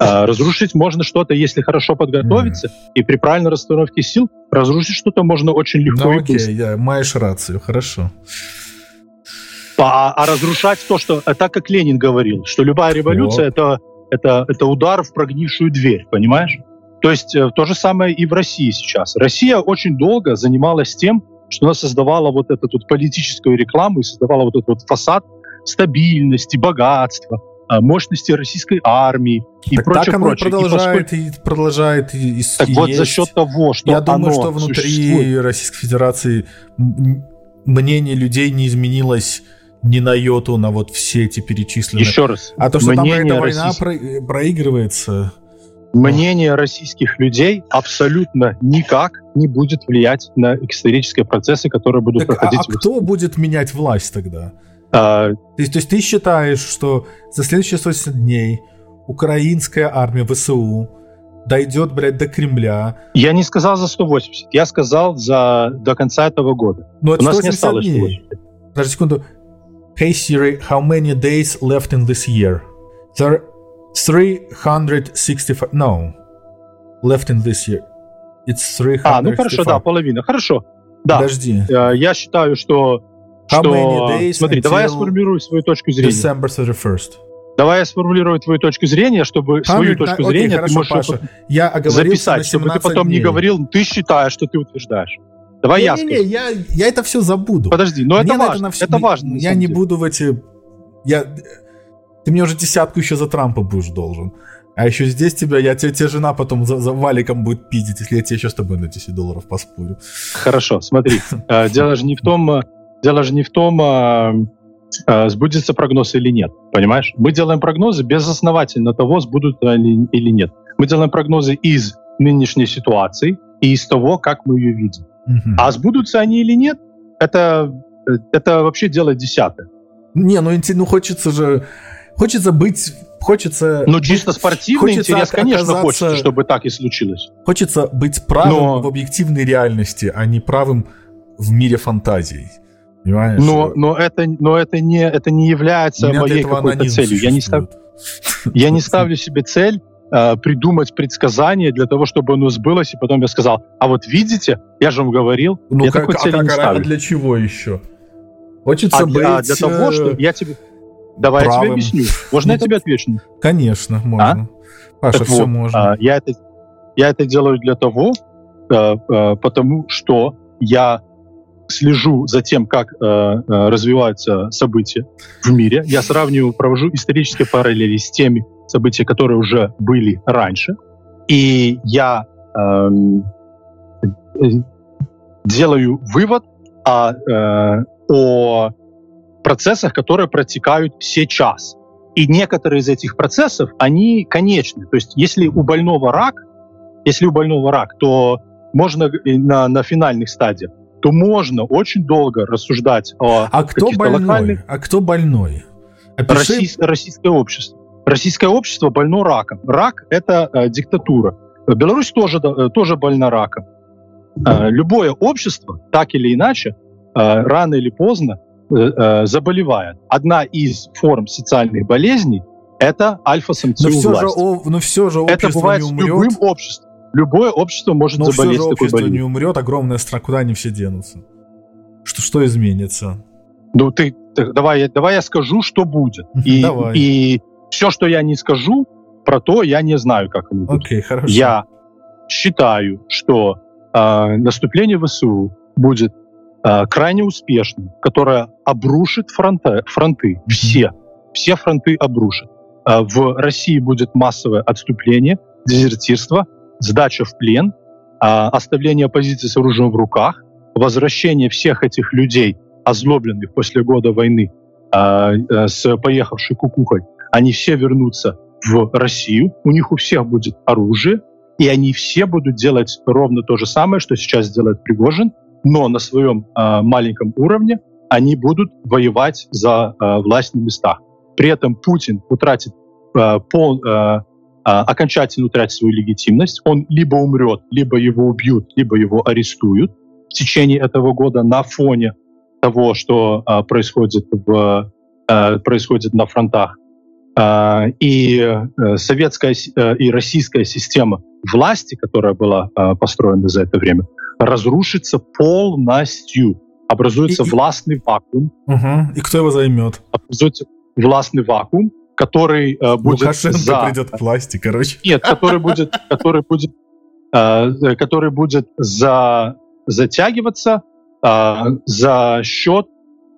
Speaker 1: разрушить можно что-то, если хорошо подготовиться mm. и при правильной расстановке сил, разрушить что-то можно очень легко ну, и окей, быстро.
Speaker 2: Я, маешь рацию, хорошо.
Speaker 1: А, а разрушать то, что, а так как Ленин говорил, что любая революция это, это, это удар в прогнившую дверь, понимаешь? То есть э, то же самое и в России сейчас. Россия очень долго занималась тем, что она создавала вот эту вот политическую рекламу и создавала вот этот вот фасад стабильности, богатства, а, мощности российской армии и
Speaker 2: так,
Speaker 1: прочее,
Speaker 2: так оно
Speaker 1: прочее.
Speaker 2: продолжает и, поскольку... и продолжает и, и
Speaker 1: Так
Speaker 2: и
Speaker 1: вот
Speaker 2: есть.
Speaker 1: за счет того, что
Speaker 2: Я думаю, что внутри
Speaker 1: существует.
Speaker 2: Российской Федерации мнение людей не изменилось ни на йоту на вот все эти перечисленные.
Speaker 1: Еще раз.
Speaker 2: А то, что там эта война
Speaker 1: российских-
Speaker 2: про- проигрывается,
Speaker 1: Мнение российских людей абсолютно никак не будет влиять на исторические процессы, которые будут
Speaker 2: так, а,
Speaker 1: проходить.
Speaker 2: а
Speaker 1: в
Speaker 2: кто будет менять власть тогда?
Speaker 1: А,
Speaker 2: То есть, то есть ты считаешь, что за следующие 180 дней украинская армия ВСУ дойдет, блядь, до Кремля,
Speaker 1: Я не сказал за 180, я сказал за до конца этого года.
Speaker 2: но это
Speaker 1: У нас не
Speaker 2: 180
Speaker 1: осталось
Speaker 2: дней.
Speaker 1: 180.
Speaker 2: Подожди секунду. Hey Siri, how many days left in this year? There are 365... No. Left in this year. It's 365.
Speaker 1: А, ну хорошо, да, половина. Хорошо. Да,
Speaker 2: Подожди.
Speaker 1: Э, я считаю, что... Что... Смотри, давай я сформирую свою точку зрения.
Speaker 2: December 31st.
Speaker 1: Давай я сформулирую твою точку зрения, чтобы свою
Speaker 2: 100,
Speaker 1: точку
Speaker 2: окей,
Speaker 1: зрения
Speaker 2: хорошо,
Speaker 1: ты можешь
Speaker 2: Паша. Я
Speaker 1: записать, чтобы ты
Speaker 2: 17
Speaker 1: потом не
Speaker 2: дней.
Speaker 1: говорил, ты считаешь, что ты утверждаешь. Давай я
Speaker 2: Не-не-не,
Speaker 1: скажу.
Speaker 2: я, я это все забуду.
Speaker 1: Подожди, но
Speaker 2: Мне
Speaker 1: это важно.
Speaker 2: на всё-
Speaker 1: Это важно.
Speaker 2: Я не
Speaker 1: деле.
Speaker 2: буду в эти... Я... Ты мне уже десятку еще за Трампа будешь должен. А еще здесь тебя, я тебе, тебе жена потом за, за валиком будет пиздить, если я тебе еще с тобой на 10 долларов поспорю.
Speaker 1: Хорошо, смотри. (laughs) э, Дело же не в том, э, дело же не в том, э, э, сбудется прогноз или нет. Понимаешь? Мы делаем прогнозы безосновательно того, сбудут они или нет. Мы делаем прогнозы из нынешней ситуации и из того, как мы ее видим.
Speaker 2: Мгм.
Speaker 1: А сбудутся они или нет, это, это вообще дело десятое.
Speaker 2: Не, ну, ну хочется же... Хочется быть... Хочется...
Speaker 1: Ну, чисто спортивный
Speaker 2: хочется
Speaker 1: интерес, конечно, хочется, чтобы так и случилось.
Speaker 2: Хочется быть правым
Speaker 1: Но-
Speaker 2: в объективной реальности, а не правым в мире фантазий. Понимаешь?
Speaker 1: Но, но, это, но это, не, это не является моей какой-то целью. Я не, став- я не (laughs) ставлю себе цель э, придумать предсказание для того, чтобы оно сбылось, и потом я сказал, а вот видите, я же вам говорил,
Speaker 2: Ну,
Speaker 1: я
Speaker 2: как,
Speaker 1: такой
Speaker 2: а,
Speaker 1: цели не
Speaker 2: как- а
Speaker 1: ставлю.
Speaker 2: для чего еще? Хочется
Speaker 1: А
Speaker 2: быть...
Speaker 1: для, а для того,
Speaker 2: э,
Speaker 1: что я тебе... Давай я
Speaker 2: правым.
Speaker 1: тебе объясню. Можно я
Speaker 2: Ну,
Speaker 1: тебе отвечу?
Speaker 2: Конечно, можно. Паша,
Speaker 1: Так
Speaker 2: все
Speaker 1: вот,
Speaker 2: можно.
Speaker 1: а, я, это, я это делаю для того, э, потому что я слежу за тем, как э, э, развиваются события в мире. Я сравниваю, провожу исторические параллели с теми событиями, которые уже были раньше. И я э, делаю вывод о, э, о процессах, которые протекают сейчас. И некоторые из этих процессов, они конечны. То есть если у больного рак, если у больного рак, то можно на, на финальных стадиях, то можно очень долго рассуждать о
Speaker 2: А кто больной?
Speaker 1: локальных-
Speaker 2: А кто больной? Опиши-
Speaker 1: Российс- российское общество. Российское общество больно раком. Рак — это э, диктатура. Беларусь тоже, э, тоже больна раком. Э, любое общество, так или иначе, э, рано или поздно э, э, заболевает. Одна из форм социальных болезней — это альфа-самцы
Speaker 2: но все, же,
Speaker 1: власти.
Speaker 2: о- но все же
Speaker 1: Это
Speaker 2: общество
Speaker 1: бывает
Speaker 2: не
Speaker 1: с
Speaker 2: умрет.
Speaker 1: любым обществом. Любое общество может
Speaker 2: Но все
Speaker 1: заболеть
Speaker 2: же
Speaker 1: такой
Speaker 2: общество не
Speaker 1: болезнью.
Speaker 2: умрет, огромная страна, куда они все денутся? Что, что изменится?
Speaker 1: Ну, ты, ты- давай, давай я скажу, что будет. И,
Speaker 2: давай.
Speaker 1: и все, что я не скажу, про то я не знаю, как оно будет.
Speaker 2: Окей, хорошо.
Speaker 1: Я считаю, что э, наступление ВСУ будет э, крайне успешным, которое обрушит фронта, фронты, все, все фронты обрушит. Э, в России будет массовое отступление, дезертирство, сдача в плен, э, оставление оппозиции с оружием в руках, возвращение всех этих людей, озлобленных после года войны, э, э, с поехавшей кукухой, они все вернутся в Россию, у них у всех будет оружие, и они все будут делать ровно то же самое, что сейчас делает Пригожин, но на своем маленьком уровне они будут воевать за власть на местах. При этом Путин утратит пол, э, окончательно утратит свою легитимность. Он либо умрет, либо его убьют, либо его арестуют в течение этого года на фоне того, что э, происходит, в, э, происходит на фронтах. И э, советская э, и российская система власти, которая была построена за это время, разрушится полностью. Образуется
Speaker 2: И-
Speaker 1: властный вакуум,
Speaker 2: Мгм. И кто его займет?
Speaker 1: образуется властный вакуум, который э, будет
Speaker 2: Лукашенко
Speaker 1: за...
Speaker 2: придет к власти, короче.
Speaker 1: Нет, который будет, который будет, э, который будет за, затягиваться а, за счет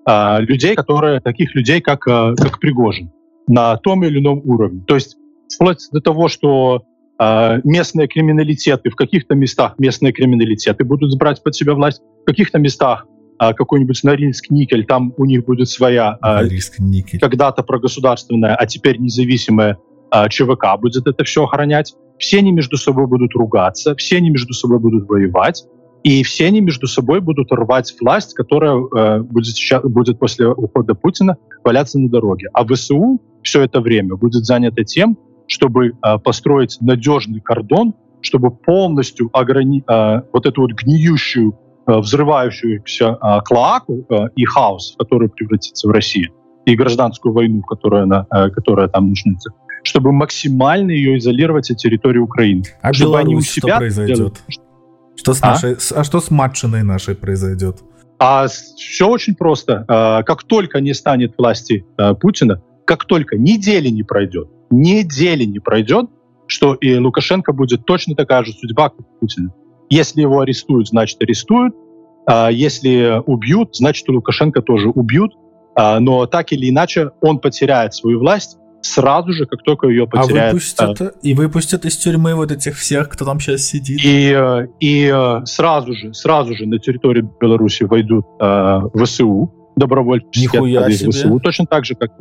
Speaker 1: а, людей, которые, таких людей, как, а, как Пригожин, на том или ином уровне. То есть вплоть до того, что а, местные криминалитеты, в каких-то местах местные криминалитеты будут брать под себя власть, в каких-то местах а, какой-нибудь Норильск никель, там у них будет своя а, никель. когда-то прогосударственная, а теперь независимая а, ЧВК будет это все охранять. Все они между собой будут ругаться, все они между собой будут воевать, и все они между собой будут рвать власть, которая э, будет, сейчас, будет после ухода Путина валяться на дороге. А ВСУ все это время будет занято тем, чтобы э, построить надежный кордон, чтобы полностью ограни... э, вот эту вот гниющую, взрывающуюся э, клоаку э, и хаос, в который превратится в Россию, и гражданскую войну, которая, она, э, которая там начнется, чтобы максимально ее изолировать от территории Украины.
Speaker 2: А чтобы Беларусь они у себя что произойдет? Делали... Что с а? нашей, а что с матчиной нашей произойдет?
Speaker 1: А все очень просто. А, как только не станет власти а, Путина, как только недели не пройдет, недели не пройдет, что и Лукашенко будет точно такая же судьба, как Путина. Если его арестуют, значит арестуют. А если убьют, значит Лукашенко тоже убьют. Но так или иначе он потеряет свою власть, сразу же, как только ее потеряет.
Speaker 2: А выпустят, а, и выпустят из тюрьмы вот этих всех, кто там сейчас сидит.
Speaker 1: И, э, и э, сразу же, сразу же на территорию Беларуси войдут э, ВСУ, добровольческие
Speaker 2: Нихуя себе.
Speaker 1: ВСУ, точно так же, как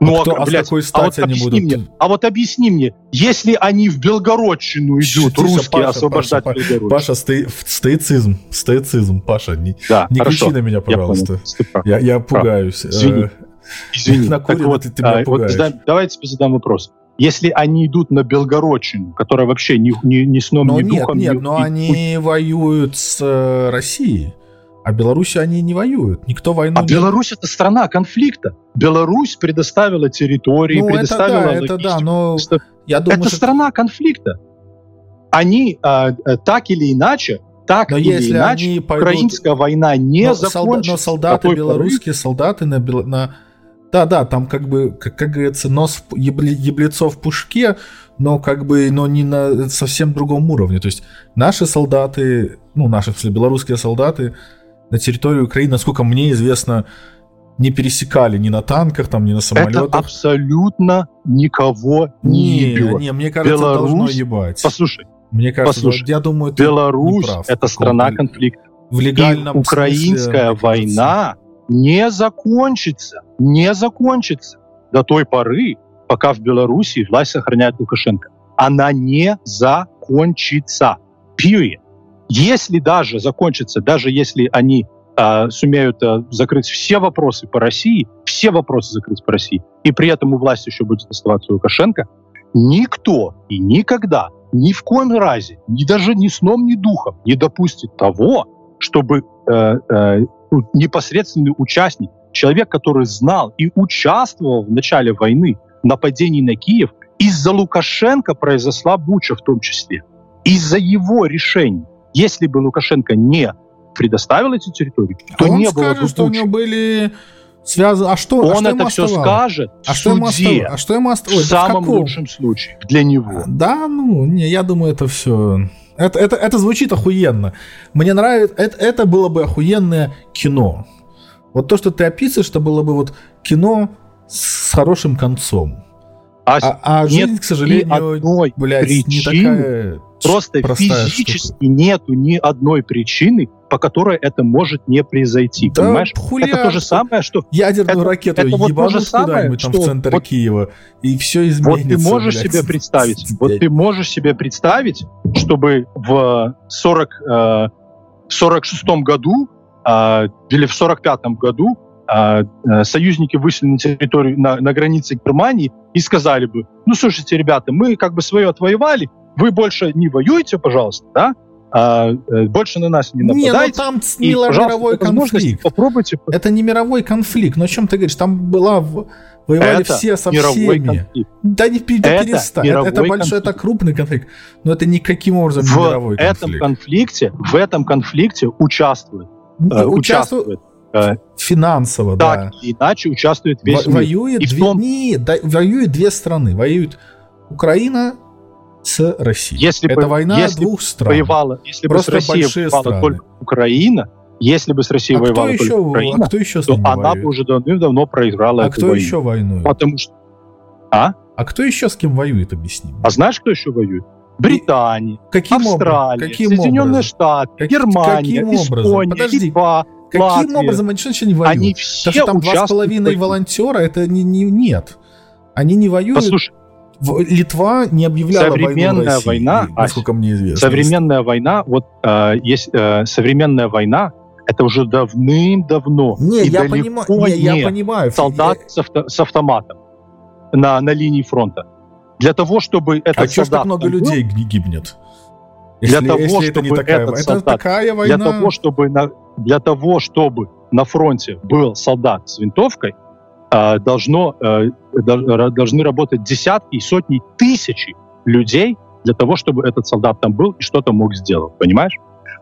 Speaker 2: ну, а, кто, а, блядь, а какой а вот они будут?
Speaker 1: Мне, а вот объясни мне, если они в Белгородчину идут, Тише, русские Паша, освобождать
Speaker 2: Паша, Белгород. Паша, сте, стоицизм, стоицизм, Паша, не, да, не кричи на меня, пожалуйста. Я, я, я пугаюсь.
Speaker 1: Извини. Э, Извини. так вот, ты, ты меня а, вот задам, давайте тебе задам вопрос. Если они идут на Белгородчину, которая вообще ни, ни, ни сном, но
Speaker 2: ни
Speaker 1: нет, духом...
Speaker 2: Нет, ни, но ни, они ни... воюют с э, Россией. А Беларусь они не воюют. Никто войну
Speaker 1: а
Speaker 2: не...
Speaker 1: Беларусь это страна конфликта. Беларусь предоставила территории, ну, предоставила
Speaker 2: это да, это да, но
Speaker 1: я думаю, это что... страна конфликта. Они а, э, так или иначе так но или если иначе они пойдут... украинская война не но закончится.
Speaker 2: но солдаты белорусские, поры... солдаты на, на да, да, там как бы, как, как говорится, нос еблецов в пушке, но как бы, но не на совсем другом уровне. То есть наши солдаты, ну, наши, в смысле, белорусские солдаты на территории Украины, насколько мне известно, не пересекали ни на танках, там, ни на самолетах.
Speaker 1: Это абсолютно никого не, не
Speaker 2: Не, мне кажется, Беларусь... должно ебать.
Speaker 1: Послушай,
Speaker 2: мне кажется,
Speaker 1: Послушай,
Speaker 2: я думаю,
Speaker 1: ты Беларусь прав, это страна конфликта.
Speaker 2: В легальном
Speaker 1: И украинская смысле, война не закончится, не закончится до той поры, пока в Беларуси власть сохраняет Лукашенко. Она не закончится. Period. Если даже закончится, даже если они э, сумеют э, закрыть все вопросы по России, все вопросы закрыть по России, и при этом у власти еще будет оставаться Лукашенко, никто и никогда, ни в коем разе, ни даже ни сном, ни духом не допустит того, чтобы э, э, непосредственный участник, человек, который знал и участвовал в начале войны, нападении на Киев, из-за Лукашенко произошла буча в том числе. Из-за его решений. Если бы Лукашенко не предоставил эти территории, то
Speaker 2: а
Speaker 1: не
Speaker 2: он
Speaker 1: было
Speaker 2: скажет,
Speaker 1: бы
Speaker 2: что у него были связаны... А что,
Speaker 1: он
Speaker 2: а
Speaker 1: что это все скажет
Speaker 2: а
Speaker 1: в
Speaker 2: что
Speaker 1: суде?
Speaker 2: А что ему оставалось?
Speaker 1: в самом в лучшем случае для него.
Speaker 2: Да, ну, не, я думаю, это все... Это, это, это звучит охуенно. Мне нравится... Это, это было бы охуенное кино. Вот то, что ты описываешь, это было бы вот кино с хорошим концом.
Speaker 1: А, а, а жизнь, нет к сожалению, одной
Speaker 2: блядь, причины, не такая
Speaker 1: просто физически штука. нету ни одной причины, по которой это может не произойти, да понимаешь?
Speaker 2: Хуля,
Speaker 1: это то же самое, что
Speaker 2: ядерную это, ракету это вот то же самое, там что в центр вот, Киева и все изменится.
Speaker 1: Вот ты можешь блядь, себе представить, вот ты можешь себе представить, чтобы в 40 э, 46 году э, или в 45 году э, союзники вышли на территорию, на, на границе Германии и сказали бы, ну, слушайте, ребята, мы как бы свое отвоевали, вы больше не воюете, пожалуйста, да, а, э, больше на нас не нападайте.
Speaker 2: Не, ну там и, мировой конфликт.
Speaker 1: Попробуйте.
Speaker 2: Это не мировой конфликт. Но о чем ты говоришь? Там была воевали это все со всеми. Конфликт. Да не это перестань. Это, это большой, конфликт. это крупный конфликт. Но это никаким образом
Speaker 1: в
Speaker 2: не мировой
Speaker 1: конфликт. Этом конфликте, в этом конфликте участвует. Э, участвует
Speaker 2: э, финансово,
Speaker 1: так да. иначе участвует весь
Speaker 2: Во- воюет мир. Две, том... не, да, воюют две страны. Воюют Украина с Россией.
Speaker 1: Если
Speaker 2: Это
Speaker 1: бы,
Speaker 2: война
Speaker 1: если
Speaker 2: двух стран.
Speaker 1: Воевала, если Просто бы с Россией воевала страны. только Украина, Если бы с Россией
Speaker 2: а
Speaker 1: воевала
Speaker 2: кто еще,
Speaker 1: Украина,
Speaker 2: а кто еще
Speaker 1: то она
Speaker 2: воюет?
Speaker 1: бы уже давным-давно проиграла
Speaker 2: А
Speaker 1: эту
Speaker 2: кто
Speaker 1: войну.
Speaker 2: еще воюет?
Speaker 1: Потому что... А?
Speaker 2: А кто еще с кем воюет, объясни. мне.
Speaker 1: А знаешь, кто еще воюет? Британия,
Speaker 2: Каким
Speaker 1: Австралия,
Speaker 2: образом? Каким
Speaker 1: Соединенные
Speaker 2: образом?
Speaker 1: Штаты,
Speaker 2: Как-
Speaker 1: Германия,
Speaker 2: каким образом?
Speaker 1: Испания,
Speaker 2: Подожди,
Speaker 1: Литва,
Speaker 2: Каким
Speaker 1: Латвия.
Speaker 2: образом они что не воюют?
Speaker 1: Они все
Speaker 2: что там два с половиной волонтера, это не, не- нет. Они не воюют.
Speaker 1: Послушай,
Speaker 2: Литва не объявляла войну
Speaker 1: Современная
Speaker 2: России,
Speaker 1: война,
Speaker 2: насколько мне известно.
Speaker 1: современная война, вот э, есть э, современная война, это уже давным-давно.
Speaker 2: Не,
Speaker 1: и
Speaker 2: я
Speaker 1: далеко
Speaker 2: понимаю, не, я
Speaker 1: не
Speaker 2: понимаю.
Speaker 1: солдат с, авто- с автоматом на, на линии фронта. Для того, чтобы этот
Speaker 2: А что так много
Speaker 1: был,
Speaker 2: людей ги- гибнет?
Speaker 1: Для того,
Speaker 2: это не
Speaker 1: чтобы
Speaker 2: такая,
Speaker 1: этот
Speaker 2: это
Speaker 1: солдат-
Speaker 2: такая война.
Speaker 1: для того, чтобы на, для того, чтобы на фронте был солдат с винтовкой, должно, э, дол- должны работать десятки и сотни тысячи людей для того, чтобы этот солдат там был и что-то мог сделать, понимаешь?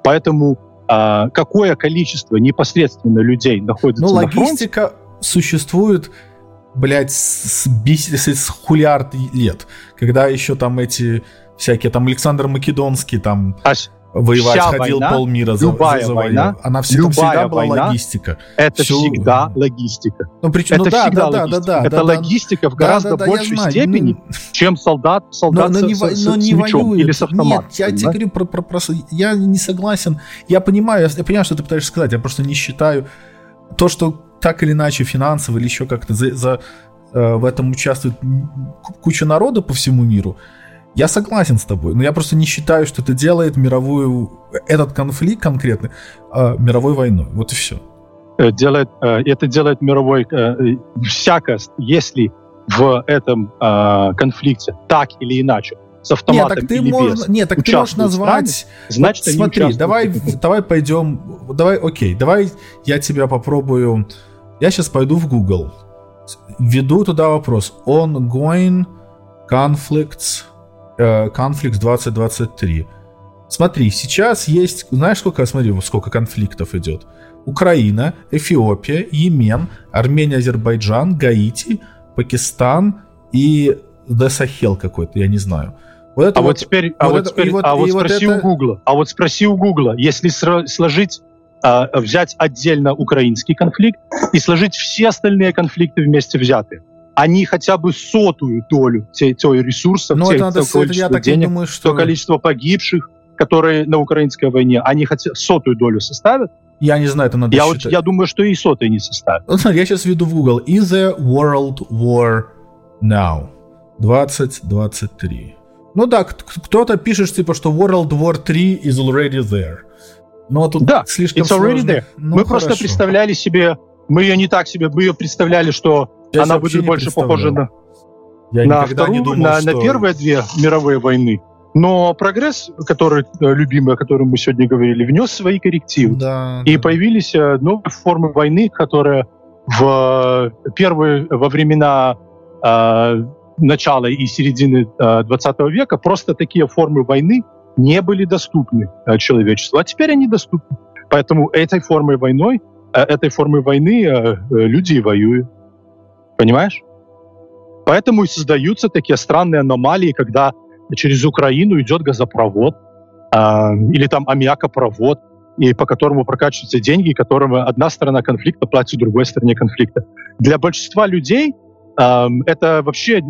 Speaker 1: Поэтому э, какое количество непосредственно людей находится
Speaker 2: Ну,
Speaker 1: на фронте,
Speaker 2: логистика существует, блядь, с, с, бис- с- хулиард лет. Когда еще там эти всякие, там Александр Македонский там
Speaker 1: а
Speaker 2: воевать
Speaker 1: Вся
Speaker 2: ходил
Speaker 1: война,
Speaker 2: полмира за,
Speaker 1: любая
Speaker 2: за-
Speaker 1: война,
Speaker 2: Она все, там
Speaker 1: любая
Speaker 2: всегда была
Speaker 1: война,
Speaker 2: логистика.
Speaker 1: это
Speaker 2: всё-
Speaker 1: всегда логистика.
Speaker 2: Ну, причем,
Speaker 1: Это
Speaker 2: ну, да,
Speaker 1: всегда
Speaker 2: да, да, да,
Speaker 1: логистика.
Speaker 2: да,
Speaker 1: это
Speaker 2: да, да.
Speaker 1: логистика в гораздо
Speaker 2: Да, да, да,
Speaker 1: большей
Speaker 2: знаю.
Speaker 1: степени,
Speaker 2: Ну,
Speaker 1: чем солдат, солдат
Speaker 2: но
Speaker 1: со-
Speaker 2: не,
Speaker 1: со-
Speaker 2: во-
Speaker 1: с,
Speaker 2: но не
Speaker 1: мечом
Speaker 2: воюет.
Speaker 1: или с автоматом.
Speaker 2: Нет, я тебе
Speaker 1: понимаешь?
Speaker 2: говорю про, про, просто- я не согласен. Я понимаю, я, я понимаю, что ты пытаешься сказать, я просто не считаю то, что так или иначе финансово или еще как-то за, за, э, в этом участвует куча народа по всему миру. Я согласен с тобой, но я просто не считаю, что это делает мировую этот конфликт конкретный э, мировой войной. Вот и все.
Speaker 1: Э, делает, э, это делает мировой э, э, всякое, если в этом э, конфликте так или иначе с
Speaker 2: Нет,
Speaker 1: автоматом
Speaker 2: так ты
Speaker 1: или
Speaker 2: можешь,
Speaker 1: без,
Speaker 2: нет, так ты можешь назвать
Speaker 1: значит,
Speaker 2: Вот
Speaker 1: они
Speaker 2: смотри,
Speaker 1: участвуют
Speaker 2: давай, давай пойдем, давай, окей, давай я тебя попробую. Я сейчас пойду в Google, введу туда вопрос ongoing conflicts, э, conflicts 2023. Смотри, сейчас есть, знаешь, сколько, смотри, вот сколько конфликтов идет. Украина, Эфиопия, Йемен, Армения, Азербайджан, Гаити, Пакистан и The Сахел какой-то, я не знаю. Вот это
Speaker 1: А вот теперь, а
Speaker 2: вот
Speaker 1: вот
Speaker 2: это-
Speaker 1: теперь,
Speaker 2: вот-
Speaker 1: а вот
Speaker 2: и вот
Speaker 1: спроси
Speaker 2: это-
Speaker 1: у Гугла, а вот спроси у Гугла, если сложить, а, взять отдельно украинский конфликт и сложить все остальные конфликты вместе взятые, они хотя бы сотую долю те- той ресурсов,
Speaker 2: Ну,
Speaker 1: те-
Speaker 2: это надо,
Speaker 1: того
Speaker 2: с- это
Speaker 1: денег,
Speaker 2: думаю, что...
Speaker 1: то количество погибших, которые на украинской войне, они хотя сотую долю составят.
Speaker 2: Я не знаю, это надо
Speaker 1: Я, вот, я думаю, что и сотой не составят.
Speaker 2: Вот смотри, я сейчас введу в Google. Is a world war now? 2023. Ну да, кто-то пишет, типа, что World War 3 is already there. Но тут
Speaker 1: Да,
Speaker 2: слишком
Speaker 1: it's already
Speaker 2: сложно.
Speaker 1: there.
Speaker 2: Ну,
Speaker 1: мы просто
Speaker 2: хорошо.
Speaker 1: представляли себе, мы ее не так себе, мы ее представляли, что
Speaker 2: Я
Speaker 1: она будет больше похожа на,
Speaker 2: Я
Speaker 1: на, вторую,
Speaker 2: не думал,
Speaker 1: на,
Speaker 2: что...
Speaker 1: на первые две мировые войны. Но прогресс, который э, любимый, о котором мы сегодня говорили, внес свои коррективы.
Speaker 2: Да,
Speaker 1: И
Speaker 2: да.
Speaker 1: появились э, новые формы войны, которые в э, первые во времена э, начала и середины э, 20 века просто такие формы войны не были доступны э, человечеству, а теперь они доступны. Поэтому этой формой войной, э, этой формой войны э, люди и воюют. Понимаешь? Поэтому и создаются такие странные аномалии, когда через Украину идет газопровод э, или там аммиакопровод, и по которому прокачиваются деньги, которым одна сторона конфликта платит другой стороне конфликта. Для большинства людей эм, это вообще э,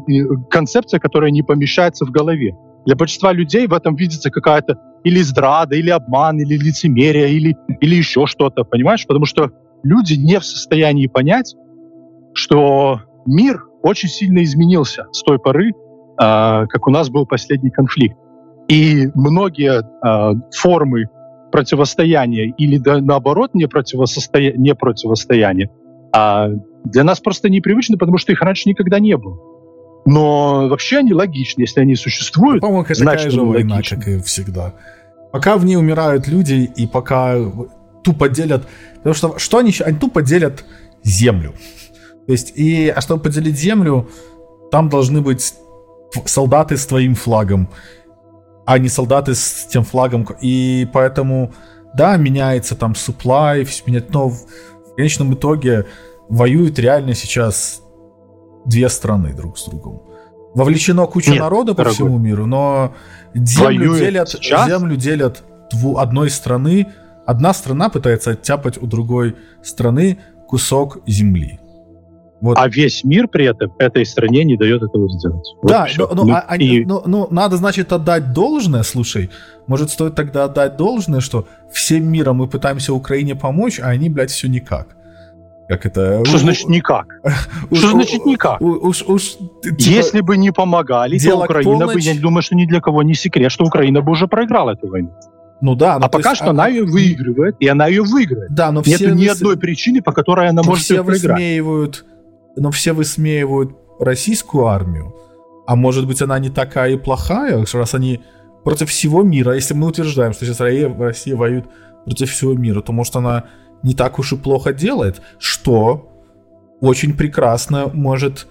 Speaker 1: концепция, которая не помещается в голове. Для большинства людей в этом видится какая-то или здрада, или обман, или лицемерие, или, или еще что-то, понимаешь? Потому что люди не в состоянии понять, что мир очень сильно изменился с той поры, э, как у нас был последний конфликт. И многие э, формы противостояния или да, наоборот не, противостоя... не противостояния а для нас просто непривычны, потому что их раньше никогда не было. Но вообще они логичны, если они существуют.
Speaker 2: По-моему, это
Speaker 1: значит,
Speaker 2: такая же война,
Speaker 1: логичны.
Speaker 2: как и всегда. Пока в ней умирают люди, и пока тупо делят... Потому что что они? Они тупо делят землю. То есть, и, а чтобы поделить землю, там должны быть солдаты с твоим флагом, а не солдаты с тем флагом. И поэтому, да, меняется там supply, меняет, но в, в конечном итоге воюют реально сейчас две страны друг с другом. Вовлечено куча
Speaker 1: Нет,
Speaker 2: народа по
Speaker 1: дорогой.
Speaker 2: всему миру, но землю
Speaker 1: Воюет
Speaker 2: делят,
Speaker 1: сейчас?
Speaker 2: землю делят дву, одной страны одна страна пытается оттяпать у другой страны кусок земли.
Speaker 1: Вот. А весь мир при этом этой стране не дает этого сделать.
Speaker 2: Вот да, но, но, ну, а, и... но, но надо, значит, отдать должное. Слушай, может, стоит тогда отдать должное, что всем миром мы пытаемся Украине помочь, а они, блядь, все никак. Как это?
Speaker 1: Что значит никак? (laughs) Что значит никак? Уж, уж, типа, Если бы не помогали, то Украина бы, я думаю, что ни для кого не секрет, что Украина бы уже проиграла эту войну.
Speaker 2: Ну да.
Speaker 1: Ну, а пока есть, что а... она ее выигрывает, и она ее выиграет.
Speaker 2: Да, но
Speaker 1: все Нет ни одной причины, по которой она может
Speaker 2: все ее проиграть. Высмеивают, но все высмеивают российскую армию. А может быть, она не такая и плохая, раз они против всего мира. Если мы утверждаем, что сейчас Россия воюет против всего мира, то может она не так уж и плохо делает, что очень прекрасно может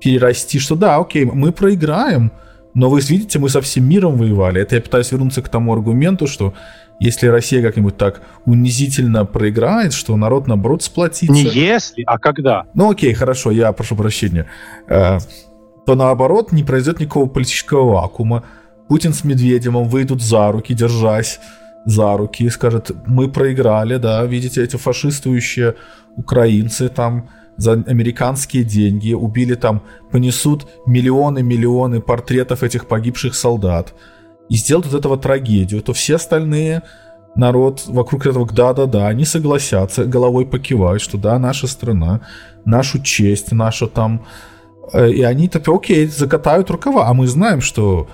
Speaker 2: перерасти, что да, окей, мы проиграем, но вы видите, мы со всем миром воевали. Это я пытаюсь вернуться к тому аргументу, что если Россия как-нибудь так унизительно проиграет, что народ, наоборот, сплотится.
Speaker 1: Не если, а когда.
Speaker 2: Ну окей, хорошо, я прошу прощения. Э, то наоборот не произойдет никакого политического вакуума. Путин с Медведевым выйдут за руки, держась за руки и скажет, мы проиграли, да, видите, эти фашистующие украинцы там за американские деньги убили там, понесут миллионы-миллионы портретов этих погибших солдат и сделают из этого трагедию, то все остальные народ вокруг этого да-да-да, они согласятся, головой покивают, что да, наша страна, нашу честь, наша там... Э, и они такие, окей, закатают рукава. А мы знаем, что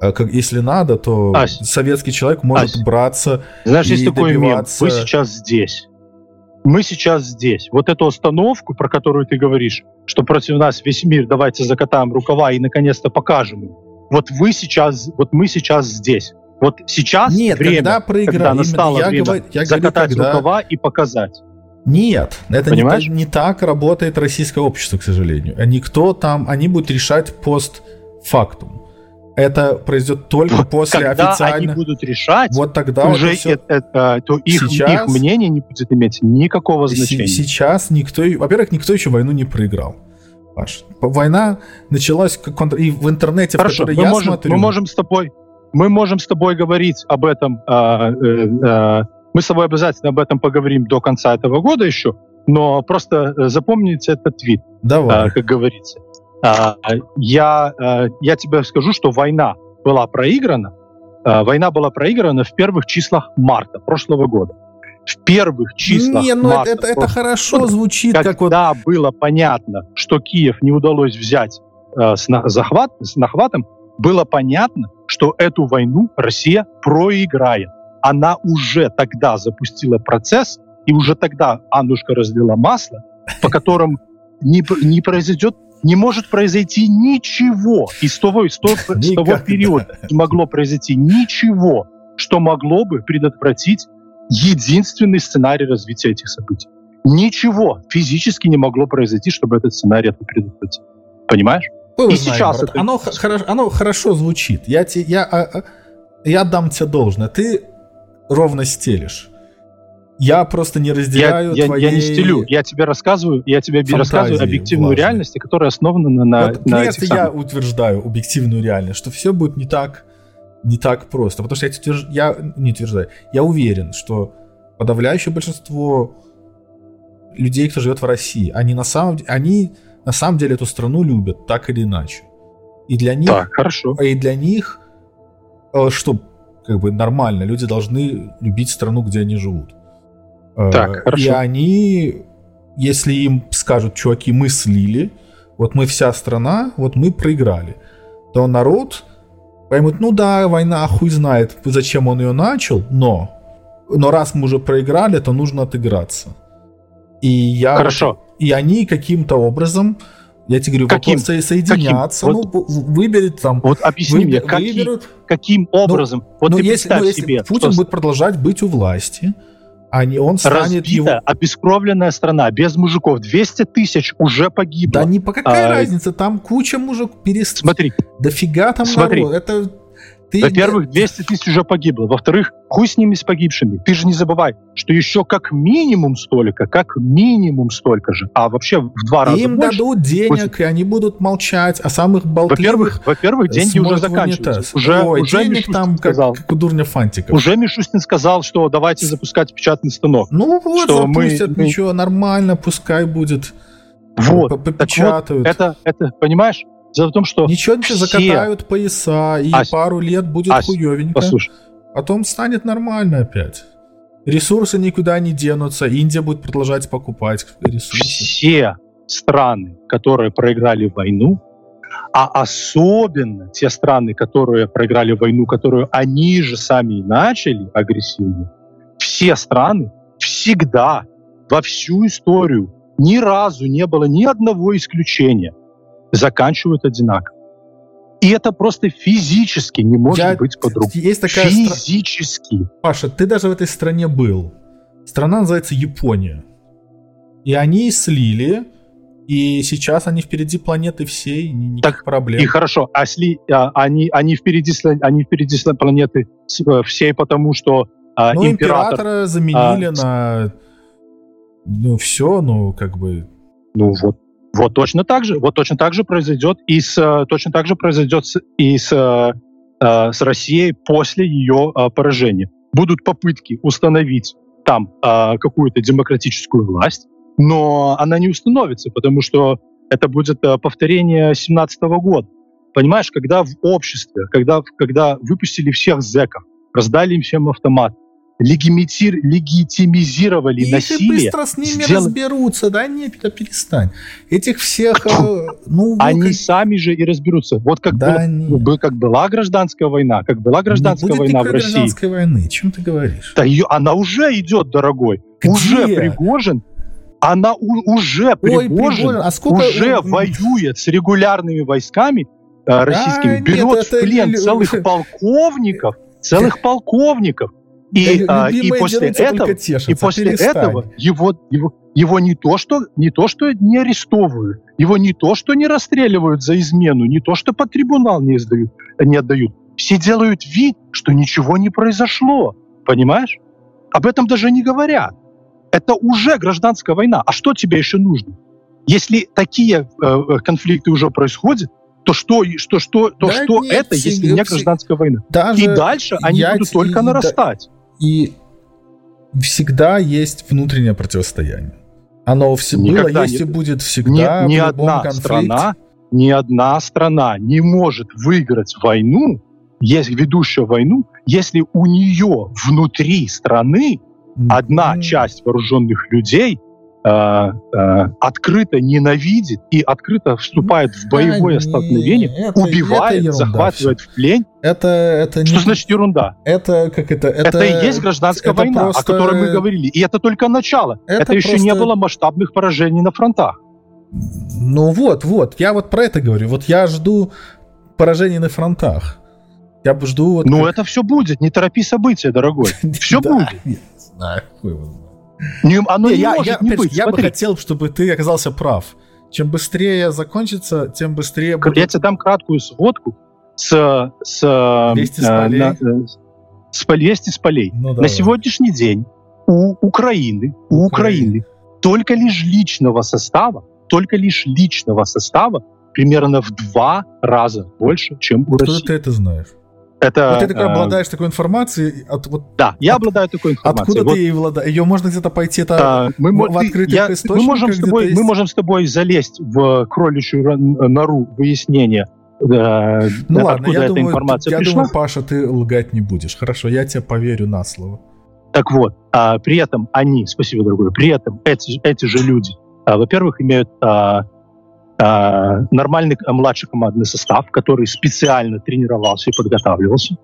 Speaker 2: а как, если надо, то Ась, советский человек может Ась, браться
Speaker 1: Знаешь, и есть такой добиваться... мем, вы сейчас здесь. Мы сейчас здесь. Вот эту остановку, про которую ты говоришь, что против нас весь мир, давайте закатаем рукава и наконец-то покажем им. Вот вы сейчас, вот мы сейчас здесь. Вот сейчас
Speaker 2: Нет, время, когда, проигра... когда
Speaker 1: настало я время говорю, я закатать говорю, когда... рукава и показать.
Speaker 2: Нет, это не, не так работает российское общество, к сожалению. Никто там, они будут решать постфактум это произойдет только после
Speaker 1: Когда
Speaker 2: официально...
Speaker 1: они будут решать,
Speaker 2: вот тогда
Speaker 1: уже это, все... это, то их, сейчас... их мнение не будет иметь никакого значения.
Speaker 2: Сейчас никто, во-первых, никто еще войну не проиграл. Паш. Война началась как контр... и в интернете,
Speaker 1: Хорошо, в мы я можем, смотрю. Мы можем с тобой, мы можем с тобой говорить об этом. Э, э, мы с тобой обязательно об этом поговорим до конца этого года еще. Но просто э, запомните этот твит,
Speaker 2: Давай.
Speaker 1: Э, как говорится. А, я, э, я тебе скажу, что война была проиграна. Э, война была проиграна в первых числах марта прошлого года. В первых числах
Speaker 2: Не, ну марта это, это хорошо звучит.
Speaker 1: Когда как вот... было понятно, что Киев не удалось взять э, с, на, захват, с нахватом, было понятно, что эту войну Россия проиграет. Она уже тогда запустила процесс, и уже тогда Аннушка разлила масло, по которым не, не произойдет не может произойти ничего. И с того, с (laughs) того, с того периода не могло произойти ничего, что могло бы предотвратить единственный сценарий развития этих событий. Ничего физически не могло произойти, чтобы этот сценарий предотвратить. Понимаешь?
Speaker 2: Вы и знаете, сейчас брат, это... оно, хорошо, оно хорошо звучит. Я, те, я, а, а, я дам тебе должное. Ты ровно стелишь. Я просто не разделяю
Speaker 1: я, твоей... я, я не стелю, я тебе рассказываю, я тебе фантазии, рассказываю объективную влажной. реальность, которая основана на, на, вот,
Speaker 2: на этих я утверждаю объективную реальность, что все будет не так, не так просто. Потому что я, утвержд... я не утверждаю, я уверен, что подавляющее большинство людей, кто живет в России, они на самом, они на самом деле эту страну любят так или иначе. И для них...
Speaker 1: Так, хорошо.
Speaker 2: И для них, э, что как бы нормально, люди должны любить страну, где они живут. Так, э, хорошо. И они, если им скажут, чуваки, мы слили, вот мы вся страна, вот мы проиграли, то народ поймут, ну да, война хуй знает, зачем он ее начал, но, но раз мы уже проиграли, то нужно отыграться. И я...
Speaker 1: Хорошо.
Speaker 2: И они каким-то образом, я тебе говорю, каким? вопрос соединяться, каким? ну, выберет там...
Speaker 1: Вот объясни выбер, мне, каким, выберут, каким ну, образом? Ну,
Speaker 2: вот ну, если, ну, если себе, Путин что... будет продолжать быть у власти, они, он станет
Speaker 1: Разбита, его... обескровленная страна, без мужиков. 200 тысяч уже погибло.
Speaker 2: Да не по какая а, разница, там куча мужиков. Перест...
Speaker 1: Смотри.
Speaker 2: Дофига там
Speaker 1: Смотри.
Speaker 2: народ. Это...
Speaker 1: Ты Во-первых, 200 тысяч уже погибло. Во-вторых, хуй с ними с погибшими. Ты же не забывай, что еще как минимум столько, как минимум столько же, а вообще в два раза
Speaker 2: Им
Speaker 1: больше.
Speaker 2: дадут денег, будет... и они будут молчать, а самых болтливых...
Speaker 1: Во-первых, во-первых деньги уже заканчиваются. Уже,
Speaker 2: Ой, уже денег Мишустин там сказал, как, как у дурня фантиков.
Speaker 1: Уже Мишустин сказал, что давайте запускать печатный станок.
Speaker 2: Ну вот, что запустят, мы, ничего, нормально, пускай будет.
Speaker 1: Вот, попечатают. Вот это, это, понимаешь, Дело в том, что
Speaker 2: Ничего не все... закатают пояса, и а, пару лет будет а, хуевенько.
Speaker 1: Послушай.
Speaker 2: Потом станет нормально опять. Ресурсы никуда не денутся, Индия будет продолжать покупать ресурсы.
Speaker 1: Все страны, которые проиграли войну, а особенно те страны, которые проиграли войну, которую они же сами и начали агрессивно, все страны всегда во всю историю ни разу не было ни одного исключения – заканчивают одинаково. И это просто физически не может Я... быть по-другому.
Speaker 2: Есть такая
Speaker 1: физически.
Speaker 2: Стра... Паша, ты даже в этой стране был. Страна называется Япония. И они слили, и сейчас они впереди планеты всей, никаких так, проблем.
Speaker 1: И хорошо, а сли, а, они, они, впереди, они впереди планеты э, всей, потому что
Speaker 2: а, ну, император, императора заменили а, на... Ну, все, ну, как бы...
Speaker 1: Ну, вот вот точно так же, вот точно так же произойдет и с, э, точно так же произойдет и с, э, э, с Россией после ее поражения. Будут попытки установить там какую-то демократическую власть, но она не установится, потому что это будет повторение 17 года. Понимаешь, когда в обществе, когда, когда выпустили всех зеков, раздали им всем автомат, легимитир, легитимизировали
Speaker 2: и
Speaker 1: насилие.
Speaker 2: быстро с ними сделали... разберутся, да? Нет, да перестань. Этих всех... Э,
Speaker 1: ну, Они как... сами же и разберутся. Вот как, да была, был, как была гражданская война, как была гражданская не война в России. гражданской
Speaker 2: войны, чем ты говоришь?
Speaker 1: Да ее, она уже идет, дорогой. Где? Уже Пригожин она у, уже Ой, Пригожин, а сколько... уже воюет с регулярными войсками э, российскими, а, берет нет, в плен это... целых полковников, (laughs) целых полковников, и, а, и после этого, тешатся, и после этого его, его, его не то, что не то, что не арестовывают, его не то, что не расстреливают за измену, не то, что под трибунал не, сдают, не отдают. Все делают вид, что ничего не произошло. Понимаешь? Об этом даже не говорят. Это уже гражданская война. А что тебе еще нужно? Если такие э, э конфликты уже происходят, то что, что, что, то да что нет, это, если не гражданская война? Даже и дальше они будут только нарастать.
Speaker 2: И всегда есть внутреннее противостояние. Оно все было, есть не, и будет всегда.
Speaker 1: Ни, ни одна конфликте. страна, ни одна страна не может выиграть войну, есть ведущую войну, если у нее внутри страны одна часть вооруженных людей открыто ненавидит и открыто вступает в боевое столкновение, это, убивает, это захватывает в плен.
Speaker 2: Это, это
Speaker 1: Что не... значит ерунда?
Speaker 2: Это как это? Это,
Speaker 1: это и есть гражданская это война, просто... о которой мы говорили. И это только начало. Это, это еще просто... не было масштабных поражений на фронтах.
Speaker 2: Ну вот, вот, я вот про это говорю. Вот я жду поражений на фронтах. Я жду... Вот
Speaker 1: ну как... это все будет, не торопи события, дорогой. (laughs) Все будет. Я знаю,
Speaker 2: не, оно не, не я, может я, не быть. Я Смотри. бы хотел, чтобы ты оказался прав. Чем быстрее закончится, тем быстрее
Speaker 1: будет... Я тебе дам краткую сводку с... с
Speaker 2: вести с полей. На, э,
Speaker 1: с, полей. Ну, на сегодняшний день у Украины, у Украины только лишь личного состава, только лишь личного состава примерно в два раза больше, чем у Откуда России.
Speaker 2: ты это знаешь?
Speaker 1: Это,
Speaker 2: вот ты такой, э, обладаешь такой информацией. От, вот,
Speaker 1: да, я от, обладаю такой информацией.
Speaker 2: Откуда вот, ты ее обладаешь? Ее можно где-то пойти это,
Speaker 1: а, мы, в, в открытых я, источниках? Мы можем, с тобой, мы можем с тобой залезть в кроличью нору выяснения
Speaker 2: э, ну ладно, я эта думаю, информация я пришла. думаю, Паша, ты лгать не будешь. Хорошо, я тебе поверю на слово.
Speaker 1: Так вот, а, при этом они, спасибо, дорогой, при этом эти, эти же люди, а, во-первых, имеют а, нормальный младший командный состав, который специально тренировался и подготавливался.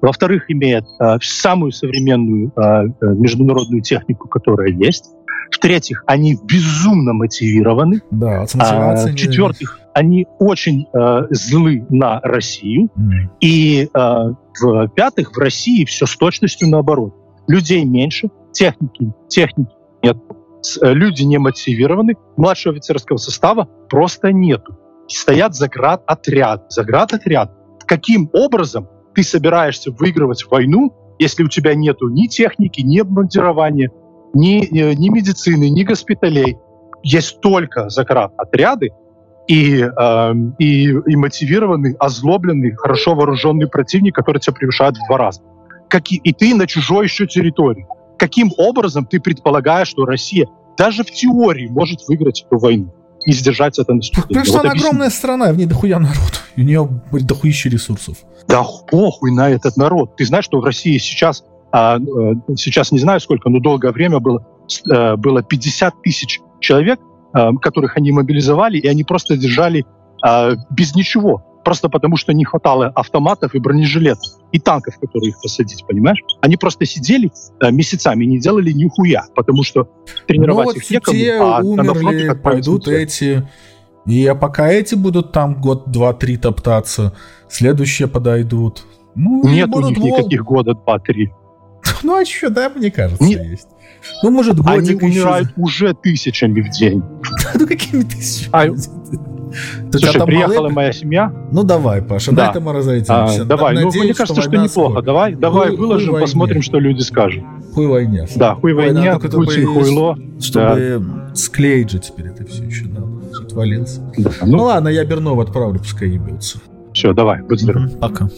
Speaker 1: Во-вторых, имеет э, самую современную э, международную технику, которая есть. В-третьих, они безумно мотивированы.
Speaker 2: Да,
Speaker 1: а, В-четвертых, они очень э, злы на Россию. Mm. И э, в-пятых, в России все с точностью наоборот. Людей меньше, техники, техники нет, Э, люди не мотивированы, младшего офицерского состава просто нету. Стоят заград отряд, заград отряд. Каким образом ты собираешься выигрывать войну, если у тебя нету ни техники, ни обмундирования, ни, э, ни медицины, ни госпиталей. Есть только заградотряды и, э, и, и мотивированный, озлобленный, хорошо вооруженный противник, который тебя превышает в два раза. Как и, и ты на чужой еще территории. Каким образом ты предполагаешь, что Россия даже в теории может выиграть эту войну? и сдержать это наступление.
Speaker 2: Потому что вот она объясни. огромная страна, в ней дохуя народ. У нее дохуища ресурсов.
Speaker 1: Да похуй на этот народ. Ты знаешь, что в России сейчас, а, э, сейчас не знаю сколько, но долгое время было, э, было 50 тысяч человек, э, которых они мобилизовали, и они просто держали без ничего просто потому, что не хватало автоматов и бронежилетов, и танков, которые их посадить, понимаешь? Они просто сидели э, месяцами не делали нихуя, потому что тренировать ну, вот их некому,
Speaker 2: те а умерли, пойдут эти... И а пока эти будут там год, два, три топтаться, следующие подойдут.
Speaker 1: Ну, Нет у них вол... никаких года, два, три. (laughs)
Speaker 2: Ну а что, да, мне кажется, не... есть. Ну, может,
Speaker 1: годик Они умирают еще... уже тысячами в день. (laughs)
Speaker 2: Ну, какими тысячами? (laughs)
Speaker 1: Слушай, приехала малый... моя семья.
Speaker 2: Ну давай, Паша, да. на этом разойдемся.
Speaker 1: А, давай, Надеюсь, ну мне кажется, что, что неплохо. Скоро. Давай, давай хуй, выложим, хуй посмотрим, что люди скажут.
Speaker 2: Хуй войне.
Speaker 1: Да, хуй войне, Путин хуйло.
Speaker 2: Чтобы да. склеить же теперь это все еще надо. Отвалился. Да, ну, ну ладно, я Бернова отправлю, пускай ебется.
Speaker 1: Все, давай, будь здоров.
Speaker 2: Пока.